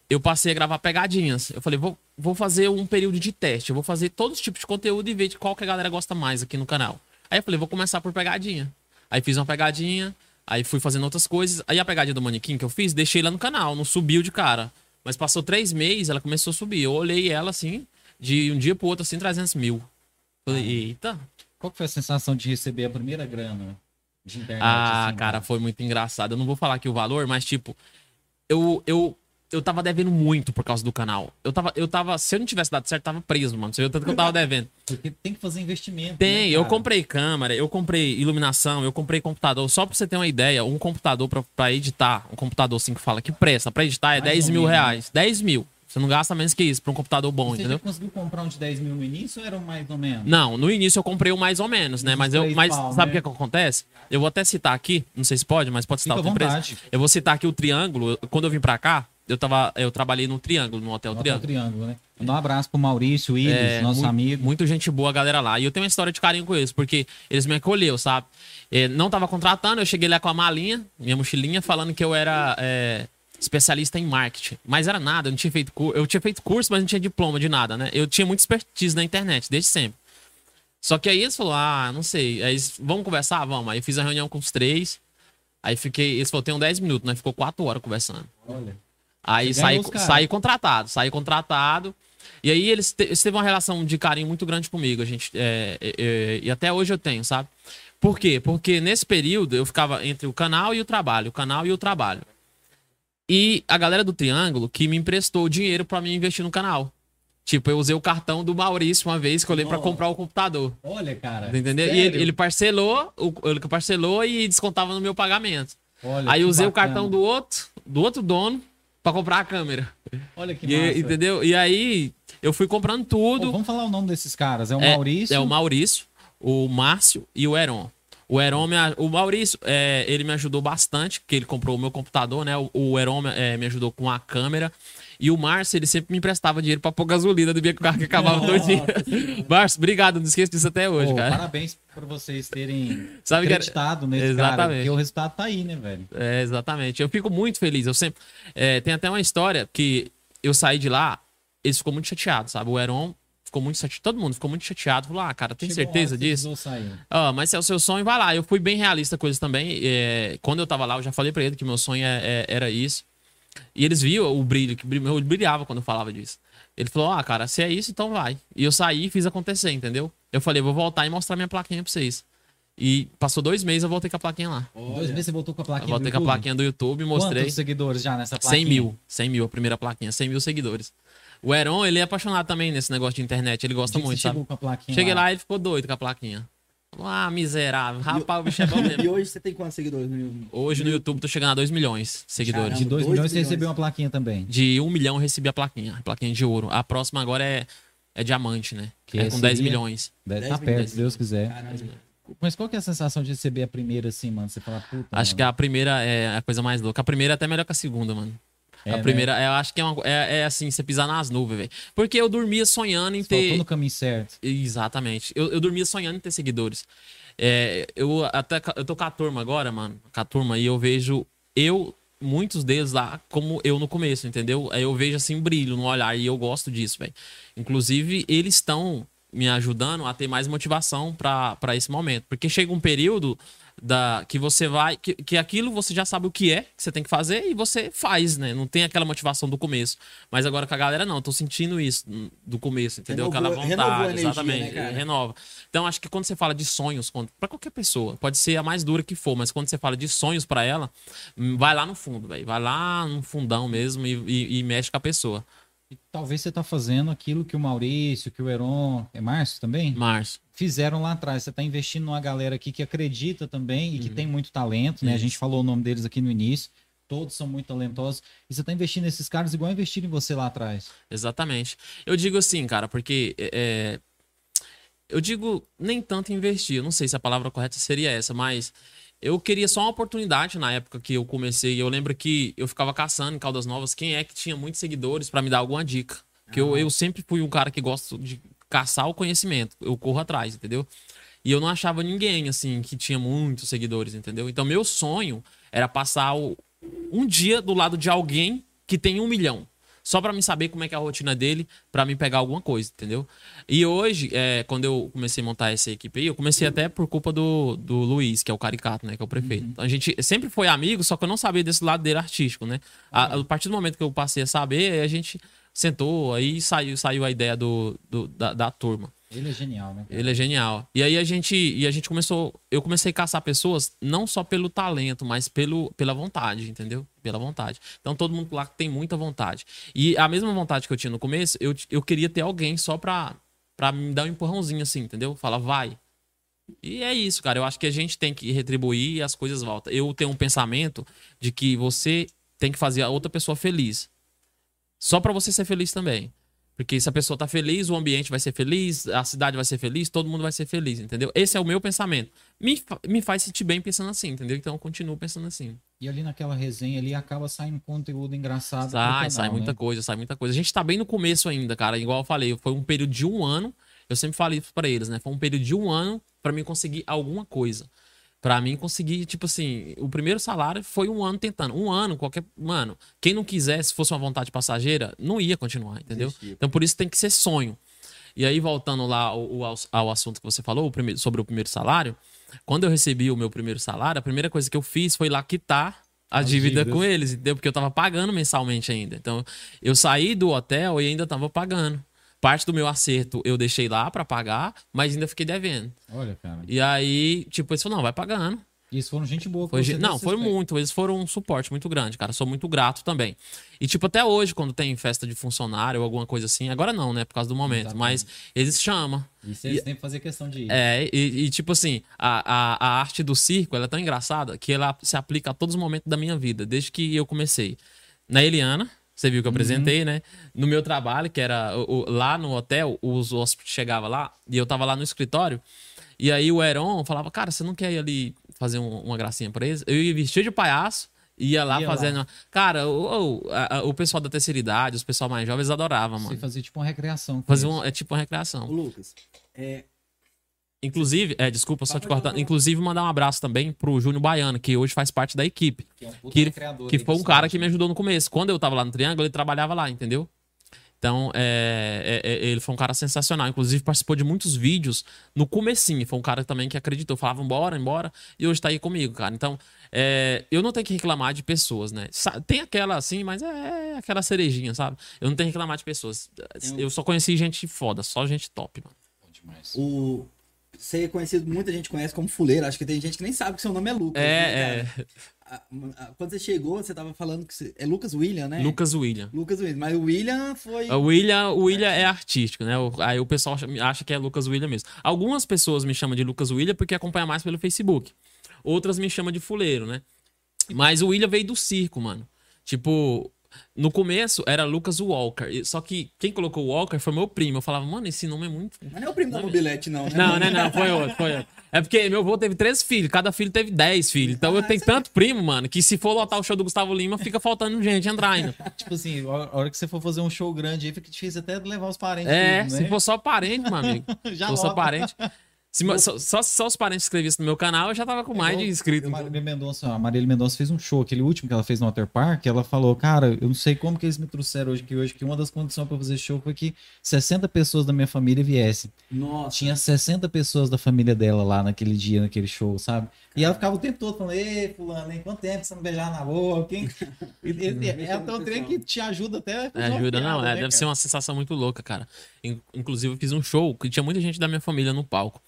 eu passei a gravar pegadinhas. Eu falei, vou, vou fazer um período de teste. Eu vou fazer todos os tipos de conteúdo e ver de qual que a galera gosta mais aqui no canal. Aí eu falei, vou começar por pegadinha. Aí fiz uma pegadinha, aí fui fazendo outras coisas. Aí a pegadinha do manequim que eu fiz, deixei lá no canal, não subiu de cara. Mas passou três meses, ela começou a subir. Eu olhei ela assim, de um dia pro outro, assim, 300 mil. Falei, eita. Qual que foi a sensação de receber a primeira grana de internet? Ah, assim, cara, foi muito engraçado. Eu não vou falar aqui o valor, mas tipo, eu eu eu tava devendo muito por causa do canal. Eu tava eu tava, se eu não tivesse dado certo, tava preso, mano. Você viu tanto que eu tava devendo. Porque tem que fazer investimento. Tem, né, eu comprei câmera, eu comprei iluminação, eu comprei computador. Só pra você ter uma ideia, um computador pra, pra editar, um computador assim que fala que presta pra editar é Mais 10 ou mil reais. 10 mil. Você não gasta menos que isso pra um computador bom, Você entendeu? já conseguiu comprar um de 10 mil no início ou era um mais ou menos? Não, no início eu comprei o mais ou menos, né? Mas eu, mas pau, sabe o né? que, que acontece? Eu vou até citar aqui, não sei se pode, mas pode citar Fica outra empresa. vontade. Eu vou citar aqui o Triângulo. Quando eu vim pra cá, eu tava, eu trabalhei no Triângulo, no Hotel No Triângulo. triângulo, né? Mandar um abraço pro Maurício Willis, É, nosso mu- amigo. Muito gente boa, a galera lá. E eu tenho uma história de carinho com eles, porque eles me acolheu, sabe? É, não tava contratando, eu cheguei lá com a malinha, minha mochilinha, falando que eu era é, especialista em marketing. Mas era nada, eu não tinha feito curso. Eu tinha feito curso, mas não tinha diploma de nada, né? Eu tinha muita expertise na internet, desde sempre. Só que aí eles falaram, ah, não sei. Aí eles, vamos conversar? Vamos. Aí fiz a reunião com os três. Aí fiquei. Eles falaram, tem 10 minutos, né? Ficou 4 horas conversando. Olha. Aí saí, saí contratado, saí contratado. E aí eles, te, eles teve uma relação de carinho muito grande comigo. A gente, é, é, é, e até hoje eu tenho, sabe? Por quê? Porque nesse período eu ficava entre o canal e o trabalho, o canal e o trabalho. E a galera do Triângulo que me emprestou dinheiro pra mim investir no canal. Tipo, eu usei o cartão do Maurício uma vez que eu olhei pra Nossa. comprar o computador. Olha, cara. Entendeu? E sério? ele, ele parcelou, o- ele parcelou e descontava no meu pagamento. Olha, Aí usei o bacana. cartão do outro, do outro dono pra comprar a câmera. Olha que E- massa. entendeu? E aí eu fui comprando Pô, tudo. vamos falar o nome desses caras. É o É- Maurício. É o Maurício, o Márcio e o Heron. O Heron, me, o Maurício, é, ele me ajudou bastante, porque ele comprou o meu computador, né? O, o Heron é, me ajudou com a câmera. E o Márcio, ele sempre me emprestava dinheiro pra pôr gasolina do meu carro que acabava todo dia. [laughs] Márcio, obrigado, não esqueço disso até hoje, Pô, cara. Parabéns por vocês terem Sabe que acreditado nesse cara. Exatamente. Porque o resultado tá aí, né, velho? É, exatamente. Eu fico muito feliz. Eu sempre. é, tem até uma história que eu saí de lá, eles ficou muito chateados, sabe? O Heron ficou muito chateado. Todo mundo ficou muito chateado. Falou, ah, cara, tem Chegou certeza disso? Ah, mas se é o seu sonho, vai lá. Eu fui bem realista com eles também. É, quando eu tava lá, eu já falei pra ele que meu sonho é- é- era isso. E eles viam o brilho, que eu brilhava quando eu falava disso. Ele falou, ah, cara, se é isso, então vai. E eu saí e fiz acontecer, entendeu? Eu falei, vou voltar e mostrar minha plaquinha pra vocês. E passou dois meses, eu voltei com a plaquinha lá. Dois meses você voltou com a Eu plaquinha voltei do com a plaquinha do YouTube, mostrei. Quantos seguidores já nessa plaquinha? 100 mil. 100 mil, a primeira plaquinha. 100 mil seguidores. O Heron, ele é apaixonado também nesse negócio de internet. Ele gosta muito, você sabe? chegou com a plaquinha Cheguei lá. lá e ele ficou doido com a plaquinha. Falou, Ah, miserável. Rapaz, o bicho é bom [laughs] E mesmo. hoje você tem quantos seguidores no YouTube? Hoje no YouTube tô chegando a 2 milhões de seguidores. De 2 Dois milhões você milhões. recebeu uma plaquinha também. De 1 milhão eu recebi a plaquinha. A plaquinha de ouro. A próxima agora é é diamante, né? Que é com 10 seria- milhões. Deve 10 estar perto, milhões. se Deus quiser. Caramba. Mas qual que é a sensação de receber a primeira assim, mano? Você fala, puta. Acho que a primeira é a coisa mais louca. A primeira é até melhor que a segunda, mano. É, a né? primeira, eu acho que é, uma, é, é assim, você pisar nas nuvens, velho. Porque eu dormia sonhando em Faltou ter. no caminho certo. Exatamente. Eu, eu dormia sonhando em ter seguidores. É, eu até eu tô com a turma agora, mano. Com a turma, e eu vejo eu, muitos deles lá, como eu no começo, entendeu? Aí eu vejo assim um brilho no olhar e eu gosto disso, velho. Inclusive, eles estão me ajudando a ter mais motivação pra esse momento. Porque chega um período da que você vai. Que, que aquilo você já sabe o que é que você tem que fazer e você faz, né? Não tem aquela motivação do começo. Mas agora com a galera, não, eu tô sentindo isso do começo, entendeu? Renovou- aquela renovou a vontade, energia, exatamente. né, cara? renova. Então, acho que quando você fala de sonhos, pra qualquer pessoa, pode ser a mais dura que for, mas quando você fala de sonhos pra ela, hum, vai lá no fundo, velho. Vai lá no fundão mesmo e, e- e mexe com a pessoa. E talvez você tá fazendo aquilo que o Maurício, que o Heron, é Márcio também? Márcio. Fizeram lá atrás. Você tá investindo numa galera aqui que acredita também e que tem muito talento, né? A Uhum. Gente falou o nome deles aqui no início. Todos são muito talentosos. E você tá investindo nesses caras igual investiram em você lá atrás. Exatamente. Eu digo assim, cara, porque é, é, eu digo nem tanto investir. Eu não sei se a palavra correta seria essa, mas eu queria só uma oportunidade na época que eu comecei. Eu lembro que eu ficava caçando em Caldas Novas quem é que tinha muitos seguidores pra me dar alguma dica. Que eu, eu sempre fui um cara que gosto de caçar o conhecimento. Eu corro atrás, entendeu? E eu não achava ninguém, assim, que tinha muitos seguidores, entendeu? Então, meu sonho era passar o- um dia do lado de alguém que tem um milhão. Só pra me saber como é que é a rotina dele, pra me pegar alguma coisa, entendeu? E hoje, é, quando eu comecei a montar essa equipe aí, eu comecei até por culpa do, do Luiz, que é o caricato, né? Que é o prefeito. Então, a gente sempre foi amigo, só que eu não sabia desse lado dele artístico, né? A, a partir do momento que eu passei a saber, a gente sentou, aí saiu, saiu a ideia do, do- da, da turma. Ele é genial, né? cara? Ele é genial. E aí a gente, e a gente começou, eu comecei a caçar pessoas não só pelo talento, mas pelo, pela vontade, entendeu? Pela vontade. Então todo mundo lá tem muita vontade. E a mesma vontade que eu tinha no começo, eu, eu queria ter alguém só pra, pra me dar um empurrãozinho assim, entendeu? Falar, vai. E é isso, cara. Eu acho que a gente tem que retribuir e as coisas voltam. Eu tenho um pensamento de que você tem que fazer a outra pessoa feliz. Só pra você ser feliz também. Porque se a pessoa tá feliz, o ambiente vai ser feliz, a cidade vai ser feliz, todo mundo vai ser feliz, entendeu? Esse é o meu pensamento. Me, fa- me faz sentir bem pensando assim, entendeu? Então eu continuo pensando assim. E ali naquela resenha ali acaba saindo conteúdo engraçado. Sai, canal, sai muita né? coisa, sai muita coisa. A gente tá bem no começo ainda, cara. Igual eu falei, foi um período de um ano. Eu sempre falei isso pra eles, né? Foi um período de um ano pra mim conseguir alguma coisa. Pra mim conseguir, tipo assim, o primeiro salário foi um ano tentando. Um ano, qualquer. Mano, quem não quisesse, fosse uma vontade passageira, não ia continuar, entendeu? Então por isso tem que ser sonho. E aí, voltando lá ao, ao, ao assunto que você falou, o primeiro- sobre o primeiro salário, quando eu recebi o meu primeiro salário, a primeira coisa que eu fiz foi lá quitar a dívida com eles, entendeu? Porque eu tava pagando mensalmente ainda. Então, eu saí do hotel e ainda tava pagando. Parte do meu acerto eu deixei lá pra pagar, mas ainda fiquei devendo. Olha, cara. E aí, tipo, eles falaram, não, vai pagando. E eles foram gente boa. Foi você gen- não, foi aspecto. muito. Eles foram um suporte muito grande, cara. Sou muito grato também. E, tipo, até hoje, quando tem festa de funcionário ou alguma coisa assim, agora não, né? Por causa do momento. Exatamente. Mas eles chamam. Isso eles têm que fazer questão de ir. É, e, e, tipo assim, a, a, a arte do circo ela é tão engraçada que ela se aplica a todos os momentos da minha vida, desde que eu comecei. Na Eliana, você viu que eu apresentei, né? No meu trabalho, que era o- o- lá no hotel, os hóspedes chegavam lá e eu tava lá no escritório. E aí o Heron falava, cara, você não quer ir ali fazer um- uma gracinha pra eles? Eu ia vestir de palhaço, ia lá Ia lá. fazendo. Cara, o, o, a- o pessoal da terceira idade, os pessoal mais jovens adoravam, Você mano. fazer tipo uma recreação. Fazer um, é tipo uma recreação. Lucas, é, Inclusive, é, desculpa só te cortar. Inclusive, mandar um abraço também pro Júnior Baiano, que hoje faz parte da equipe. Que, é um Que, que foi um cara que me ajudou no começo. Quando eu tava lá no Triângulo, ele trabalhava lá, entendeu? Então, é, é, é, ele foi um cara sensacional. Inclusive, participou de muitos vídeos no comecinho. Foi um cara também que acreditou. Falava, embora, embora. E hoje tá aí comigo, cara. Então, é, eu não tenho que reclamar de pessoas, né? Tem aquela assim, mas é aquela cerejinha, sabe? Eu não tenho que reclamar de pessoas. Eu só conheci gente foda, só gente top, mano. Bom demais. o, você é conhecido, muita gente conhece como fuleiro. Acho que tem gente que nem sabe que seu nome é Lucas. né, É, cara? é. A- a- quando você chegou, você tava falando que você, é Lucas William, né? Lucas William. Lucas William. Mas o William foi. O William, o William é artístico, né? O- Aí o pessoal acha- que é Lucas William mesmo. Algumas pessoas me chamam de Lucas William porque acompanham mais pelo Facebook. Outras me chamam de fuleiro, né? Mas o William veio do circo, mano. Tipo, No começo era Lucas Walker. e- Só que quem colocou o Walker foi meu primo. Eu falava, mano, esse nome é muito. Mas não é o primo da mobilete, não, né? Não, né? Não, foi outro, foi outro. É porque meu avô teve três filhos, cada filho teve dez filhos. Então eu tenho tanto primo, mano, que se for lotar o show do Gustavo Lima, fica faltando gente entrar ainda. Tipo assim, a hora que você for fazer um show grande aí, fica difícil até levar os parentes. É, tudo, né? se for só parente, meu amigo. [laughs] Já se for só parente. Se ma- só, só, só os parentes inscrevessem no meu canal, eu já tava com mais de inscritos. A Marília Mendonça, a Marília Mendonça fez um show, aquele último que ela fez no Water Park, ela falou, cara, eu não sei como que eles me trouxeram hoje aqui hoje, que uma das condições para fazer show foi que 60 pessoas da minha família viessem. Nossa. Tinha 60 pessoas da família dela lá naquele dia, naquele show, sabe? E ela ficava o tempo todo falando, ei, fulano, hein, quanto tempo você não beijar na boca, hein? E, e, e, é até um trem que te ajuda até uma Ajuda, não, piada, é, né, deve cara? ser uma sensação muito louca, cara. In- Inclusive, eu fiz um show que tinha muita gente da minha família no palco.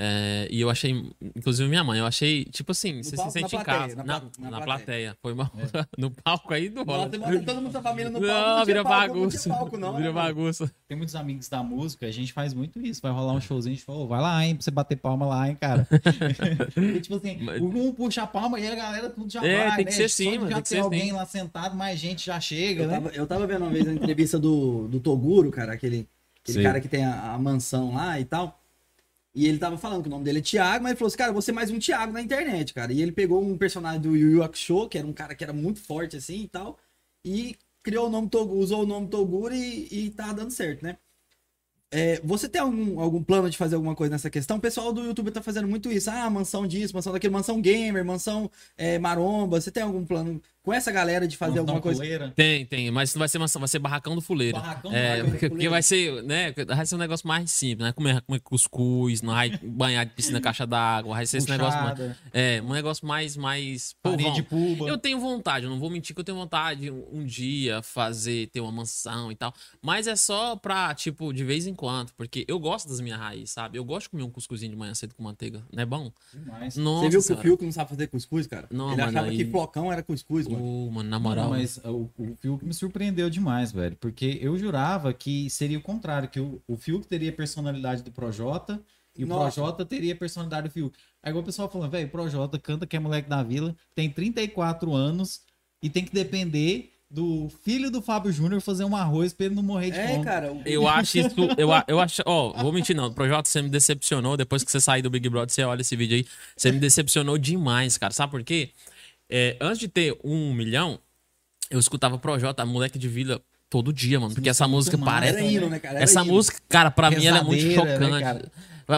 É, e eu achei, inclusive minha mãe, eu achei, tipo assim, você se sente em plateia, casa. na Na, na na plateia. Foi mal. [laughs] no palco aí do bota todo mundo da família no palco. Não, tinha vira palco, Não bagunça. palco, não. Vira né, bagunça. Tem muitos amigos da música, a gente faz muito isso. Vai rolar um showzinho, a gente fala, "Ô, vai lá, hein, pra você bater palma lá, hein, cara. [laughs] e, tipo assim, Mas- um puxa a palma e a galera tudo já É, vai, tem que né? ser assim, de mano, Já tem que ser alguém assim. lá sentado, mais gente já chega, Eu né? tava, eu tava vendo uma vez a entrevista do, do Toguro, cara, aquele, aquele cara que tem a, a mansão lá e tal. E ele tava falando que o nome dele é Thiago, mas ele falou assim, cara, você mais um Thiago na internet, cara. E ele pegou um personagem do Yu Yu Hakusho, que era um cara que era muito forte assim e tal, e criou o nome Toguro, usou o nome Toguro e, e tá dando certo, né? É, você tem algum, algum plano de fazer alguma coisa nessa questão? O pessoal do YouTube tá fazendo muito isso. Ah, mansão disso, mansão daquilo, mansão gamer, mansão é, maromba. Você tem algum plano com essa galera de fazer Uma alguma coisa? coleira. Tem, tem, mas não vai ser maçã, vai ser barracão do fuleiro. Barracão do é, Barracão do porque, porque vai ser, né, vai ser um negócio mais simples, né? Comer, comer cuscuz, não vai banhar de piscina caixa d'água, vai ser esse negócio mais, Puxada, é, um negócio mais mais de puba. Eu tenho vontade, eu não vou mentir que eu tenho vontade um, um dia fazer, ter uma mansão e tal. Mas é só pra, tipo, de vez em quando. Porque eu gosto das minhas raízes, sabe? Eu gosto de comer um cuscuzinho de manhã cedo com manteiga. Não é bom? Demais. Nossa, Você viu que o. Fiuk não sabe fazer cuscuz, cara? Não, Ele mano, achava aí- que flocão era cuscuz, mano. Ô, mano, na moral. mas o, o Fiuk me surpreendeu demais, velho. Porque eu jurava que seria o contrário, que o, o Fiuk teria a personalidade do Projota e o Nossa. Projota teria a personalidade do Fiuk. Aí o pessoal falando, velho, o Projota canta que é moleque da vila, tem 34 anos e tem que depender do filho do Fábio Júnior fazer um arroz pra ele não morrer de É, fome. cara. o- Eu acho isso. Eu, a- eu acho. Ó, vou mentir, não. Projota, você me decepcionou. Depois que você sair do Big Brother, você olha esse vídeo aí. Você me decepcionou demais, cara. Sabe por quê? É, antes de ter um milhão, eu escutava Projota, moleque de vila, todo dia, mano. Porque essa música parece. Era hino, né, cara? Era Essa hino. música, cara, pra mim ela é muito Rezadeira, né, chocante. cara?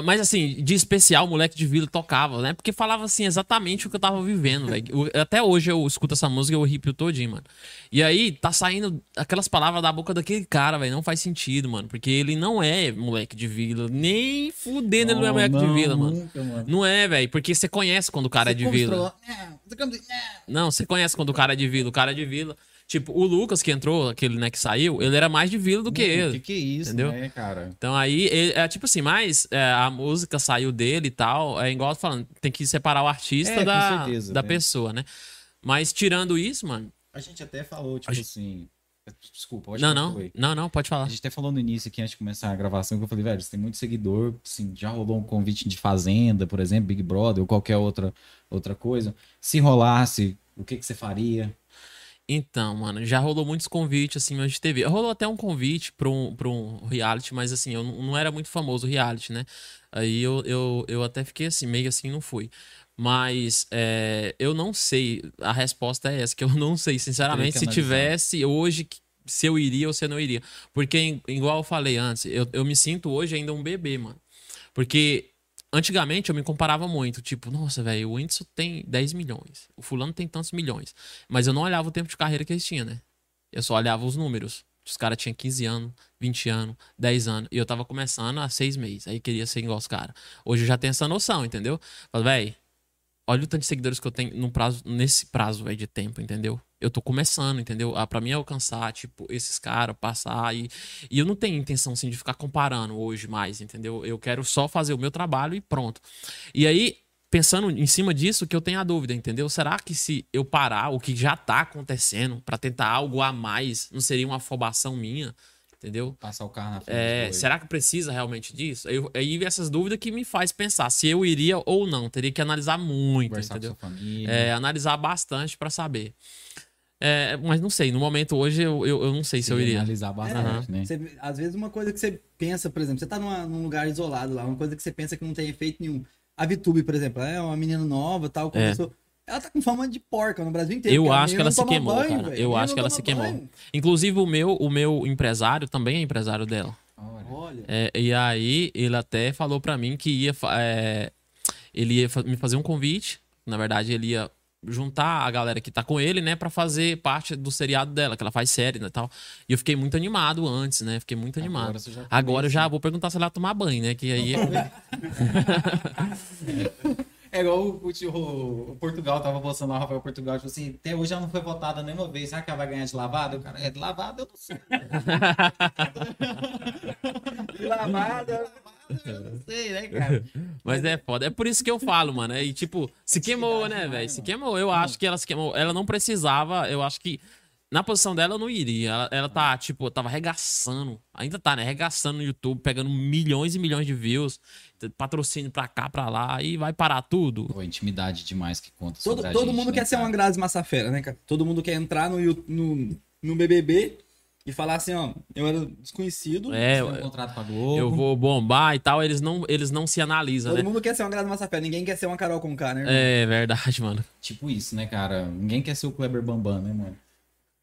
Mas assim, de especial, moleque de vila tocava, né? Porque falava assim exatamente o que eu tava vivendo, velho. Até hoje eu escuto essa música e eu arrepio todinho, mano. E aí tá saindo aquelas palavras da boca daquele cara, velho. Não faz sentido, mano. Porque ele não é moleque de vila. Nem fudendo ele não é moleque de não, vila, mano. nunca, mano. Não é, velho. Porque você conhece quando o cara é de Você vila. Não, você come- não. Não, você conhece quando o cara é de vila. O cara é de vila. Tipo, o Lucas que entrou, aquele, né, que saiu, ele era mais de vila do que O ele. que, que é isso, Entendeu? né, cara? Então aí, ele- é tipo assim, mas é, a música saiu dele e tal, é igual eu tô falando, tem que separar o artista É, da, certeza, da né? pessoa, né? Mas tirando isso, mano. A gente até falou, tipo gente- assim. Desculpa, pode Não, falar, não, Cauê. não, não, pode falar. A gente até falou no início aqui, antes de começar a gravação, que eu falei, velho, você tem muito seguidor, assim, já rolou um convite de Fazenda, por exemplo, Big Brother, ou qualquer outra, outra coisa. Se rolasse, o que, que você faria? Então, mano, já rolou muitos convites, assim, antes de TV. Rolou até um convite pra um, pra um reality, mas assim, eu não não era muito famoso o reality, né? Aí eu, eu, eu até fiquei assim, meio assim, não fui. Mas é, eu não sei, a resposta é essa, que eu [laughs] não sei, sinceramente, se tivesse hoje, se eu iria ou se eu não iria. Porque, igual eu falei antes, eu, eu me sinto hoje ainda um bebê, mano. Porque antigamente eu me comparava muito, tipo, nossa, velho, o Whindersson tem 10 milhões, o fulano tem tantos milhões. Mas eu não olhava o tempo de carreira que eles tinham, né? Eu só olhava os números. Os caras tinham 15 anos, 20 anos, 10 anos. E eu tava começando há 6 meses. Aí queria ser igual os caras. Hoje eu já tenho essa noção, entendeu? Fala, velho, olha o tanto de seguidores que eu tenho no prazo, nesse prazo, velho, de tempo, entendeu? Eu tô começando, entendeu? Ah, pra mim alcançar, tipo, esses caras, passar. E, e eu não tenho intenção, assim, de ficar comparando hoje mais, entendeu? Eu quero só fazer o meu trabalho e pronto. E aí, pensando em cima disso, que eu tenho a dúvida, entendeu? Será que se eu parar o que já tá acontecendo pra tentar algo a mais, não seria uma afobação minha, entendeu? Passar o carro na frente. É, será que precisa realmente disso? Aí essas dúvidas que me faz pensar se eu iria ou não. Teria que analisar muito, conversar entendeu? com sua família. É, analisar bastante pra saber. É, mas não sei, no momento hoje eu, eu, eu não sei se eu iria. analisar bastante, né? Você- às vezes uma coisa que você pensa, por exemplo, você tá numa- num lugar isolado lá, uma coisa que você pensa que não tem efeito nenhum. A VTube, por exemplo, é uma menina nova, tal, começou. Ela tá com fama de porca no Brasil inteiro. Eu acho que ela se queimou, banho, cara. Eu acho que ela se queimou. banho. Inclusive o meu, o meu empresário também é empresário dela. Olha. É, e aí ele até falou pra mim que ia é, ele ia me fazer um convite. Na verdade, ele ia juntar a galera que tá com ele, né, Pra fazer parte do seriado dela, que ela faz série né, e tal. E eu fiquei muito animado antes, né? Fiquei muito animado. você já Agora eu já vou perguntar se ela vai tomar banho, né? Que aí É [laughs] [laughs] igual o, o- o Portugal tava postando lá, o Rafael Portugal, tipo assim, até hoje ela não foi votada nenhuma vez. Será que ela vai ganhar de lavada? O cara, é de lavada, eu não sei. [laughs] Lavada. Eu não sei, né, cara? Mas é foda. É por isso que eu falo, mano. E tipo, se queimou, né, velho? Se queimou. Eu acho que ela se queimou. Ela não precisava. Eu acho que na posição dela eu não iria. Ela, ela tá, tipo, tava arregaçando. Ainda tá, né? Arregaçando no YouTube, pegando milhões e milhões de views. Patrocínio pra cá, pra lá. E vai parar tudo. Pô, intimidade demais que conta Todo, sobre a todo gente, mundo né, quer ser cara? uma Grazi Massafera, né, cara? Todo mundo quer entrar no, no, no BBB e falar assim, ó, eu era desconhecido. É, Tem um contrato com a Globo. eu vou bombar e tal. Eles não, eles não se analisam, Todo né? mundo quer ser uma Grazi Massafera, ninguém quer ser uma Carol com K, né? irmão? É verdade, [laughs] mano. Tipo isso, né, cara? Ninguém quer ser o Kleber Bambam, né, mano?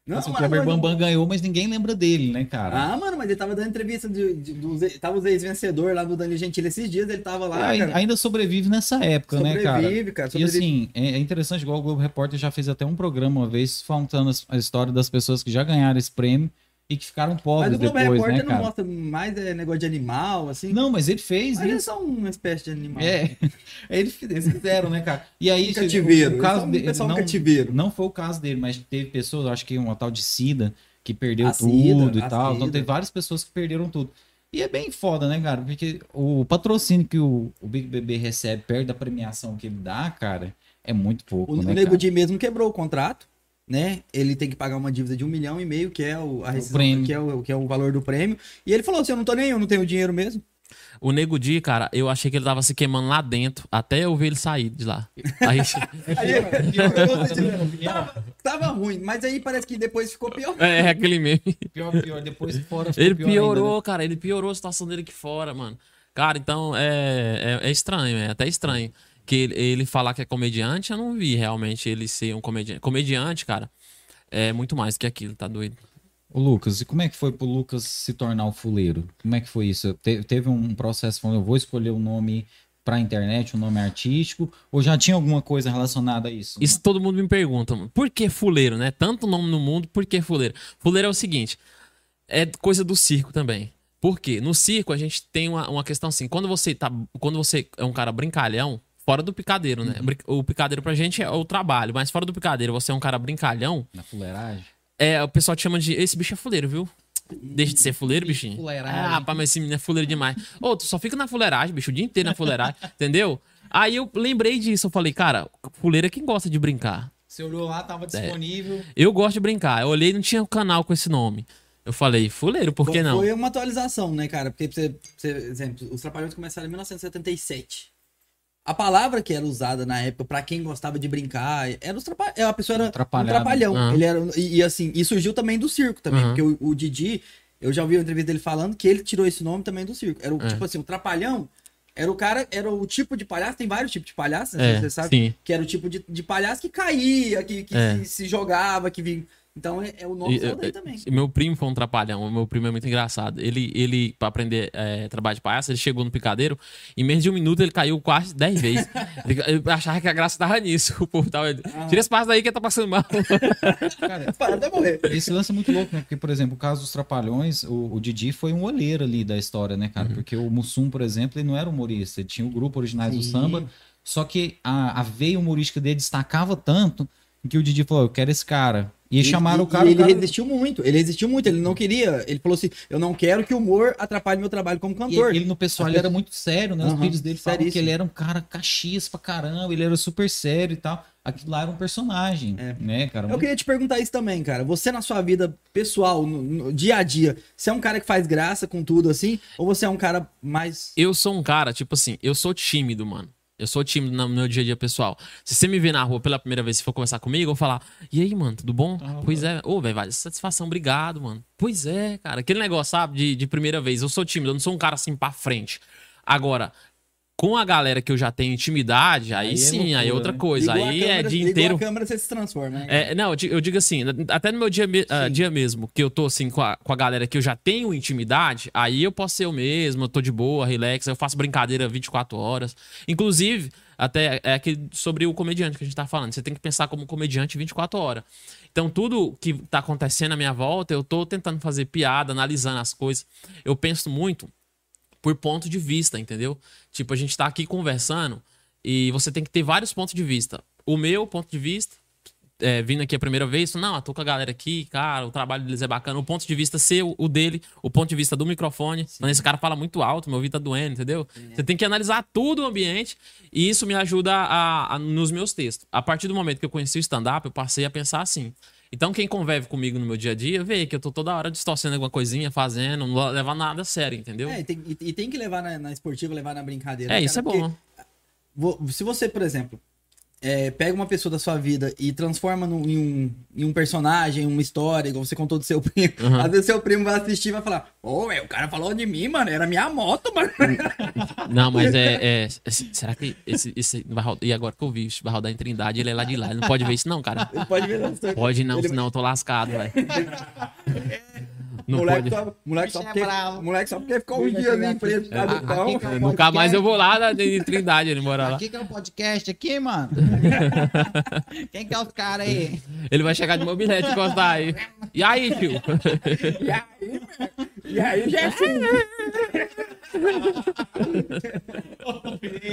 Não, Assim, o Kleber Bambam ganhou, mas ninguém lembra dele, né, cara? Ah, mano, mas ele tava dando entrevista de, de- dos, tava os ex-vencedor lá do Dani Gentili esses dias, ele tava lá, cara. ainda sobrevive nessa época, né, cara? Sobrevive, cara, E sobrevive. assim, é é interessante, igual o Globo Repórter já fez até um programa uma vez contando a história das pessoas que já ganharam esse prêmio e que ficaram Mas pobres o Globo depois, Repórter né, não mostra mais é, negócio de animal, assim. Não, mas ele fez mas eles isso. são uma espécie de animal. É, [laughs] eles, fizeram, né, cara? E aí, Um cativeiro. o caso são um não, cativeiro. não foi o caso dele, mas teve pessoas, acho que uma tal de Cida, que perdeu A tudo Cida, e tal. Então teve várias pessoas que perderam tudo. E é bem foda, né, cara? Porque o patrocínio que o, o Big Bebê recebe perto da premiação que ele dá, cara, é muito pouco, O, né, o Nego? Di mesmo quebrou o contrato, né? Ele tem que pagar uma dívida de um milhão e meio, que é o, a rescisão, prêmio. que, é o, que é o valor do prêmio. E ele falou assim: eu não tô nem, eu não tenho dinheiro mesmo. O Nego Di, cara, eu achei que ele tava se queimando lá dentro, até eu ver ele sair de lá. Aí, [laughs] Aí, tava, tava ruim, mas aí parece que depois ficou pior. é, é aquele meme. Pior, pior, depois de fora ficou Ele pior piorou, ainda, né? cara. Ele piorou a situação dele aqui fora, mano. Cara, então é, é, é estranho, é até estranho. Que ele, falar que é comediante, eu não vi realmente ele ser um comediante. Comediante, cara, é muito mais que aquilo, tá doido? O Lucas, e como é que foi pro Lucas se tornar o fuleiro? Como é que foi isso? Te- teve um processo falando, eu vou escolher um nome pra internet, um nome artístico, ou já tinha alguma coisa relacionada a isso? Isso todo mundo me pergunta, por que fuleiro, né? Tanto nome no mundo, por que fuleiro? Fuleiro é o seguinte, é coisa do circo também. Por quê? No circo a gente tem uma, uma questão assim, quando você tá, quando você é um cara brincalhão, fora do picadeiro, né? Brin- O picadeiro pra gente é o trabalho, mas fora do picadeiro, você é um cara brincalhão, Na fuleiragem? é, o pessoal te chama de esse bicho é fuleiro, viu? Deixa de ser fuleiro, bichinho. Fuleiragem. Ah, rapaz, mas esse menino é fuleiro demais. Ô, tu só fica na fuleiragem, bicho, o dia inteiro na fuleiragem, [laughs] entendeu? Aí eu lembrei disso, eu falei, cara, fuleiro é quem gosta de brincar. Você olhou lá, tava disponível. Eu gosto de brincar. Eu olhei e não tinha um canal com esse nome. Eu falei, fuleiro, por que não? Foi uma atualização, né, cara? Porque, você- exemplo, os Trapalhões começaram em 1977. A palavra que era usada na época pra quem gostava de brincar era os trapa... a pessoa era um trapalhão. Aham. Ele era e, e, assim, e surgiu também do circo também, Aham. porque o, o Didi, eu já ouvi uma entrevista dele falando que ele tirou esse nome também do circo. Era o É. tipo assim, o trapalhão era o cara, era o tipo de palhaço, tem vários tipos de palhaço, né? É, você sabe, sim. que era o tipo de, de palhaço que caía, que, que É. se, se jogava, que vinha. Então é, é o nome E, eh, também. meu primo foi um trapalhão. Meu primo é muito engraçado. Ele, ele pra aprender eh, trabalho de palhaço, ele chegou no picadeiro. Em menos de um minuto, ele caiu quase 10 vezes. [laughs] ele, ele achava que a graça tava nisso. O povo tava. Tira esse passo daí que tá passando mal. [laughs] Cara, Para até morrer. esse lance é muito louco, né? Porque, por exemplo, o caso dos Trapalhões, o, o Didi foi um olheiro ali da história, né, Uhum. cara? Porque o Mussum, por exemplo, ele não era humorista. Ele tinha o grupo Originais do Sim. Samba, só que a, a veia humorística dele destacava tanto que o Didi falou, eu quero esse cara. E chamaram E- o cara... e ele cara... resistiu muito. Ele resistiu muito. Ele não queria. Ele falou assim: eu não quero que o humor atrapalhe meu trabalho como E cantor. ele no pessoal ele era muito sério, né? Os Aham, filhos dele falavam que ele era um cara caxias pra caramba, ele era super sério e tal. Aquilo lá era um personagem, É. né, cara? Eu Muito- queria te perguntar isso também, cara. Você na sua vida pessoal, no, no dia a dia, você é um cara que faz graça com tudo assim? Ou você é um cara mais. Eu sou um cara, tipo assim, eu sou tímido, mano. Eu sou tímido no meu dia a dia pessoal. Se você me ver na rua pela primeira vez e for conversar comigo, eu vou falar: E aí, mano, tudo bom? Ah, pois é. Ô, velho, vale satisfação, obrigado, mano. Pois é, cara. Aquele negócio, sabe, de, de primeira vez. Eu sou tímido, eu não sou um cara assim pra frente. Agora, com a galera que eu já tenho intimidade, aí, Aí é sim, loucura, aí é outra coisa. Aí é câmera- dia ligou inteiro. a câmera, você se transforma, né? É, não, eu di- eu digo assim, até no meu dia, ah, dia mesmo, que eu tô assim com a, com a galera que eu já tenho intimidade, aí eu posso ser eu mesmo, eu tô de boa, relax, eu faço brincadeira 24 horas. Inclusive, até é aquele sobre o comediante que a gente tá falando, você tem que pensar como comediante 24 horas. Então, tudo que tá acontecendo à minha volta, eu tô tentando fazer piada, analisando as coisas. Eu penso muito por ponto de vista, entendeu? Tipo, a gente tá aqui conversando e você tem que ter vários pontos de vista. O meu ponto de vista, é, vindo aqui a primeira vez, não, eu tô com a galera aqui, cara, o trabalho deles é bacana. O ponto de vista seu, o dele, o ponto de vista do microfone. Mas esse cara fala muito alto, meu ouvido tá doendo, entendeu? Você tem que analisar tudo o ambiente e isso me ajuda a, a- nos meus textos. A partir do momento que eu conheci o stand-up, eu passei a pensar assim. Então, quem convive comigo no meu dia a dia, vê que eu tô toda hora distorcendo alguma coisinha, fazendo, não levar nada a sério, entendeu? É, e tem, e, tem que levar na, na esportiva, levar na brincadeira. É, né, isso é cara? bom. Se você, por exemplo, é, pega uma pessoa da sua vida e transforma num- em, um, em um personagem, uma história, igual você contou do seu [laughs] primo, Uhum. às vezes seu primo vai assistir e vai falar: Ô, é, o cara falou de mim, mano, era minha moto, mano. [laughs] Não, mas é. é- será que esse, esse vai rodar? E agora que eu vi, isso vai rodar em Trindade, ele é lá de lá. Ele não pode ver isso, não, cara. Ele pode ver história. Pode não, Ele- senão eu tô lascado, velho. [laughs] Não moleque, pode. só, moleque, só é porque, bravo. moleque só porque ficou um é dia ali preso por causa do pão. é um Nunca mais eu vou lá na- em Trindade, ele mora lá. Aqui que é um podcast aqui, mano. [laughs] Quem que é os caras aí? Ele vai chegar de mobilete e encostar aí. E aí, tio? E aí, e aí, Jesus?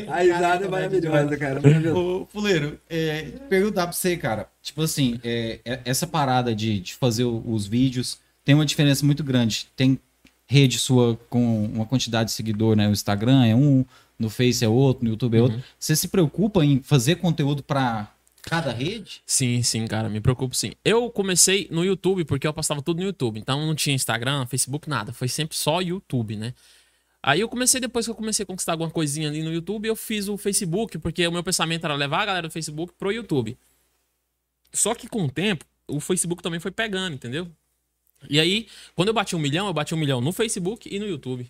A risada é maravilhosa, cara. Ô, Fuleiro, é, perguntar pra você, cara. Tipo assim, é, é- essa parada de, de fazer os vídeos tem uma diferença muito grande. Tem rede sua com uma quantidade de seguidor, né? O Instagram é um, no Face é outro, no YouTube é outro. Você se preocupa em fazer conteúdo pra cada rede? Sim, sim, cara, me preocupo sim. Eu comecei no YouTube porque eu postava tudo no YouTube. Então não tinha Instagram, Facebook, nada. Foi sempre só YouTube, né? Aí eu comecei, depois que eu comecei a conquistar alguma coisinha ali no YouTube, eu fiz o Facebook, porque o meu pensamento era levar a galera do Facebook pro YouTube. Só que com o tempo, o Facebook também foi pegando, entendeu? E aí, quando eu bati um milhão, eu bati um milhão no Facebook e no YouTube.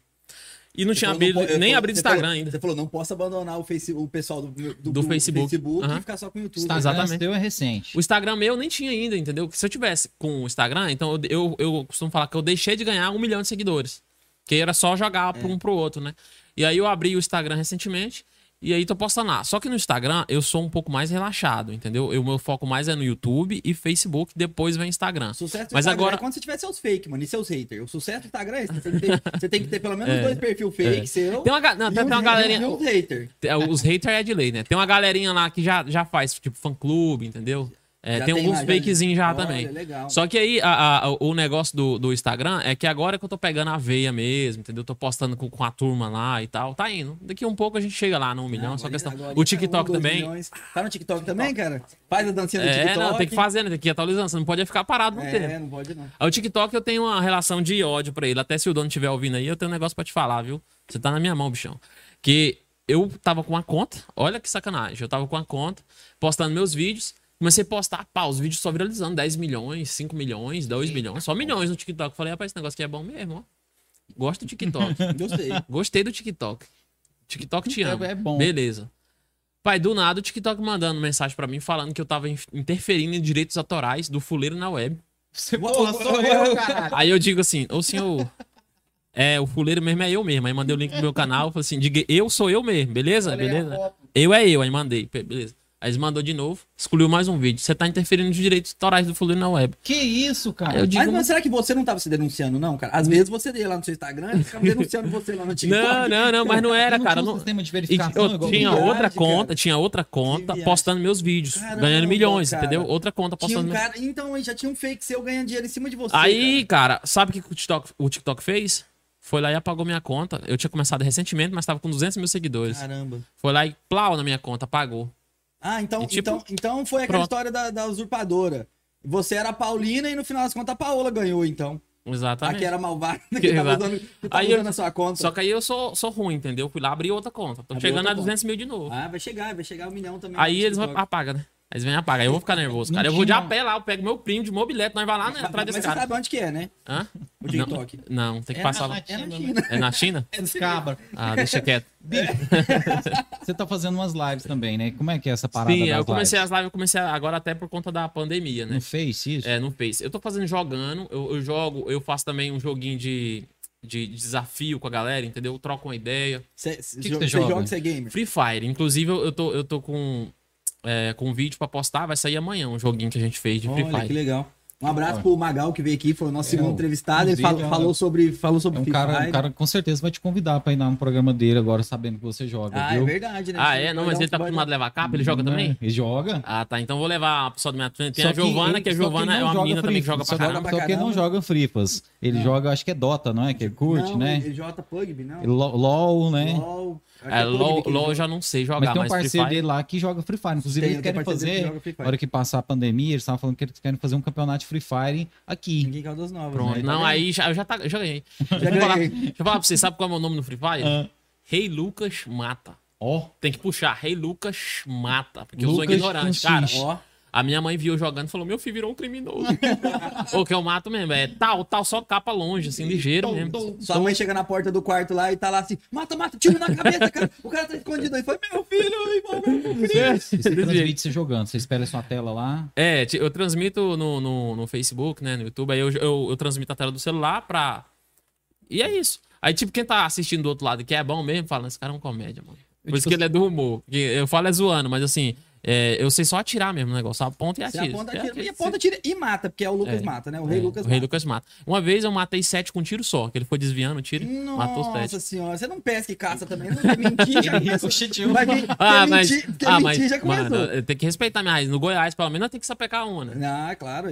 E não tinha Você falou, abrido, não nem falou- abrido Instagram falou- ainda. Você falou, não posso abandonar o, face, o pessoal do, do, Do Facebook. Aham. e ficar só com o YouTube. Instagram Exatamente. seu é recente. O Instagram meu nem tinha ainda, entendeu? Se eu tivesse com o Instagram, então eu, eu, eu costumo falar que eu deixei de ganhar um milhão de seguidores. Que era só jogar para um pro outro, né? E aí eu abri o Instagram recentemente e aí tô postando lá. Só que no Instagram eu sou um pouco mais relaxado, entendeu? O meu foco mais é no YouTube e Facebook, depois vem Instagram. Sucesso Mas Instagram agora- é quando você tiver seus fake, mano, e seus haters. O sucesso do Instagram é esse. Você tem, você tem que ter pelo menos [laughs] dois perfil fake é. seu. Tem uma, não, tem, um- uma galerinha. E uns haters. É, Os haters é de lei, né? Tem uma galerinha lá que já, já faz, tipo, fã-clube, entendeu? É, tem, tem alguns lá, já- fakezinhos já, Olha, também. legal. Só que aí, a- a- o negócio do, do Instagram é que agora que eu tô pegando a veia mesmo, entendeu? Tô postando com, com a turma lá e tal. Tá indo. Daqui um pouco a gente chega lá no um milhão, Ah, só questão. agora O tá um, TikTok dois também. milhões. Tá no TikTok também, cara? Faz a dancinha do É, TikTok. não, tem que fazer, né? Tem que ir atualizando. Você não pode ficar parado no É, tempo. não pode não. Aí O TikTok eu tenho uma relação de ódio pra ele. Até se o dono estiver ouvindo aí, eu tenho um negócio pra te falar, viu? Você tá na minha mão, bichão. Que eu tava com uma conta, olha que sacanagem. Eu tava com uma conta, postando meus vídeos. Comecei a postar, pá, os vídeos só viralizando. 10 milhões, 5 milhões, 2 milhões, só milhões no TikTok. Falei, rapaz, esse negócio aqui é bom mesmo, ó. Gosto do TikTok. [laughs] Gostei. Gostei do TikTok. TikTok te ama. É- é bom. Beleza. Pai, do nada o TikTok mandando mensagem pra mim falando que eu tava in- interferindo em direitos autorais do fuleiro na web. Você, porra, sou eu, caralho. Aí eu digo assim, ô senhor. É, o fuleiro mesmo é eu mesmo. Aí mandei o link do meu canal, falei assim, diga, eu sou eu mesmo, beleza? Beleza? Eu é eu, aí mandei, beleza. Aí eles mandou de novo, excluiu mais um vídeo. Você tá interferindo nos direitos autorais do fuleiro na web. Que isso, cara? eu digo, Mas, mas será que você não tava se denunciando, não, cara? Às vezes você ia lá no seu Instagram e ficava denunciando você lá no [laughs] TikTok. não, não, não, mas não era, Não cara. tinha um Não... sistema de verificação eu tinha viagem, outra cara. conta, tinha outra conta postando meus vídeos, Caramba, ganhando milhões, cara. entendeu? Outra conta postando um meus... cara, então aí já tinha um fake seu ganhando dinheiro em cima de você. Aí, cara, sabe o que o TikTok, o TikTok fez? Foi lá e apagou minha conta. Eu tinha começado recentemente, mas tava com 200 mil seguidores. cara. Caramba. Foi lá e plau na minha conta, apagou. Ah, então, tipo, então, então foi aquela pronto. história da, da usurpadora. Você era a Paulina e no final das contas a Paola ganhou, então. Exatamente. Aqui era malvado, [laughs] que tava usando, que tava Aí eu- usando a sua conta. Só que aí eu sou, sou ruim, entendeu? Fui lá abrir outra conta. Tô Abriu chegando a 200 mil de novo. Ah, vai chegar, vai chegar um milhão também. aí eles vão apagar, né? Aí eles vêm e apagam. Aí eu vou ficar nervoso, cara. Eu vou de a pé lá, eu pego meu primo de mobilete, nós vai lá né, Mas, atrás desse mas você cara. sabe onde que é, né? Hã? O TikTok. Não, não, tem que É passar na- lá. é na China. É na China? É dos [laughs] cabra. Ah, deixa quieto. [laughs] Você tá fazendo umas lives também, né? Como é que é essa parada Sim, das eu comecei lives? as lives, eu comecei agora até por conta da pandemia, né? No Face, isso? É, no Face. Eu tô fazendo jogando, eu, eu jogo, eu faço também um joguinho de, de desafio com a galera, entendeu? Eu troco uma ideia. Você que você joga? joga, você é gamer. Free Fire. Inclusive, eu tô, eu tô com, é, com um vídeo pra postar, vai sair amanhã, um joguinho que a gente fez de Free Olha, que Fire. legal. Um abraço pro Magal que veio aqui, foi o nosso segundo o- entrevistado. Ele é um- falou sobre, falou sobre É um Free cara, Fire. um cara que com certeza vai te convidar pra ir lá no programa dele agora, sabendo que você joga, Ah, é viu? verdade, né? Ah, é? Não, mas ele tá acostumado a levar capa? Ele joga Né? também? Ele joga. Ah, tá. Então vou levar a pessoa do minha Tem Só a Giovana, ele- que a Giovana é uma menina também que Free- joga pra só- caramba. pra Só que ele não joga Fripas. Ele Não. joga, acho que é Dota, não é? Que ele curte, não, né? Ele joga PUBG, não. LOL, né? LOL. Que É, PUBG LOL, que LOL eu já não sei Mas jogar, tem um mas Free parceiro Fire... dele lá que joga Free Fire. Inclusive, Tem, eles querem que fazer, Fire. na hora que passar a pandemia, eles estavam falando que eles querem fazer um campeonato de Free Fire aqui. Ninguém caiu das novas. Pronto. né? Não, Tá aí já, eu já, tá, já ganhei. [laughs] Já Deixa eu falar-. Deixa eu falar pra você, sabe qual é o meu nome no Free Fire? Ah. Rei Lucas Mata. Ó, Tem que puxar, Rei Lucas Mata. Porque eu sou Lucas ignorante, cara. Ó, A minha mãe viu jogando e falou: Meu filho virou um criminoso. [laughs] Ou que eu mato mesmo. É tal, tal, só capa longe, assim, ligeiro mesmo. sua mãe chega na porta do quarto lá e tá lá assim, mata, mata, tiro na cabeça, cara. O cara tá escondido aí. Foi meu filho, irmão, meu filho. e você Desse jeito. transmite você jogando. Você espera a sua tela lá. É, eu transmito no, no, no Facebook, né, no YouTube, aí eu, eu, eu transmito a tela do celular pra. E é isso. Aí, tipo, quem tá assistindo do outro lado que é bom mesmo, fala, esse cara é um comédia, mano. Por Eu, isso tipo, que ele é do humor. Eu falo é zoando, mas assim, é, eu sei só atirar mesmo o negócio. Aponta e atira. aponta, Você atira, atira. e aponta, tira e mata, porque é o Lucas É. mata, né? O Rei É, Lucas o Rei mata. Lucas mata. Uma vez eu matei sete com um tiro só, que ele foi desviando o tiro, matou os Nossa sete. senhora, você não pesca e caça também, não vai mentir, já. [laughs] Vai Ah, quer mas. mentir, quer Ah, mentir, mas. já começou. Mano, tem que respeitar minha raiz. No Goiás, pelo menos, eu tenho que sapecar uma, né? Ah, claro.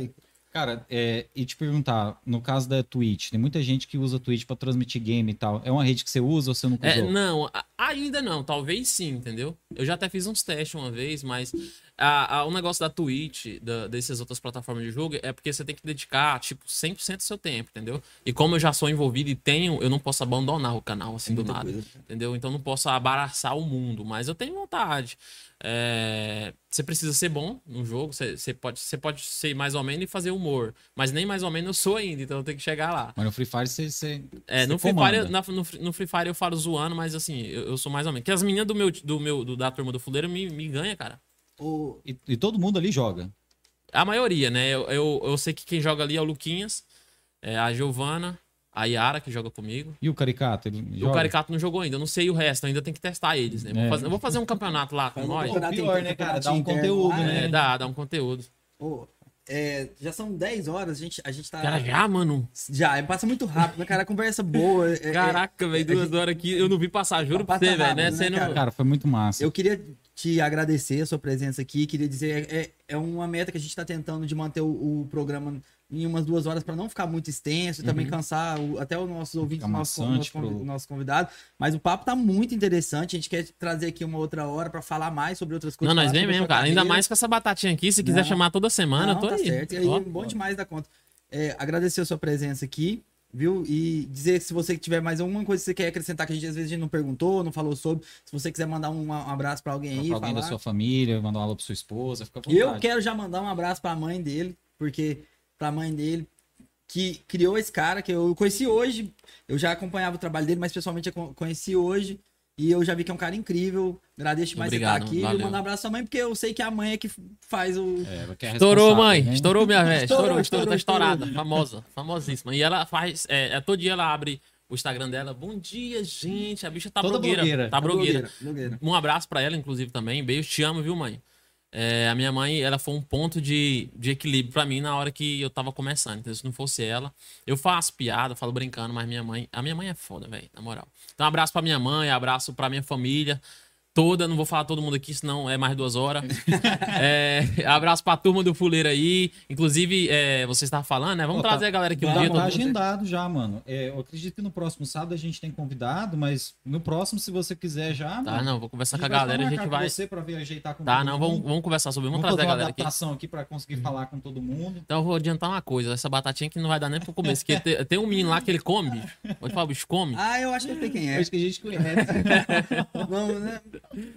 Cara, é, e te perguntar, no caso da Twitch, tem muita gente que usa a Twitch pra transmitir game e tal. É uma rede que você usa ou você nunca É, usou? não, ainda não, talvez sim, entendeu? Eu já até fiz uns testes uma vez, mas a, a- o negócio da Twitch, da, dessas outras plataformas de jogo, é porque você tem que dedicar, tipo, 100% do seu tempo, entendeu? E como eu já sou envolvido e tenho, eu não posso abandonar o canal assim do muita nada, coisa. entendeu? Então eu não posso abaraçar o mundo, mas eu tenho vontade. É, Você precisa ser bom no jogo, você, você pode, você pode ser mais ou menos e fazer humor, mas nem mais ou menos eu sou ainda, então eu tenho que chegar lá. Mas no Free Fire você. você É, você no Free, comanda. Fire, na- no, Free- no Free Fire eu falo zoando, mas assim, eu, eu sou mais ou menos. Que as meninas do meu, do meu do- da turma do fuleiro me, me ganham, cara. O- E, e todo mundo ali joga. A maioria, né? Eu, eu, eu sei que quem joga ali é o Luquinhas, é a Giovana, a Yara, que joga comigo. E o Caricato? E o Caricato não jogou ainda, eu não sei o resto, ainda tem que testar eles, né? Vou É. fazer, eu vou fazer um campeonato lá com nós. campeonato Pior, né, cara? Dá um interno conteúdo, lá, né? É, dá, dá um conteúdo. É, já são 10 horas, a gente, a gente tá. Cara, já, mano. Já, passa muito rápido, né, cara? Conversa boa. é- é- Caraca, velho, duas gente- horas aqui, eu não vi passar, juro pra Passa você, velho, né? né, Você não- cara? Cara, foi muito massa. Eu queria te agradecer a sua presença aqui. Queria dizer, é, é uma meta que a gente está tentando de manter o, o programa em umas duas horas para não ficar muito extenso e também cansar o- até os nossos ouvintes, nosso, nosso, pro- nosso convidado. Mas o papo tá muito interessante. A gente quer trazer aqui uma outra hora para falar mais sobre outras coisas. Não, nós vem mesmo, cara. Ainda mais com essa batatinha aqui. Se quiser Não. chamar toda semana, Não, eu tô tá aí. certo. E aí, Ó, bom demais da conta. É, agradecer a sua presença aqui, viu? E dizer se você tiver mais alguma coisa que você quer acrescentar, que a gente às vezes a gente não perguntou, não falou sobre, se você quiser mandar um, um abraço para alguém aí, Pra alguém falar. da sua família, mandar um alô pra sua esposa, fica à E eu vontade. quero já mandar um abraço pra mãe dele, porque pra mãe dele que criou esse cara que eu conheci hoje, eu já acompanhava o trabalho dele, mas pessoalmente eu con- conheci hoje. E eu já vi que é um cara incrível. Agradeço demais você Obrigado, estar aqui. E valeu. mandar um abraço à mãe, porque eu sei que a mãe é que faz o. É, é Estourou, mãe. né? Estourou, minha velha. Estourou, Estourou, estourou, tá estourou, estourada. Famosa, famosíssima. E ela faz. É, é, todo dia ela abre o Instagram dela. Bom dia, gente. A bicha tá Toda blogueira. blogueira. Tá blogueira, blogueira. Um abraço pra ela, inclusive, também. Beijo, te amo, viu, mãe? É, a minha mãe, ela foi um ponto de, de equilíbrio pra mim na hora que eu tava começando. Então, se não fosse ela, eu faço piada, falo brincando, mas minha mãe, a minha mãe é foda, velho, na moral. Então, abraço pra minha mãe, abraço pra minha família, toda. Não vou falar todo mundo aqui, senão é mais duas horas. [laughs] é, abraço pra turma do Fuleiro aí. Inclusive, é, você estava falando, né? Vamos Ó, tá- trazer a galera aqui um Tá, dia. tá mundo. agendado já, mano. É, eu acredito que no próximo sábado a gente tem convidado, mas no próximo, se você quiser já. Tá, mano, não, vou conversar com a vai só galera e a gente com vai. Você pra ver, ajeitar com Tá, não, vamos, vamos conversar sobre. Vamos, Vamos trazer a fazer uma galera aqui. adaptação aqui pra conseguir falar com todo mundo. Então eu vou adiantar uma coisa, essa batatinha que não vai dar nem pro começo. Porque tem, tem um menino lá que ele come, bicho. Pode falar, bicho, come. Ah, eu acho que eu sei quem é. Acho que a gente conhece. [laughs] Vamos, né?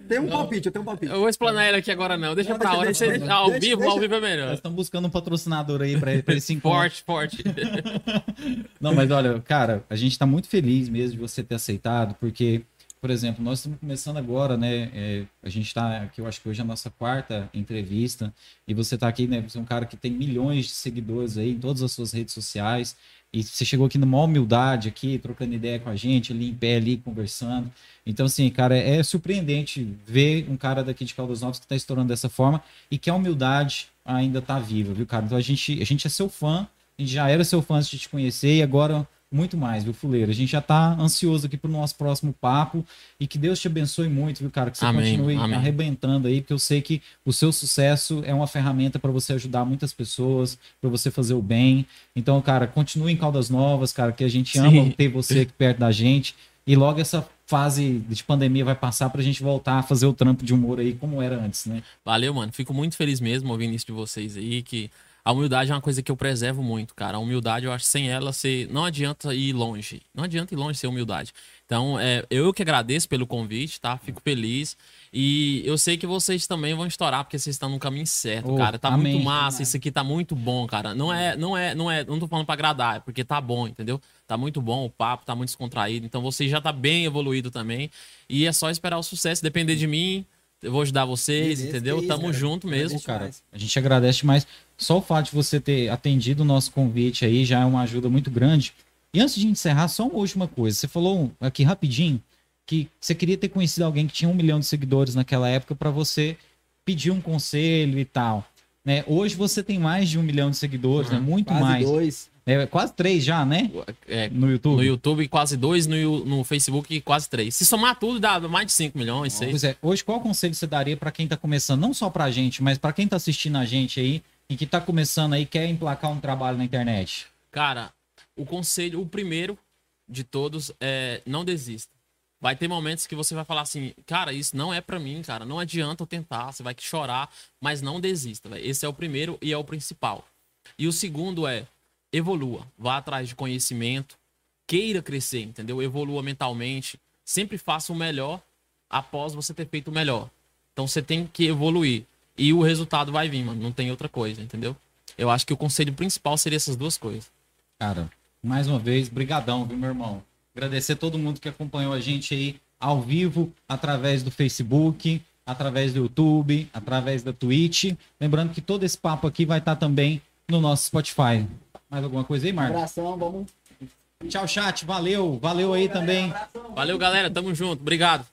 Tem um palpite, eu tenho um palpite. Eu vou explanar ele aqui agora não, deixa Não, pra deixa, hora. deixa, Você- deixa, ao deixa, vivo, deixa. ao vivo é Nós melhor. estamos buscando um patrocinador aí pra, pra esse encontro. Forte, forte. [laughs] Não, mas olha, cara, a gente tá muito feliz mesmo de você ter aceitado, porque, por exemplo, nós estamos começando agora, né? é, a gente tá aqui, eu acho que hoje é a nossa quarta entrevista, e você tá aqui, né? Você é um cara que tem milhões de seguidores aí em todas as suas redes sociais, e você chegou aqui numa humildade aqui, trocando ideia com a gente, ali em pé, ali, conversando. Então, assim, cara, é surpreendente ver um cara daqui de Caldas Novas que tá estourando dessa forma e que a humildade ainda tá viva, viu, cara? Então a gente, a gente é seu fã, a gente já era seu fã antes de te conhecer e agora muito mais, viu, Fuleiro? A gente já tá ansioso aqui pro nosso próximo papo e que Deus te abençoe muito, viu, cara? Que você Amém, continue amém. arrebentando aí, porque eu sei que o seu sucesso é uma ferramenta para você ajudar muitas pessoas, para você fazer o bem. Então, cara, continue em Caldas Novas, cara, que a gente Sim. ama ter você aqui perto da gente. E logo essa fase de pandemia vai passar pra gente voltar a fazer o trampo de humor aí como era antes, né? Valeu, mano. Fico muito feliz mesmo ouvindo isso de vocês aí, que a humildade é uma coisa que eu preservo muito, cara. A humildade, eu acho sem ela, você não adianta ir longe. Não adianta ir longe sem humildade. Então, é, eu que agradeço pelo convite, tá? Fico feliz. E eu sei que vocês também vão estourar, porque vocês estão no caminho certo, Oh, cara. Tá amém. muito massa, isso aqui tá muito bom, cara. Não é, não é, não é, não tô falando pra agradar, é porque tá bom, entendeu? Tá muito bom o papo, tá muito descontraído. Então, você já tá bem evoluído também. E é só esperar o sucesso. Depender de mim, eu vou ajudar vocês, Beleza, entendeu? isso, Tamo cara. junto mesmo. Cara, a gente agradece demais. Só o fato de você ter atendido o nosso convite aí já é uma ajuda muito grande. E antes de encerrar, só uma última coisa. Você falou aqui rapidinho que você queria ter conhecido alguém que tinha um milhão de seguidores naquela época para você pedir um conselho e tal. Né? Hoje você tem mais de um milhão de seguidores, né? Muito Quase mais. dois. É, quase três já, né? É, No YouTube. no YouTube, quase dois, no, no Facebook, quase três. Se somar tudo, dá mais de 5 milhões, seis. Pois é, hoje qual conselho você daria para quem tá começando, não só pra gente, mas para quem tá assistindo a gente aí e que tá começando aí, quer emplacar um trabalho na internet? Cara, o conselho, o primeiro de todos é não desista. Vai ter momentos que você vai falar assim, cara, isso não é pra mim, cara. Não adianta eu tentar, você vai chorar, mas não desista. velho. Esse é o primeiro e é o principal. E o segundo é evolua, vá atrás de conhecimento, queira crescer, entendeu? Evolua mentalmente, sempre faça o melhor após você ter feito o melhor. Então você tem que evoluir e o resultado vai vir, mano. Não tem outra coisa, entendeu? Eu acho que o conselho principal seria essas duas coisas. Cara, mais uma vez, brigadão, viu, meu irmão? Agradecer todo mundo que acompanhou a gente aí ao vivo, através do Facebook, através do YouTube, através da Twitch. Lembrando que todo esse papo aqui vai estar também no nosso Spotify. Mais alguma coisa aí, Um Marcos? abração, vamos. Tchau, chat. Valeu. Valeu aí também. Valeu, galera. Tamo junto. Obrigado.